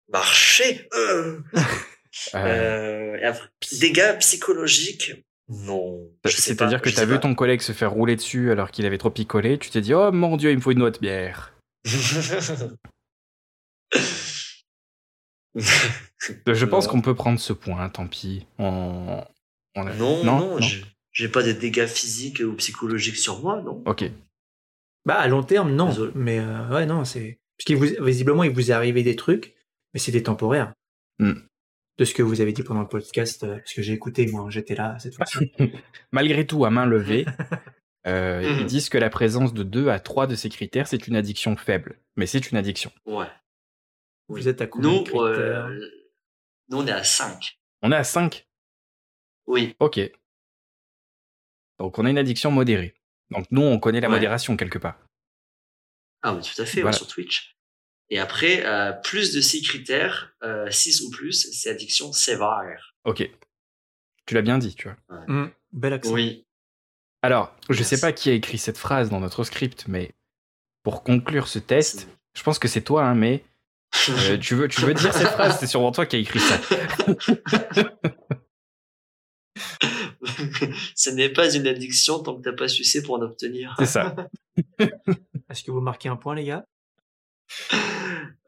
Marcher. euh. Euh, Euh, et après, dégâts psychologiques. Non. C'est-à-dire que t'as sais vu pas. ton collègue se faire rouler dessus alors qu'il avait trop picolé, tu t'es dit oh mon dieu il me faut une autre bière. [laughs] Je pense qu'on peut prendre ce point, tant pis. On... on a- non, non, non, non. j'ai- pas de dégâts physiques ou psychologiques sur moi, non. Ok. Bah à long terme, non. Désolé. Mais euh, ouais, non, c'est. Parce qu'il vous, visiblement, il vous est arrivé des trucs, mais c'était temporaire. Hmm. De ce que vous avez dit pendant le podcast, euh, parce que j'ai écouté, moi, j'étais là cette fois-ci. [laughs] Malgré tout, à main levée, [laughs] euh, ils disent que la présence de deux à trois de ces critères, c'est une addiction faible. Mais c'est une addiction. Ouais. Vous êtes à combien Nous, de critères? euh, nous, on est à 5. On est à 5 Oui. Ok. Donc on a une addiction modérée. Donc nous, on connaît la Ouais. modération quelque part. Ah oui, tout à fait, ouais, Voilà. sur Twitch. Et après, euh, plus de 6 critères, 6 ou plus, c'est addiction sévère. Ok. Tu l'as bien dit, tu vois. Bel accent. Oui. Alors, je Merci. sais pas qui a écrit cette phrase dans notre script, mais pour conclure ce test, je pense que c'est toi, hein, mais euh, [laughs] tu, veux, tu veux dire cette phrase? C'est sûrement toi qui as écrit ça. [laughs] Ce n'est pas une addiction tant que t'as pas sucé pour en obtenir. C'est ça. [laughs] Est-ce que vous marquez un point, les gars?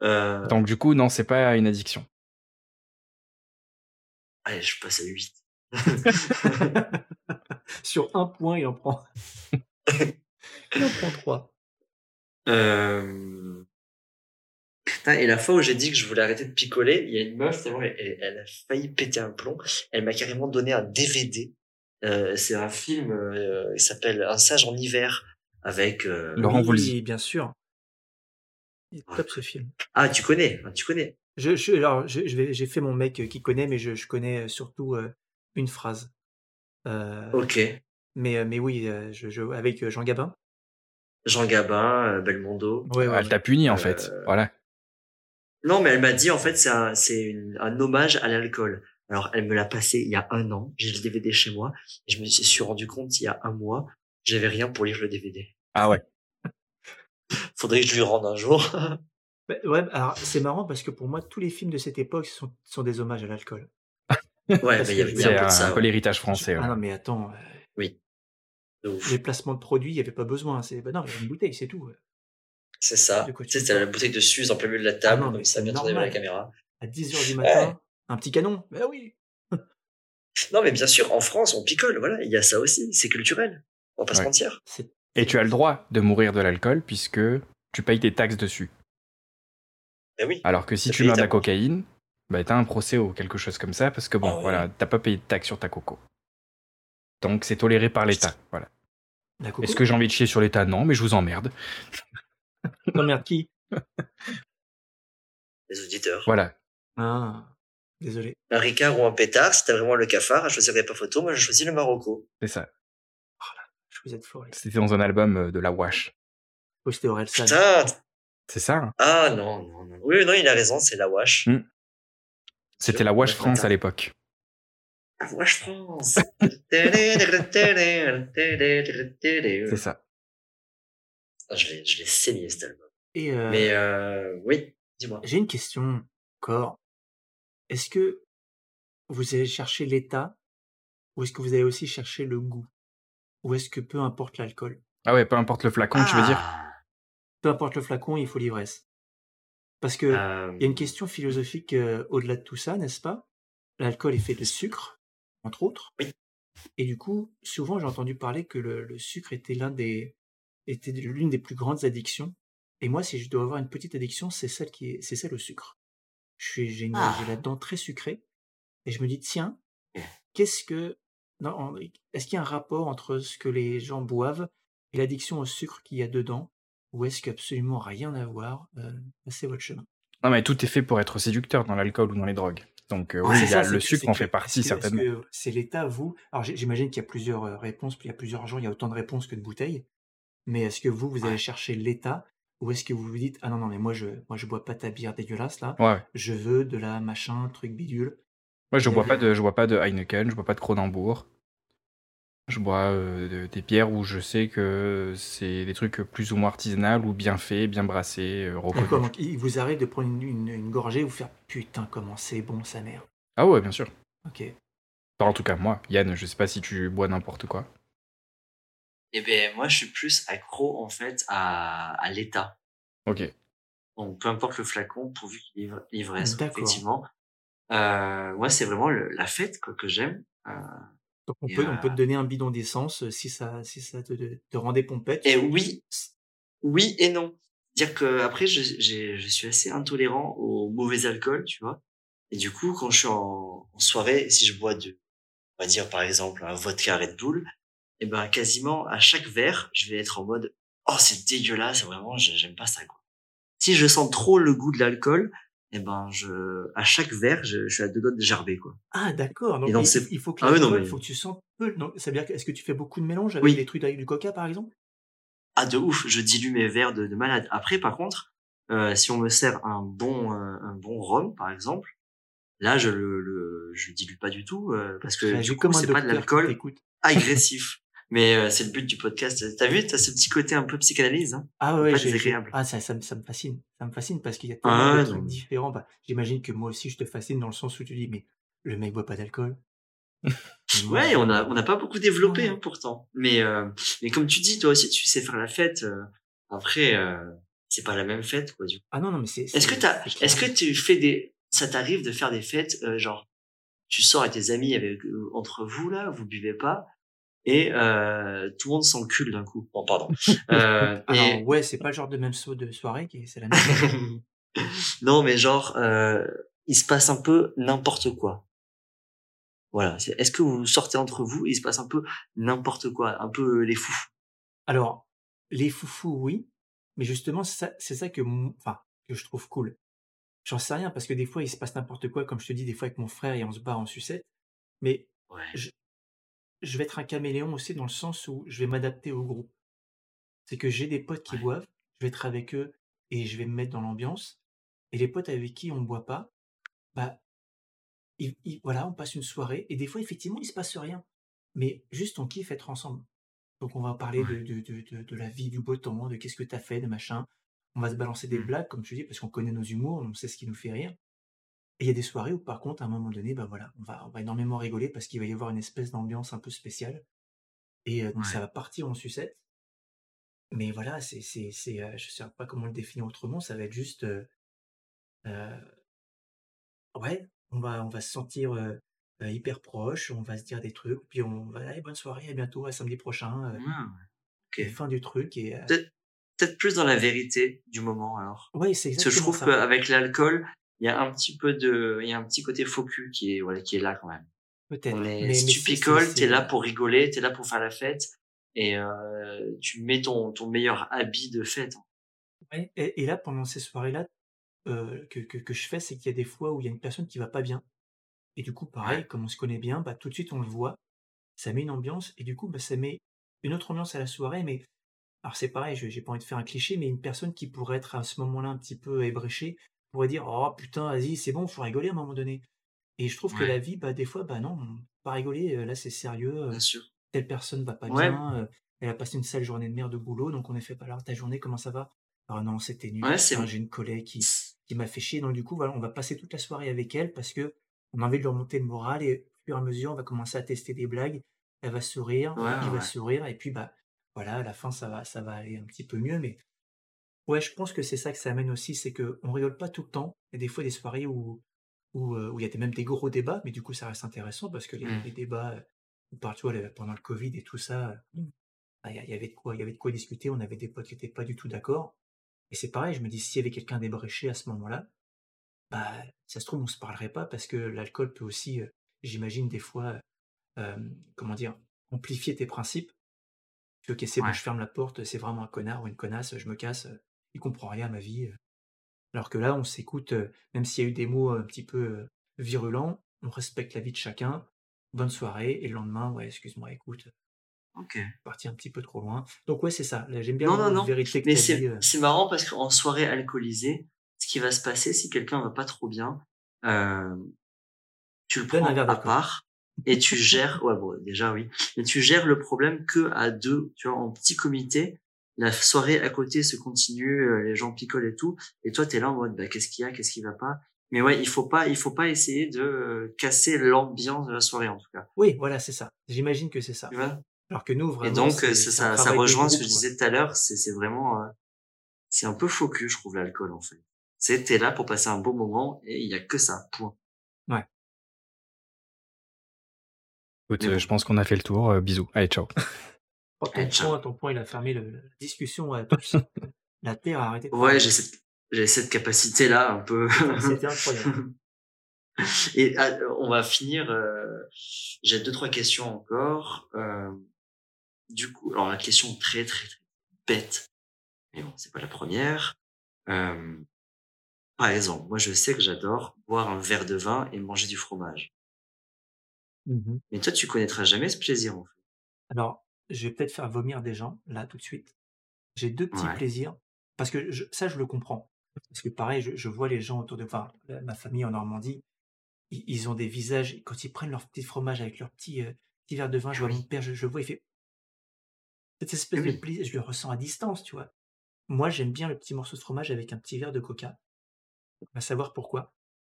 Euh, Donc du coup, non, c'est pas une addiction. allez, je passe à 8. [laughs] Sur un point, il en prend. [laughs] il en prend trois. Euh... Putain, et la fois où j'ai dit que je voulais arrêter de picoler, il y a une meuf, c'est vrai, elle, elle a failli péter un plomb. Elle m'a carrément donné un DVD. Euh, c'est un film, euh, il s'appelle Un sage en hiver avec. euh, Laurent oui, Voulzy. bien sûr. Il est top ce film. Ah, tu connais, ah, tu connais. Je, je- alors, je, je vais- j'ai fait mon mec qui connaît, mais je, je connais euh, surtout euh, une phrase. Euh, Ok. mais, euh, mais oui, je, je- avec Jean Gabin. Jean Gabin, Belmondo. Ouais, ouais, Elle t'a puni en fait. Voilà. Non, mais elle m'a dit en fait c'est un, c'est un hommage à l'alcool. Alors elle me l'a passé il y a un an. J'ai le DVD chez moi et je me suis rendu compte il y a un mois j'avais rien pour lire le DVD. Ah ouais. [laughs] Faudrait que je lui rende un jour. [laughs] Bah, ouais, alors c'est marrant parce que pour moi, tous les films de cette époque sont, sont des hommages à l'alcool. [laughs] ouais, Parce mais il y avait bien un peu de ça. peu ouais. l'héritage français. ouais. Ah non, mais attends, euh, De ouf. les placements de produits, il n'y avait pas besoin. C'est, bah non, il y a une bouteille, c'est tout. C'est ça. T'as la bouteille de Suze en plein milieu de la table, Ah non, mais comme ça, bien tourné vers la caméra. À 10h du matin, un petit canon. Bah oui. Non, mais bien sûr, en France, on picole, voilà, il y a ça aussi, c'est culturel. On va pas se mentir. C'est, Et tu as le droit de mourir de l'alcool puisque tu payes tes taxes dessus. Oui. Alors que si tu meurs de la cocaïne, bah t'as un procès ou quelque chose comme ça parce que bon, Ah ouais. voilà, t'as pas payé de taxes sur ta coco. Donc c'est toléré par l'État. Voilà. Est-ce que j'ai envie de chier sur l'État? Non, mais je vous emmerde. [laughs] T'emmerdes qui? [laughs] Les auditeurs. Voilà. Ah, désolé. Un Ricard ou un pétard, si t'as vraiment le cafard, je choisirais pas photo, moi je choisis le Marocco. C'est ça. Vous êtes. C'était dans un album euh, de la Wash. Oh, c'était Aurel San. C'est ça. hein Ah non, non, non. Oui, non, il a raison, c'est la Wash. Mm. C'était la Wash France à l'époque. La Wash France. [laughs] c'est ça. Ah, Je l'ai, je l'ai saigné cet album. Et euh, Mais euh, oui, dis-moi. j'ai une question encore. Est-ce que vous avez cherché l'état ou est-ce que vous avez aussi cherché le goût? Ou est-ce que peu importe l'alcool? Ah ouais, peu importe le flacon, tu veux dire? Ah, Peu importe le flacon, il faut l'ivresse. Parce que euh, il y a une question philosophique euh, au-delà de tout ça, n'est-ce pas? L'alcool est fait de sucre, entre autres. Oui. Et du coup, souvent j'ai entendu parler que le, le sucre était l'un des, était l'une des plus grandes addictions. Et moi, si je dois avoir une petite addiction, c'est celle qui est, c'est celle au sucre. Je suis, j'ai, une- Ah. j'ai la dent très sucrée. Et je me dis, tiens, Ok. qu'est-ce que, non, est-ce qu'il y a un rapport entre ce que les gens boivent et l'addiction au sucre qu'il y a dedans? Ou est-ce qu'absolument rien à voir? Euh, passez votre chemin. Non, mais tout est fait pour être séducteur dans l'alcool ou dans les drogues. Donc, euh, Ouais, oui, c'est a le c'est que- sucre c'est en fait partie, certainement. que c'est l'État, vous? Alors j'imagine qu'il y a plusieurs euh, réponses, puis il y a plusieurs gens, il y a autant de réponses que de bouteilles. Mais est-ce que vous, vous allez chercher l'État? Ou est-ce que vous vous dites ah non non mais moi je moi je bois pas ta bière dégueulasse là, Ouais. je veux de la machin truc bidule. Moi, je y bois pas de, je bois pas de Heineken, je bois pas de Kronenbourg. Je bois euh, de- des bières où je sais que c'est des trucs plus ou moins artisanales ou bien faits, bien brassés, euh, reconnus. Donc il vous arrive de prendre une, une, une gorgée et vous faire putain comment c'est bon sa mère. Ah ouais, bien sûr. Ok. Enfin, en tout cas, moi, Yann, je sais pas si tu bois n'importe quoi. Eh ben moi, je suis plus accro en fait à, à l'état. Ok. Donc peu importe le flacon, pourvu qu'il livre l'ivresse, D'accord. effectivement. Euh, moi, c'est vraiment le- la fête quoi, que j'aime. Euh, Donc on peut, on peut euh, te donner un bidon d'essence euh, si ça si ça te, te rend des pompettes. Et oui, oui et non. Dire que après, je, je suis assez intolérant au mauvais alcool, tu vois. Et du coup, quand je suis en, en soirée, si je bois de, on va dire par exemple un vodka Red Bull, et ben quasiment à chaque verre, je vais être en mode oh c'est dégueulasse, vraiment j'ai- j'aime pas ça quoi. Si je sens trop le goût de l'alcool, et ben je à chaque verre, je, je suis à deux doigts de gerber quoi. Ah d'accord, donc il, il faut que Ah oui, non, mais- il faut que tu sens peu. Donc, ça veut dire que est-ce que tu fais beaucoup de mélange avec Oui. des trucs avec du coca par exemple? Ah de ouf, je dilue mes verres de, de malade. Après par contre, euh, si on me sert un bon euh, un bon rhum par exemple, là je le, le je le dilue pas du tout euh, parce que du coup un c'est pas de l'alcool agressif. Mais euh, c'est le but du podcast. T'as vu, t'as ce petit côté un peu psychanalyse. Hein Ah ouais, ah ça, ça, me- ça me fascine, ça me fascine parce qu'il y a tellement Ah de trucs différents. Bah, J'imagine que moi aussi je te fascine dans le sens où tu dis mais le mec boit pas d'alcool. [laughs] Ouais, on a on n'a pas beaucoup développé Ouais. hein, pourtant. Mais euh, mais comme tu dis, toi aussi tu sais faire la fête. euh, après, euh, c'est pas la même fête quoi. Du coup. Ah non non mais c'est. Est-ce que t'as, est-ce que tu fais des, ça t'arrive de faire des fêtes euh, genre tu sors avec tes amis avec euh, entre vous là, vous buvez pas et euh, tout le monde s'encule d'un coup. Bon pardon. [laughs] Euh, Alors et- ouais, c'est pas le genre de même saut de soirée qui est- c'est la même. [laughs] non, mais genre, euh, il se passe un peu n'importe quoi. Voilà. Est-ce que vous sortez entre vous et il se passe un peu n'importe quoi, un peu les fous Alors les foufous oui, mais justement c'est ça, c'est ça que enfin que je trouve cool. J'en sais rien parce que des fois il se passe n'importe quoi, comme je te dis des fois avec mon frère et on se barre en sucette. Mais Ouais. je vais être un caméléon aussi dans le sens où je vais m'adapter au groupe. C'est que j'ai des potes qui Ouais. boivent, je vais être avec eux et je vais me mettre dans l'ambiance. Et les potes avec qui on boit pas, bah, ils- ils- voilà, on passe une soirée et des fois effectivement il se passe rien, mais juste on kiffe être ensemble. Donc on va parler de, de, de, de, de la vie, du beau temps, de qu'est-ce que t'as fait, de machin. On va se balancer des Mm. blagues comme tu dis parce qu'on connaît nos humours, on sait ce qui nous fait rire. Et il y a des soirées où par contre à un moment donné, bah voilà, on va, on va énormément rigoler parce qu'il va y avoir une espèce d'ambiance un peu spéciale. Et euh, donc ça va partir en sucette. Mais voilà, c'est, c'est, c'est, euh, je sais pas comment le définir autrement, ça va être juste, euh, ouais, on va, on va se sentir hyper proche, on va se dire des trucs, puis on va, allez, bonne soirée, à bientôt, à samedi prochain, Ok. fin du truc. Et Peut-être, peut-être plus dans la vérité du moment alors. ouais, c'est Parce que je trouve ça. qu'avec l'alcool, il y a un petit peu de, il y a un petit côté faux cul qui est, voilà, qui est là quand même. Peut-être. On est, Mais- si mais tu picoles, t'es là pour rigoler, t'es là pour faire la fête, et euh, tu mets ton, ton meilleur habit de fête. Ouais, et, et là, pendant ces soirées-là, euh, que, que, que je fais, c'est qu'il y a des fois où il y a une personne qui va pas bien. Et du coup, pareil, Ouais. comme on se connaît bien, bah, tout de suite on le voit, ça met une ambiance, et du coup, bah, ça met une autre ambiance à la soirée, mais alors c'est pareil, je- j'ai pas envie de faire un cliché, mais une personne qui pourrait être à ce moment-là un petit peu ébréchée pourrait dire Oh putain, vas-y, c'est bon, faut rigoler à un moment donné. Et je trouve que la vie, bah, des fois, bah non, pas rigoler, là c'est sérieux, Bien sûr. telle personne va pas Ouais. bien, elle a passé une sale journée de merde de boulot, donc on est fait pas alors ta journée, comment ça va? Ah non, c'était nul, Ouais, c'est j'ai une collègue qui, qui m'a fait chier, donc du coup, voilà, on va passer toute la soirée avec elle parce que on a envie de lui remonter le moral et au fur et à mesure, on va commencer à tester des blagues, elle va sourire, il va sourire, et puis bah voilà, à la fin, ça va, ça va aller un petit peu mieux, mais ouais, je pense que c'est ça que ça amène aussi, c'est que on rigole pas tout le temps, il y a des fois des soirées où où, euh, où il y a des- même des gros débats, mais du coup, ça reste intéressant parce que les, Mm. les débats, euh, on parle, tu vois, le- pendant le Covid et tout ça, euh, bah, il y avait de quoi, il y avait de quoi discuter. On avait des potes qui étaient pas du tout d'accord. Et c'est pareil, je me dis, s'il y avait quelqu'un débréché à ce moment-là, bah, ça se trouve, on se parlerait pas parce que l'alcool peut aussi, euh, j'imagine, des fois, euh, comment dire, amplifier tes principes. Tu ok, c'est bon, Ouais. je ferme la porte, c'est vraiment un connard ou une connasse, je me casse, il comprend rien à ma vie. Alors que là, on s'écoute, même s'il y a eu des mots un petit peu virulents, on respecte la vie de chacun. Bonne soirée, et le lendemain, ouais, excuse-moi, écoute, Ok. parti un petit peu trop loin. Donc ouais, c'est ça. Là, J'aime bien Non, non, non. que Mais c'est euh. marrant parce qu'en soirée alcoolisée, ce qui va se passer si quelqu'un va pas trop bien, euh, tu le prends à part et tu gères. Ouais, bon, déjà oui, mais tu gères le problème que à deux, tu vois, en petit comité. La soirée à côté se continue, euh, les gens picolent et tout, et toi t'es là en mode bah qu'est-ce qu'il y a, qu'est-ce qui va pas? Mais ouais, il faut pas, il faut pas essayer de euh, casser l'ambiance de la soirée en tout cas. Oui, voilà, c'est ça. J'imagine que c'est ça. Tu vois? Alors que nous, Et vraiment, donc, c'est euh, ça, ça, rejoint ce que je disais tout à l'heure. C'est, vraiment, euh, c'est un peu faux cul, je trouve, l'alcool, en fait. C'est, t'es là pour passer un bon moment et il y a que ça, point. Écoute, euh, bon. je pense qu'on a fait le tour. Euh, bisous. Allez, ciao. [laughs] Oh, ton, point, ton point, il a fermé le, la discussion à [laughs] tous. la Terre a arrêté de Ouais, j'ai cette, j'ai cette capacité-là, un peu. C'était incroyable. [laughs] et ah, on va finir, euh, j'ai deux, trois questions encore. Euh, du coup, alors la question très, très, très bête. Mais bon, c'est pas la première. Euh, par exemple, moi, je sais que j'adore boire un verre de vin et manger du fromage. Mhm. Mais toi, tu connaîtras jamais ce plaisir, en fait. Alors, je vais peut-être faire vomir des gens, là, tout de suite. J'ai deux petits Ouais. plaisirs. Parce que je- ça, je le comprends. Parce que pareil, je, je vois les gens autour de enfin, la- ma famille en Normandie, ils, ils ont des visages, quand ils prennent leur petit fromage avec leur petit, euh, petit verre de vin, je vois Oui. mon père, je, je le vois, il fait. Cette espèce Oui. de plaisir, je le ressens à distance, tu vois. Moi, j'aime bien le petit morceau de fromage avec un petit verre de coca. On va savoir pourquoi.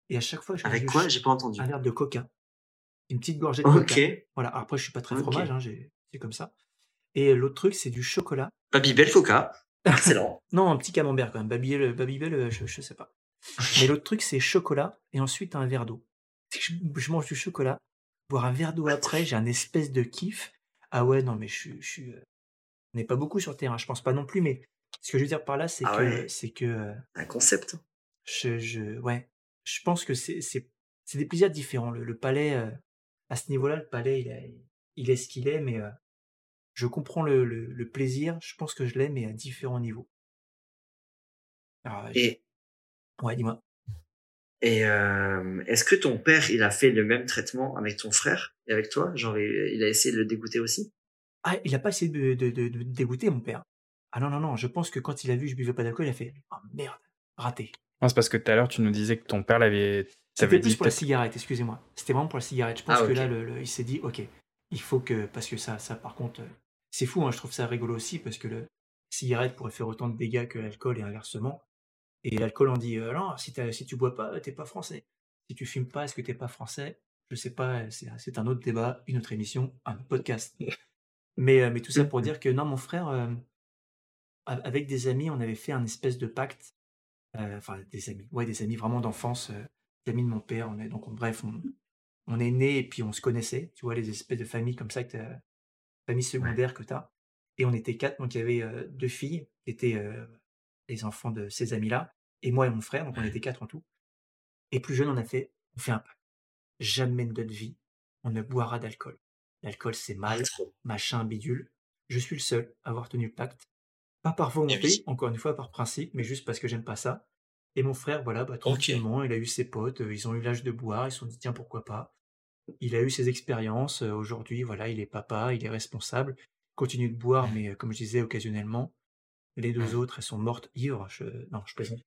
Et à chaque fois je Avec quoi? J'ai pas entendu. un verre de coca, une petite gorgée de Ok. coca. Voilà, après, je suis pas très fromage, hein, j'ai- c'est comme ça. Et l'autre truc, c'est du chocolat. Babybel Coca. Excellent. [laughs] Non, un petit camembert quand même. Babybel, Babybel euh, je, je sais pas. [laughs] Mais l'autre truc, c'est chocolat et ensuite un verre d'eau. Je, je mange du chocolat, boire un verre d'eau après, j'ai un espèce de kiff. Ah ouais, non, mais je, suis- je suis. euh, On n'est pas beaucoup sur le terrain, je pense pas non plus, mais ce que je veux dire par là, c'est Ah que, ouais. c'est que euh, un concept. je, je, ouais, je pense que c'est, c'est, c'est des plaisirs différents. Le, le palais, euh, à ce niveau-là, le palais, il, est- il est ce qu'il est, mais euh, je comprends le, le, le plaisir. Je pense que je l'aime, mais à différents niveaux. Alors, je- Et, ouais, dis-moi. et euh, est-ce que ton père, il a fait le même traitement avec ton frère et avec toi? Genre, il, a essayé de le dégoûter aussi? Ah, il a pas essayé de, de, de, de me dégoûter, mon père. Ah non, non, non, je pense que quand il a vu que je buvais pas d'alcool, il a fait Oh merde, raté. Non, c'est parce que tout à l'heure, tu nous disais que ton père l'avait. C'était plus dit pour la cigarette, excusez-moi. C'était vraiment pour la cigarette. Je pense Ah, que là, le, le- il s'est dit Ok, il faut que. Parce que ça, ça par contre, euh, c'est fou, hein, je trouve ça rigolo aussi, parce que le cigarette pourrait faire autant de dégâts que l'alcool et inversement. Et l'alcool, on dit euh, Non, si, tu bois pas, t'es pas français. Si tu fumes pas, est-ce que t'es pas français? Je sais pas, c'est c'est un autre débat, une autre émission, un podcast. [laughs] Mais, euh, mais tout ça pour dire que non, mon frère, euh, avec des amis, on avait fait un espèce de pacte. euh, Enfin, des amis, ouais, des amis vraiment d'enfance, euh, des amis de mon père. On est, donc, on- bref, on, on est nés et puis on se connaissait. Tu vois, les espèces de familles comme ça, que famille secondaire que tu as. Et on était quatre, donc il y avait euh, deux filles qui étaient euh, les enfants de ces amis-là, et moi et mon frère, donc on était quatre en tout. Et plus jeune, on a fait, on fait un pacte. Jamais de notre vie, on ne boira d'alcool. L'alcool, c'est mal, Trop. machin, bidule. Je suis le seul à avoir tenu le pacte. Pas par volonté, encore une fois, par principe, mais juste parce que j'aime pas ça. Et mon frère, voilà, bah, tranquillement, il a eu ses potes, ils ont eu l'âge de boire, ils se sont dit, tiens, pourquoi pas? Il a eu ses expériences, euh, aujourd'hui, voilà, il est papa, il est responsable, continue de boire, [laughs] mais euh, comme je disais, occasionnellement. Les deux autres, elles sont mortes ivres, je... non, je plaisante.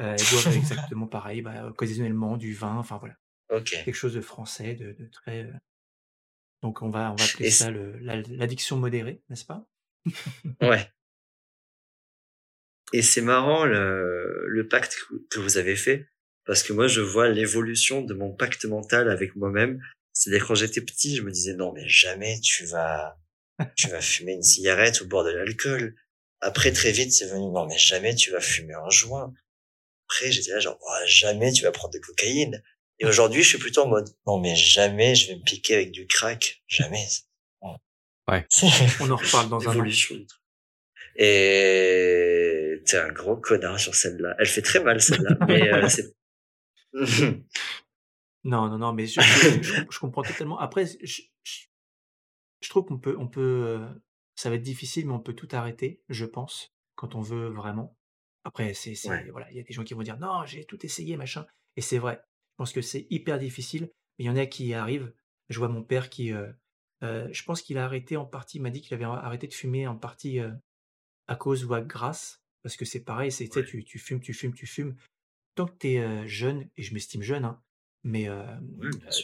Euh, elles boivent [laughs] exactement pareil, bah, occasionnellement, du vin, enfin voilà Ok. quelque chose de français, de, de très. Donc on va on va appeler Et ça le- l'addiction modérée, n'est-ce pas? [laughs] Ouais. Et c'est marrant le, le pacte que- que vous avez fait, parce que moi je vois l'évolution de mon pacte mental avec moi-même. C'est-à-dire quand j'étais petit, je me disais non mais jamais tu vas tu vas fumer une cigarette ou boire de l'alcool. Après très vite c'est venu non mais jamais tu vas fumer un joint. Après j'étais là genre Oh, jamais tu vas prendre de cocaïne. Et aujourd'hui je suis plutôt en mode non mais jamais je vais me piquer avec du crack, jamais. Ouais. [laughs] On en reparle dans un an. Et t'es un gros connard sur celle-là. Elle fait très mal celle-là, mais euh, c'est. [laughs] Non, non, non, mais je, je- je- je [laughs] comprends totalement. Après, je, trouve qu'on peut, on peut, euh, ça va être difficile, mais on peut tout arrêter, je pense, quand on veut vraiment. Après, c'est, Ouais. voilà, il y a des gens qui vont dire non, j'ai tout essayé, machin. Et c'est vrai. Je pense que c'est hyper difficile, mais il y en a qui y arrivent. Je vois mon père qui, euh, euh, je pense qu'il a arrêté en partie, il m'a dit qu'il avait arrêté de fumer en partie euh, à cause ou à grâce, parce que c'est pareil, c'est, Ouais. tu, tu fumes, tu fumes, tu fumes. Tant que tu es jeune, et je m'estime jeune, hein, mais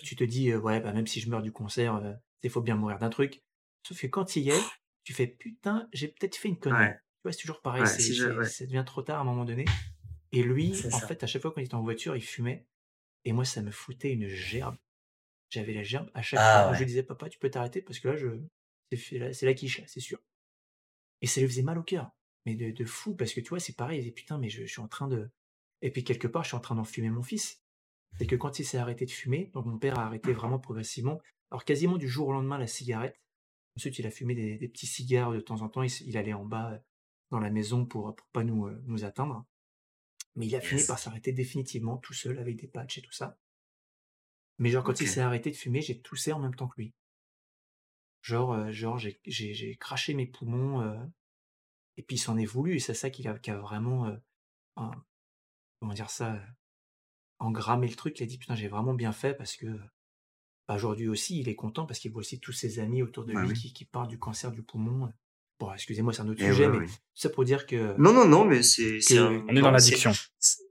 tu te dis, ouais, bah, même si je meurs du concert, il faut bien mourir d'un truc. Sauf que quand il y est, tu fais, putain, j'ai peut-être fait une connerie. Ouais. Tu vois, c'est toujours pareil, Ouais, c'est, si je- c'est- ouais. ça devient trop tard à un moment donné. Et lui, C'est en ça. fait, à chaque fois qu'on était en voiture, il fumait. Et moi, ça me foutait une gerbe. J'avais la gerbe à chaque Ah fois. où Je disais, papa, tu peux t'arrêter parce que là, je... c'est là, c'est la quiche, là, c'est sûr. Et ça lui faisait mal au cœur. Mais de, de fou, parce que tu vois, c'est pareil. Il disait, putain, mais je, je suis en train de. Et puis, quelque part, je suis en train d'enfumer mon fils. C'est que quand il s'est arrêté de fumer, donc mon père a arrêté vraiment progressivement. Alors, quasiment du jour au lendemain, la cigarette. Ensuite, il a fumé des, des petits cigares de temps en temps. Il, allait en bas euh, dans la maison pour, pour pas nous, euh, nous atteindre. Mais il a fini par s'arrêter définitivement tout seul avec des patchs et tout ça. Mais genre, quand il s'est arrêté de fumer, j'ai toussé en même temps que lui. Genre, euh, genre j'ai, craché mes poumons. euh, et puis il s'en est voulu. Et c'est ça qui a, a vraiment, un- comment dire ça, engrammé le truc. Il a dit, putain, j'ai vraiment bien fait parce que bah, aujourd'hui aussi, il est content parce qu'il voit aussi tous ses amis autour de Bah lui oui. qui, qui parlent du cancer du poumon. Bon, excusez-moi, c'est un autre Et sujet, ouais, mais tout ça pour dire que, Non, non, non, mais c'est. c'est que un- On est dans c'est- l'addiction. c'est-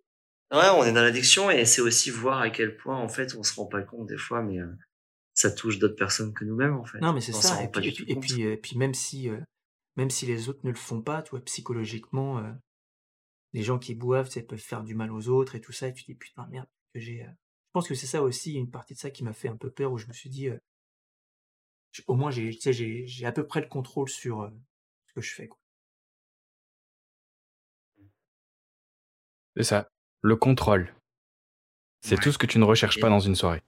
Ouais, on est dans l'addiction et c'est aussi voir à quel point, en fait, on se rend pas compte des fois, mais euh, ça touche d'autres personnes que nous-mêmes, en fait. Non, mais c'est On s'en ça. rend Et pas puis, et du tout puis, et compte. puis, puis même si, euh, même si les autres ne le font pas, tu vois, psychologiquement, euh, les gens qui boivent, tu sais, peuvent faire du mal aux autres et tout ça. Et tu te dis putain merde que j'ai. euh, Je pense que c'est ça aussi une partie de ça qui m'a fait un peu peur où je me suis dit, euh, je- au moins j'ai, tu sais, j'ai, j'ai à peu près le contrôle sur euh, ce que je fais. Quoi. C'est ça. Le contrôle. C'est Ouais. tout ce que tu ne recherches Et- pas dans une soirée.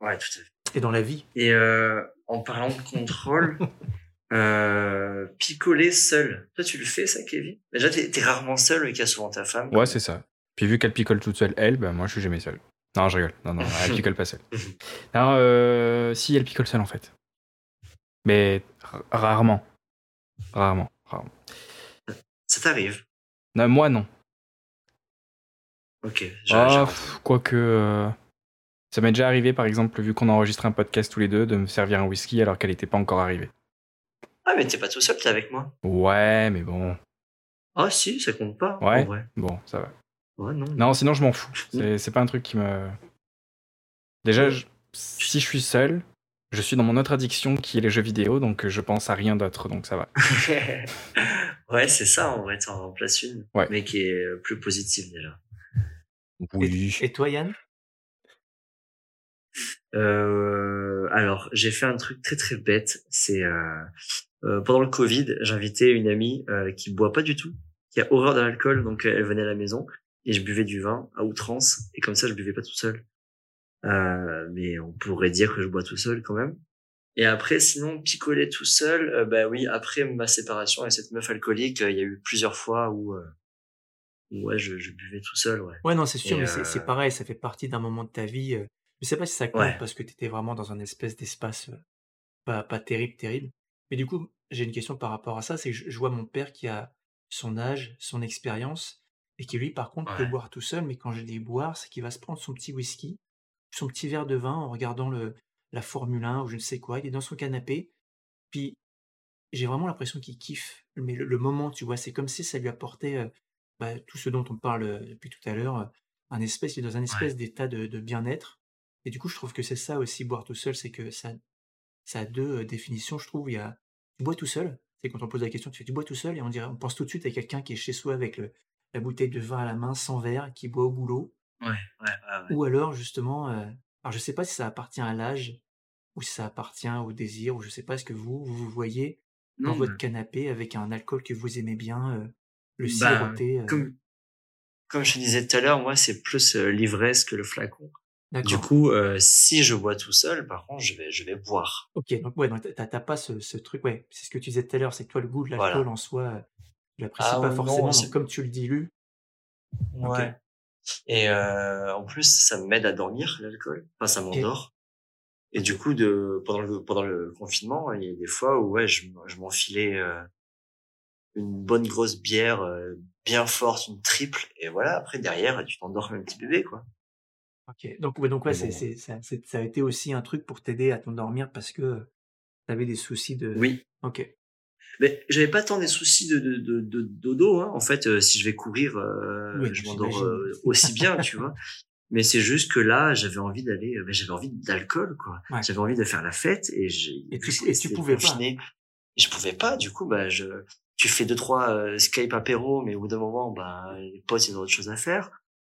Ouais, tout à fait. Et dans la vie, Et euh, en parlant de contrôle, [laughs] euh, picoler seul. Toi, tu le fais, ça, Kevin? Déjà, t'es es rarement seul, mais qu'il y a souvent ta femme. Ouais, c'est ça. Puis vu qu'elle picole toute seule, elle, ben moi je suis jamais seul. Non, je rigole. Non, non, [laughs] elle picole pas seule. Non, euh, si, elle picole seule en fait. Mais ra- rarement. Rarement. rarement. Ça t'arrive? Non, moi non. Ok. Ah, pff, quoique. euh, Ça m'est déjà arrivé, par exemple, vu qu'on enregistre un podcast tous les deux, de me servir un whisky alors qu'elle n'était pas encore arrivée. Ah, mais t'es pas tout seul, t'es avec moi. Ouais, mais bon. Ah, si, ça compte pas. Ouais. En vrai. Bon, ça va. Ouais, non. Non, sinon je m'en fous. C'est c'est pas un truc qui me. Déjà, je- si je suis seul, je suis dans mon autre addiction qui est les jeux vidéo, donc je pense à rien d'autre, donc ça va. [laughs] ouais, c'est ça, en vrai, t'en remplaces une. Ouais. Mais qui est euh, plus positive, déjà. Oui. et toi Yann? Euh, alors, j'ai fait un truc très très bête. C'est euh, euh, pendant le Covid, j'invitais une amie euh, qui boit pas du tout, qui a horreur de l'alcool, donc euh, elle venait à la maison et je buvais du vin à outrance et comme ça je buvais pas tout seul. Euh, mais on pourrait dire que je bois tout seul quand même. Et après, sinon, picoler tout seul, bah oui, après ma séparation avec cette meuf alcoolique, il y a eu plusieurs fois où, où, ouais, je, je buvais tout seul, ouais. Ouais, non, c'est sûr, Et, mais c'est pareil, ça fait partie d'un moment de ta vie. Je sais pas si ça compte Ouais. parce que tu étais vraiment dans un espèce d'espace pas, pas terrible, terrible. Mais du coup, j'ai une question par rapport à ça, c'est que je, je vois mon père qui a son âge, son expérience, et qui lui, par contre, peut boire tout seul, mais quand je dis boire, c'est qu'il va se prendre son petit whisky, son petit verre de vin en regardant le, la Formule 1 ou je ne sais quoi, il est dans son canapé, puis j'ai vraiment l'impression qu'il kiffe mais le, le moment, tu vois, c'est comme si ça lui apportait euh, bah, tout ce dont on parle depuis tout à l'heure, euh, un espèce, il est dans un espèce d'état de, de bien-être. Et du coup, je trouve que c'est ça aussi, boire tout seul, c'est que ça, ça a deux euh, définitions, je trouve. Il y a, tu bois tout seul, c'est quand on pose la question, tu fais, tu bois tout seul, et on dirait, on pense tout de suite à quelqu'un qui est chez soi avec le, la bouteille de vin à la main, sans verre, qui boit au boulot. Ouais, ouais, ouais. ouais. Ou alors, justement, euh, alors je sais pas si ça appartient à l'âge, ou si ça appartient au désir, ou je sais pas, est-ce que vous, vous vous voyez dans Non, votre canapé avec un alcool que vous aimez bien, euh, le Bah, euh. comme, comme je disais tout à l'heure, moi, c'est plus euh, l'ivresse que le flacon. Du coup, euh, si je bois tout seul, par contre, je vais, je vais boire. Ok, donc ouais, donc t'as pas ce, ce truc, ouais, c'est ce que tu disais tout à l'heure, c'est que toi, le goût de l'alcool Voilà. en soi, euh, tu l'apprécies Ah pas non, forcément, c'est- donc comme tu le dilues. Ouais. Et euh, en plus, ça m'aide à dormir, l'alcool. Enfin, ça m'endort. Et du coup, de pendant le pendant le confinement, il y a des fois où ouais, je m'enfilais euh, une bonne grosse bière euh, bien forte, une triple, et voilà. Après derrière, tu t'endors comme un petit bébé, quoi. Ok. Donc, ouais, donc ouais, Mais c'est, bon. c'est, ça, c'est- ça a été aussi un truc pour t'aider à t'endormir parce que tu avais des soucis de. Oui. Ok. Mais j'avais pas tant des soucis de de de, de dodo. Hein. En fait, euh, si je vais courir, euh, Oui, je m'endors j'imagine. euh, aussi bien, tu vois. Mais c'est juste que là, j'avais envie d'aller, euh, j'avais envie d'alcool, quoi. Ouais. J'avais envie de faire la fête et j'ai. Et tu- et tu c'était pouvais pas. confiné. Je pouvais pas. Du coup, bah, je, tu fais deux trois euh, Skype apéro, mais au bout d'un moment, bah, les potes ils ont autre chose à faire.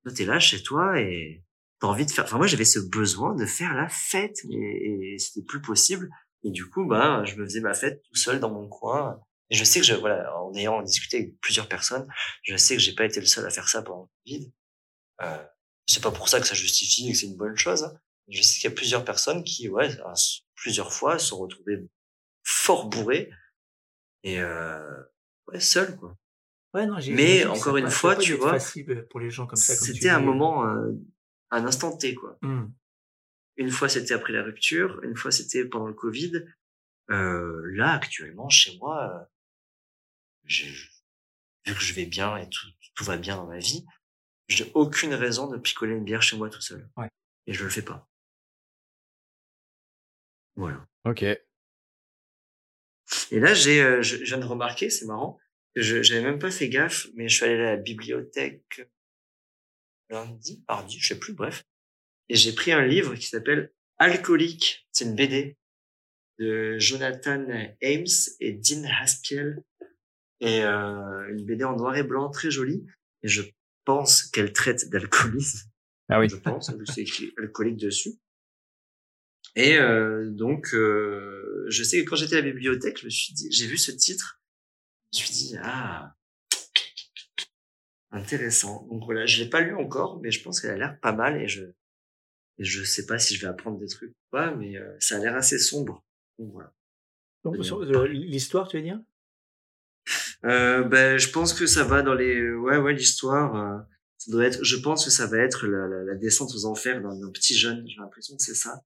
Toi, t'es là chez toi et t'as envie de faire. Enfin, moi, j'avais ce besoin de faire la fête, et, et c'était plus possible. Et du coup, bah, je me faisais ma fête tout seul dans mon coin. Et je sais que je, voilà, en ayant discuté avec plusieurs personnes, je sais que j'ai pas été le seul à faire ça pendant le Covid. Euh, c'est pas pour ça que ça justifie et que c'est une bonne chose. hein. Je sais qu'il y a plusieurs personnes qui, ouais, plusieurs fois, se sont retrouvées fort bourrées et euh, ouais, seules, quoi. Ouais, non, j'ai- Mais encore une fois, tu vois, facile pour les gens comme ça. comme tu C'était un moment, euh, un instant T, quoi. Hmm. Une fois, c'était après la rupture. Une fois, c'était pendant le Covid. Euh, là, actuellement, chez moi, euh, vu que je vais bien et tout, tout va bien dans ma vie, j'ai aucune raison de picoler une bière chez moi tout seul. Ouais. Et je le fais pas. Voilà. Ok. Et là, j'ai, euh, je, je viens de remarquer, c'est marrant, que je j'avais même pas fait gaffe, mais je suis allé à la bibliothèque lundi, mardi, je sais plus, bref, et j'ai pris un livre qui s'appelle Alcoolique. C'est une BD de Jonathan Ames et Dean Haspiel, et euh, une BD en noir et blanc très jolie. Et je pense qu'elle traite d'alcoolisme Ah oui. je pense, vu que c'est écrit alcoolique dessus. Et euh, donc, euh, je sais que quand j'étais à la bibliothèque, je me suis dit, j'ai vu ce titre, je me suis dit, ah, intéressant. Donc voilà, je l'ai pas lu encore, mais je pense qu'elle a l'air pas mal et je, et je sais pas si je vais apprendre des trucs ou pas, mais euh, ça a l'air assez sombre. Donc voilà. Donc, l'histoire, tu veux dire? Euh, ben, je pense que ça va dans les, ouais, ouais, l'histoire. euh, ça doit être, je pense que ça va être la, la, la descente aux enfers d'un d'un petit jeune. J'ai l'impression que c'est ça.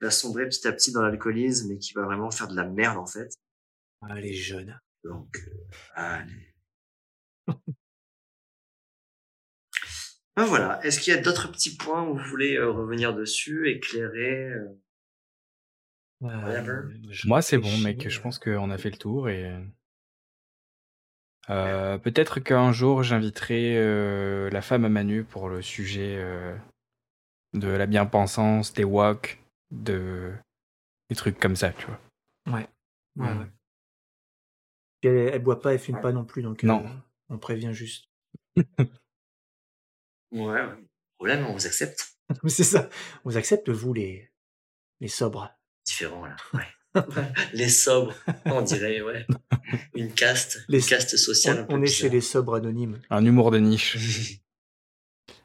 Il va sombrer petit à petit dans l'alcoolisme et qui va vraiment faire de la merde en fait. ah, Les jeunes. Donc, euh, allez. [laughs] ben voilà. Est-ce qu'il y a d'autres petits points où vous voulez euh, revenir dessus, éclairer euh, Whatever? Euh, je Moi, c'est bon, mec. Je pense qu'on a fait le tour et. Euh, Peut-être qu'un jour, j'inviterai euh, la femme à Manu pour le sujet euh, de la bien-pensance, des walks, de des trucs comme ça, tu vois. Ouais, ouais, Mm. ouais. Elle, elle boit pas, elle fume pas non plus, donc euh, Non. on prévient juste. [laughs] Ouais. Problème, on vous accepte. [laughs] C'est ça. On vous accepte, vous, les, les sobres. Différent là. Ouais. [laughs] [laughs] les sobres, on dirait, ouais. Une caste, Les- une caste sociale. un On, peu on est chez bizarre. les sobres anonymes. Un humour de niche.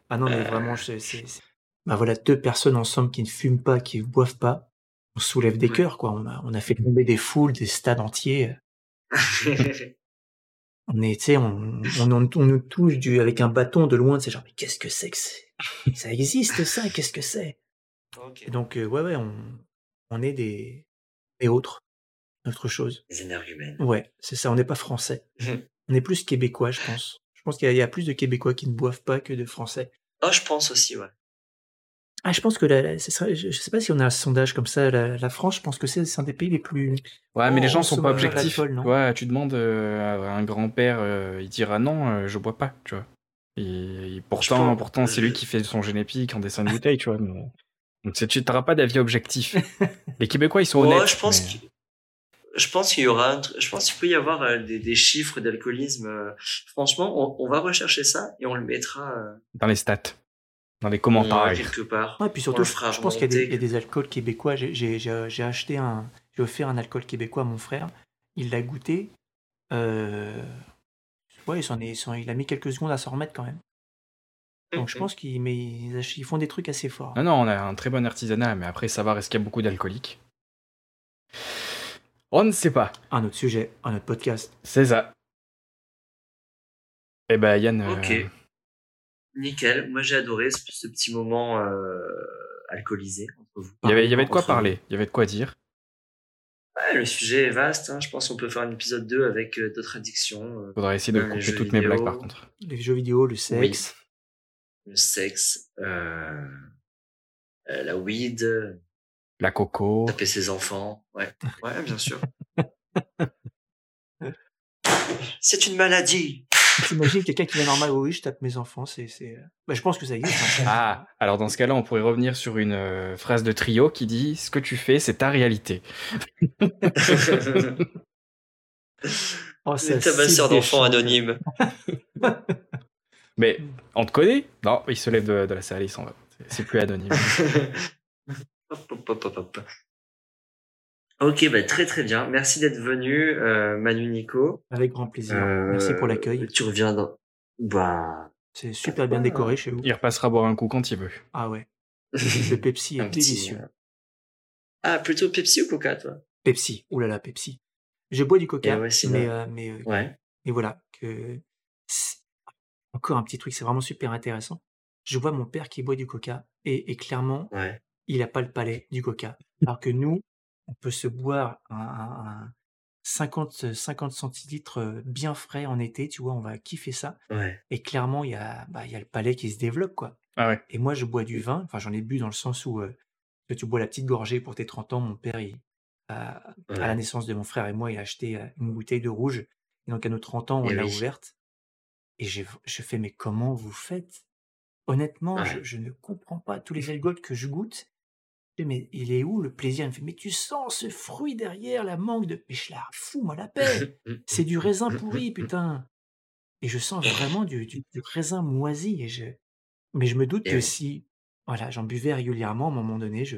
Ah non, mais Euh. vraiment, c'est. Bah voilà, deux personnes ensemble qui ne fument pas, qui ne boivent pas. On soulève des cœurs, quoi. On a, on a fait tomber des foules, des stades entiers. On est, tu sais, on, on, on, on nous touche du, avec un bâton de loin, c'est genre, mais qu'est-ce que c'est que c'est? Ça existe, ça? Qu'est-ce que c'est? Et donc, euh, ouais, ouais, on, on est des, des autres. Autre chose. Les énergumènes. Ouais, c'est ça, on n'est pas français. Mhm. On est plus québécois, je pense. Je pense qu'il y, y a plus de Québécois qui ne boivent pas que de Français. Oh, je pense aussi, ouais. Ah, je pense que la, serait- je, je sais pas si on a un sondage comme ça. La, la France, je pense que c'est un des pays les plus. Ouais, mais les gens sont pas objectifs. non? Ouais, tu demandes euh, à un grand-père, euh, il dira non, euh, je bois pas, tu vois. Et, et pourtant, pense- pourtant c'est lui qui fait son génépique en dessin de bouteille, tu vois. mais- Donc tu n'auras pas d'avis objectif. [laughs] Les Québécois, ils sont Ouais, honnêtes. je pense mais- qu'il je pense qu'il y aura je pense qu'il peut y avoir euh, des, des chiffres d'alcoolisme franchement on, on va rechercher ça et on le mettra Dans les stats, dans les euh, commentaires. quelque part Ouais, puis surtout, je, je pense qu'il y, a des- il y a remonter. des alcools québécois. J'ai- J'ai j'ai- j'ai acheté un. J'ai offert un alcool québécois à mon frère. Il l'a goûté. Euh, ouais, il, s'en est, il a mis quelques secondes à s'en remettre quand même. Donc je pense qu'ils mais ils ach ils font des trucs assez forts. Non, non, on a un très bon artisanat, mais après, savoir est-ce qu'il y a beaucoup d'alcooliques? On ne sait pas. Un autre sujet, un autre podcast. C'est ça. Eh ben, Yann. euh, Ok. Nickel. Moi, j'ai adoré ce, ce petit moment euh, alcoolisé entre vous. Il y avait, il y avait de quoi parler, il y avait de quoi dire. Ouais, le sujet est vaste. Hein. Je pense qu'on peut faire un épisode 2 avec euh, d'autres addictions. euh, Faudrait essayer de les couper toutes mes vidéo. blagues par contre. Les jeux vidéo, le sexe. le sexe, euh, euh, la weed, euh, La coco. taper ses enfants. Ouais, ouais, bien sûr. [laughs] C'est une maladie. T'imagines quelqu'un qui est normal, oui, oui, je tape mes enfants, c'est. c'est... Bah, je pense que ça existe. hein. Ah, alors dans ce cas-là, on pourrait revenir sur une euh, phrase de trio qui dit Ce que tu fais, c'est ta réalité. [laughs] Oh, cible des d'enfants champs. anonymes. Mais on te connaît? Non, il se lève de, de la salle, il s'en va. C'est- C'est plus anonyme. [laughs] Hop, hop, hop, hop, hop. Ok, bah, très très bien. Merci d'être venu, euh, Manu Nico. Avec grand plaisir. Euh, Merci pour l'accueil. Tu reviens dans... Bah, C'est super bien décoré chez vous. Il repassera boire un coup quand il veut. Ah ouais. [laughs] Le Pepsi est un petit, délicieux. euh, Ah, plutôt Pepsi ou Coca, toi? Pepsi. Ouh là là, Pepsi. Je bois du Coca, ouais, c'est mais, euh, mais, euh, Ouais. mais voilà. Que... Encore un petit truc, c'est vraiment super intéressant. Je vois mon père qui boit du Coca et, et clairement, Ouais. il n'a pas le palais du Coca. Alors que nous, on peut se boire un, un- un 50, 50 centilitres euh, bien frais en été, tu vois, on va kiffer ça. Ouais. Et clairement, il y a, bah, il y a le palais qui se développe, quoi. Ah ouais. Et moi, je bois du vin. Enfin, j'en ai bu dans le sens où euh, que tu bois la petite gorgée pour tes 30 ans. Mon père, il, à, à la Ouais. naissance de mon frère et moi, il a acheté euh, une bouteille de rouge. Et donc, à nos 30 ans, on l'a oui. ouverte. Et j'ai- je fais, mais comment vous faites? Honnêtement, je, Ouais. je ne comprends pas tous les alcools que je goûte. Je Mais il est où le plaisir? Il me fait, mais tu sens ce fruit derrière, la mangue de... Mais je la fous-moi la paix [laughs] c'est du raisin pourri, putain. Et je sens vraiment du, du- du raisin moisi. Et je... Mais je me doute Et que oui. si voilà, j'en buvais régulièrement, à un moment donné, je,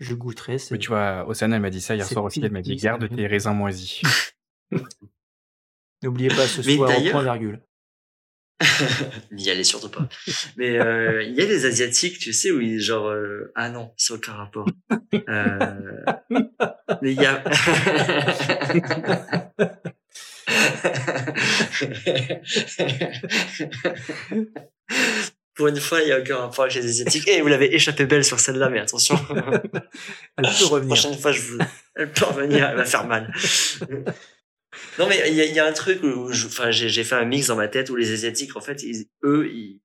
je goûterais. ce- Mais tu vois, Osana, elle m'a dit ça hier soir aussi. Elle m'a dit Garde tes raisins moisis. [laughs] N'oubliez pas ce soir au d'ailleurs- point virgule. [laughs] N'y allez surtout pas. Mais euh, il y a des asiatiques, tu sais, où ils genre euh, ah non, c'est aucun rapport. Euh, mais il y a [laughs] Pour une fois, il y a aucun rapport avec les asiatiques. Et vous l'avez échappé belle sur celle-là, mais attention. Elle peut revenir. prochaine fois, je vous... elle peut revenir, elle va faire mal. Non, mais il y a, il y a un truc où enfin, j'ai fait un mix dans ma tête où les Asiatiques, en fait, ils- eux, ils,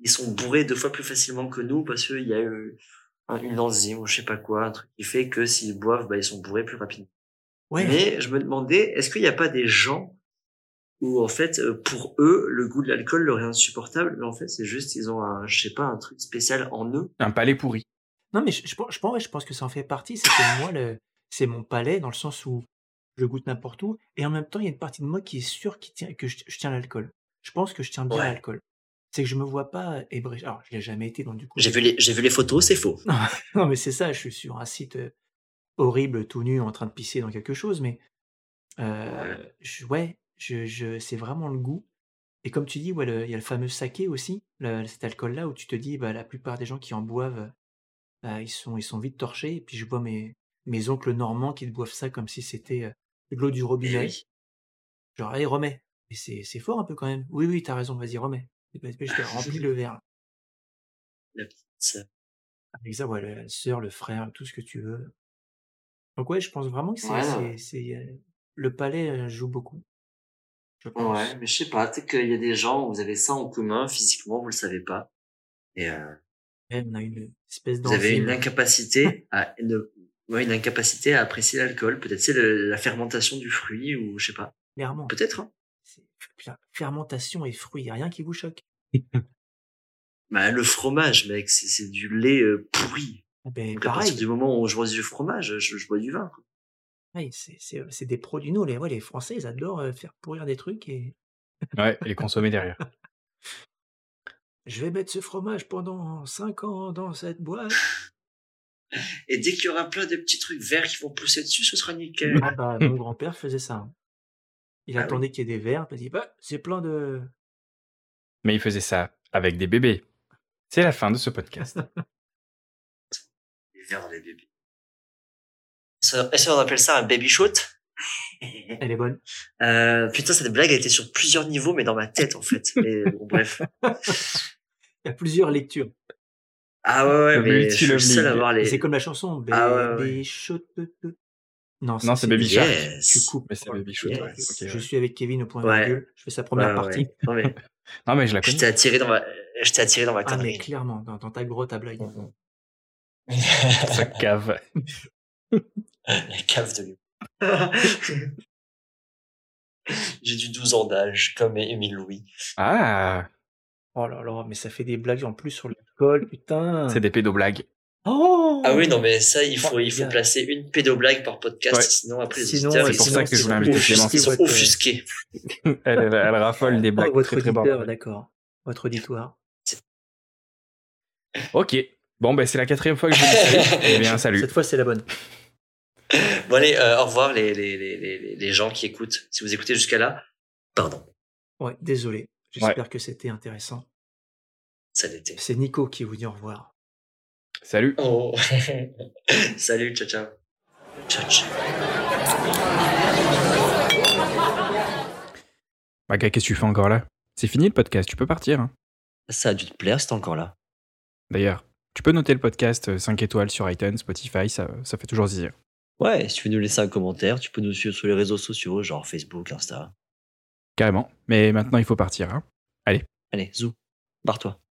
ils sont bourrés deux fois plus facilement que nous parce qu'il y a eu un- une enzyme ou je sais pas quoi, un truc qui fait que s'ils boivent, bah, ils sont bourrés plus rapidement. Ouais, Mais je me demandais, est-ce qu'il n'y a pas des gens où, en fait, euh, pour eux, le goût de l'alcool leur est insupportable, mais en fait, c'est juste, ils ont un, je sais pas, un truc spécial en eux? Un palais pourri. non, mais je, je, pense- je, pense, ouais, je pense que ça en fait partie. C'est que moi, le, c'est mon palais dans le sens où je goûte n'importe où. Et en même temps, il y a une partie de moi qui est sûre qui tient, que je, je tiens l'alcool. Je pense que je tiens bien Ouais. l'alcool. C'est que je me vois pas ébréché. Alors, je l'ai jamais été, donc du coup. J'ai vu les, j'ai vu les photos, c'est faux. [laughs] Non, mais c'est ça, je suis sur un site euh, horrible, tout nu, en train de pisser dans quelque chose, mais euh, je- ouais, je, je, c'est vraiment le goût. Et comme tu dis, ouais, il y a le fameux saké aussi, le- cet alcool-là, où tu te dis, bah, la plupart des gens qui en boivent, bah, ils, sont, ils sont vite torchés. Et puis je vois mes, mes oncles normands qui te boivent ça comme si c'était euh, de l'eau du robinet. oui. Genre, allez, remets. Et c'est, c'est fort un peu quand même. Oui, oui, t'as raison, vas-y, remets. Et bah, je te remplis le verre. [laughs] La petite sœur. Avec ça, ouais, la sœur, le frère, tout ce que tu veux. Donc ouais, je pense vraiment que c'est, Ouais, euh, le palais euh, joue beaucoup. Je pense. Ouais, mais je sais pas, peut-être qu'il y a des gens où vous avez ça en commun, physiquement, vous le savez pas. Et euh, Ouais, on a une espèce vous avez une incapacité à ne- ouais, une incapacité à apprécier l'alcool. Peut-être c'est la fermentation du fruit ou je sais pas. Clairement. Peut-être. Hein. Fermentation et fruits, y a rien qui vous choque. [laughs] Bah, le fromage, mec, c'est c'est du lait euh, pourri. Ah Ben, Donc à partir pareil, du moment où je bois du fromage, je, je bois du vin. quoi. pareil, c'est, c'est, c'est des produits. Nous, les, ouais, les Français, ils adorent euh, faire pourrir des trucs et [laughs] Ouais, et les consommer derrière. [laughs] je vais mettre ce fromage pendant 5 ans dans cette boîte. Et dès qu'il y aura plein de petits trucs verts qui vont pousser dessus, ce sera nickel. Ah bah, mon [laughs] grand-père faisait ça. hein. Il Ah oui. attendait qu'il y ait des verres, il dit, bah, c'est plein de... Mais il faisait ça avec des bébés. C'est la fin de ce podcast. [laughs] Les verres dans les bébés. Est-ce qu'on appelle ça un baby shoot? [laughs] Elle est bonne. euh, Putain, cette blague a été sur plusieurs niveaux, mais dans ma tête en fait. Mais bon, bref. Il y a plusieurs lectures. Ah ouais, ouais, mais je suis le seul à multi-leveling. voir Et les. C'est comme la chanson. Baby Ah ouais, ouais. Shoot. Non, Non, c'est Baby Shark. Yes. Tu coupes. Mais c'est Baby Shoot, Yes. Je ouais. suis avec Kevin au point Ouais. virgule. Je fais sa première Ouais, partie. ouais. Non, mais [laughs] Non, mais je la je connais. t'ai attiré dans ma, je t'ai attiré dans ma Ah, mais clairement, dans, dans ta grotte à blague. Ça [laughs] cave. La cave de lui. [laughs] J'ai du 12 ans d'âge, comme Émile Louis. Ah, Oh là là, mais ça fait des blagues en plus sur l'alcool, putain. c'est des pédoblagues. Oh Ah oui, non, mais ça, il faut, Oh, il faut placer une pédoblague par podcast, Ouais. sinon après les Sinon, auditeurs, c'est ils pour sont- ça que je ils voulais sont inviter offusqués, Clémence. Ils sont offusqués. [laughs] Elle, elle, elle raffole des Oh, blagues votre très très auditeur, d'accord. Votre auditoire. Ok. Bon, ben c'est la quatrième fois que je vous dis salut. Eh bien, salut. Cette fois, c'est la bonne. Bon allez, euh, au revoir les, les, les, les, les gens qui écoutent. Si vous écoutez jusqu'à là, pardon, Ouais, désolé. J'espère que c'était intéressant. ça l'était. C'est Nico qui vous dit au revoir. Salut. Oh. [laughs] Salut, ciao ciao. Ciao ciao. Maga, qu'est-ce que tu fais encore là? C'est fini le podcast, tu peux partir. hein. Ça a dû te plaire, c'est encore là. D'ailleurs, tu peux noter le podcast euh, 5 étoiles sur iTunes, Spotify, ça, ça fait toujours zizir. Ouais, si tu veux nous laisser un commentaire, tu peux nous suivre sur les réseaux sociaux, genre Facebook, Insta. Carrément. Mais maintenant, il faut partir. hein. Allez, zou, barre-toi.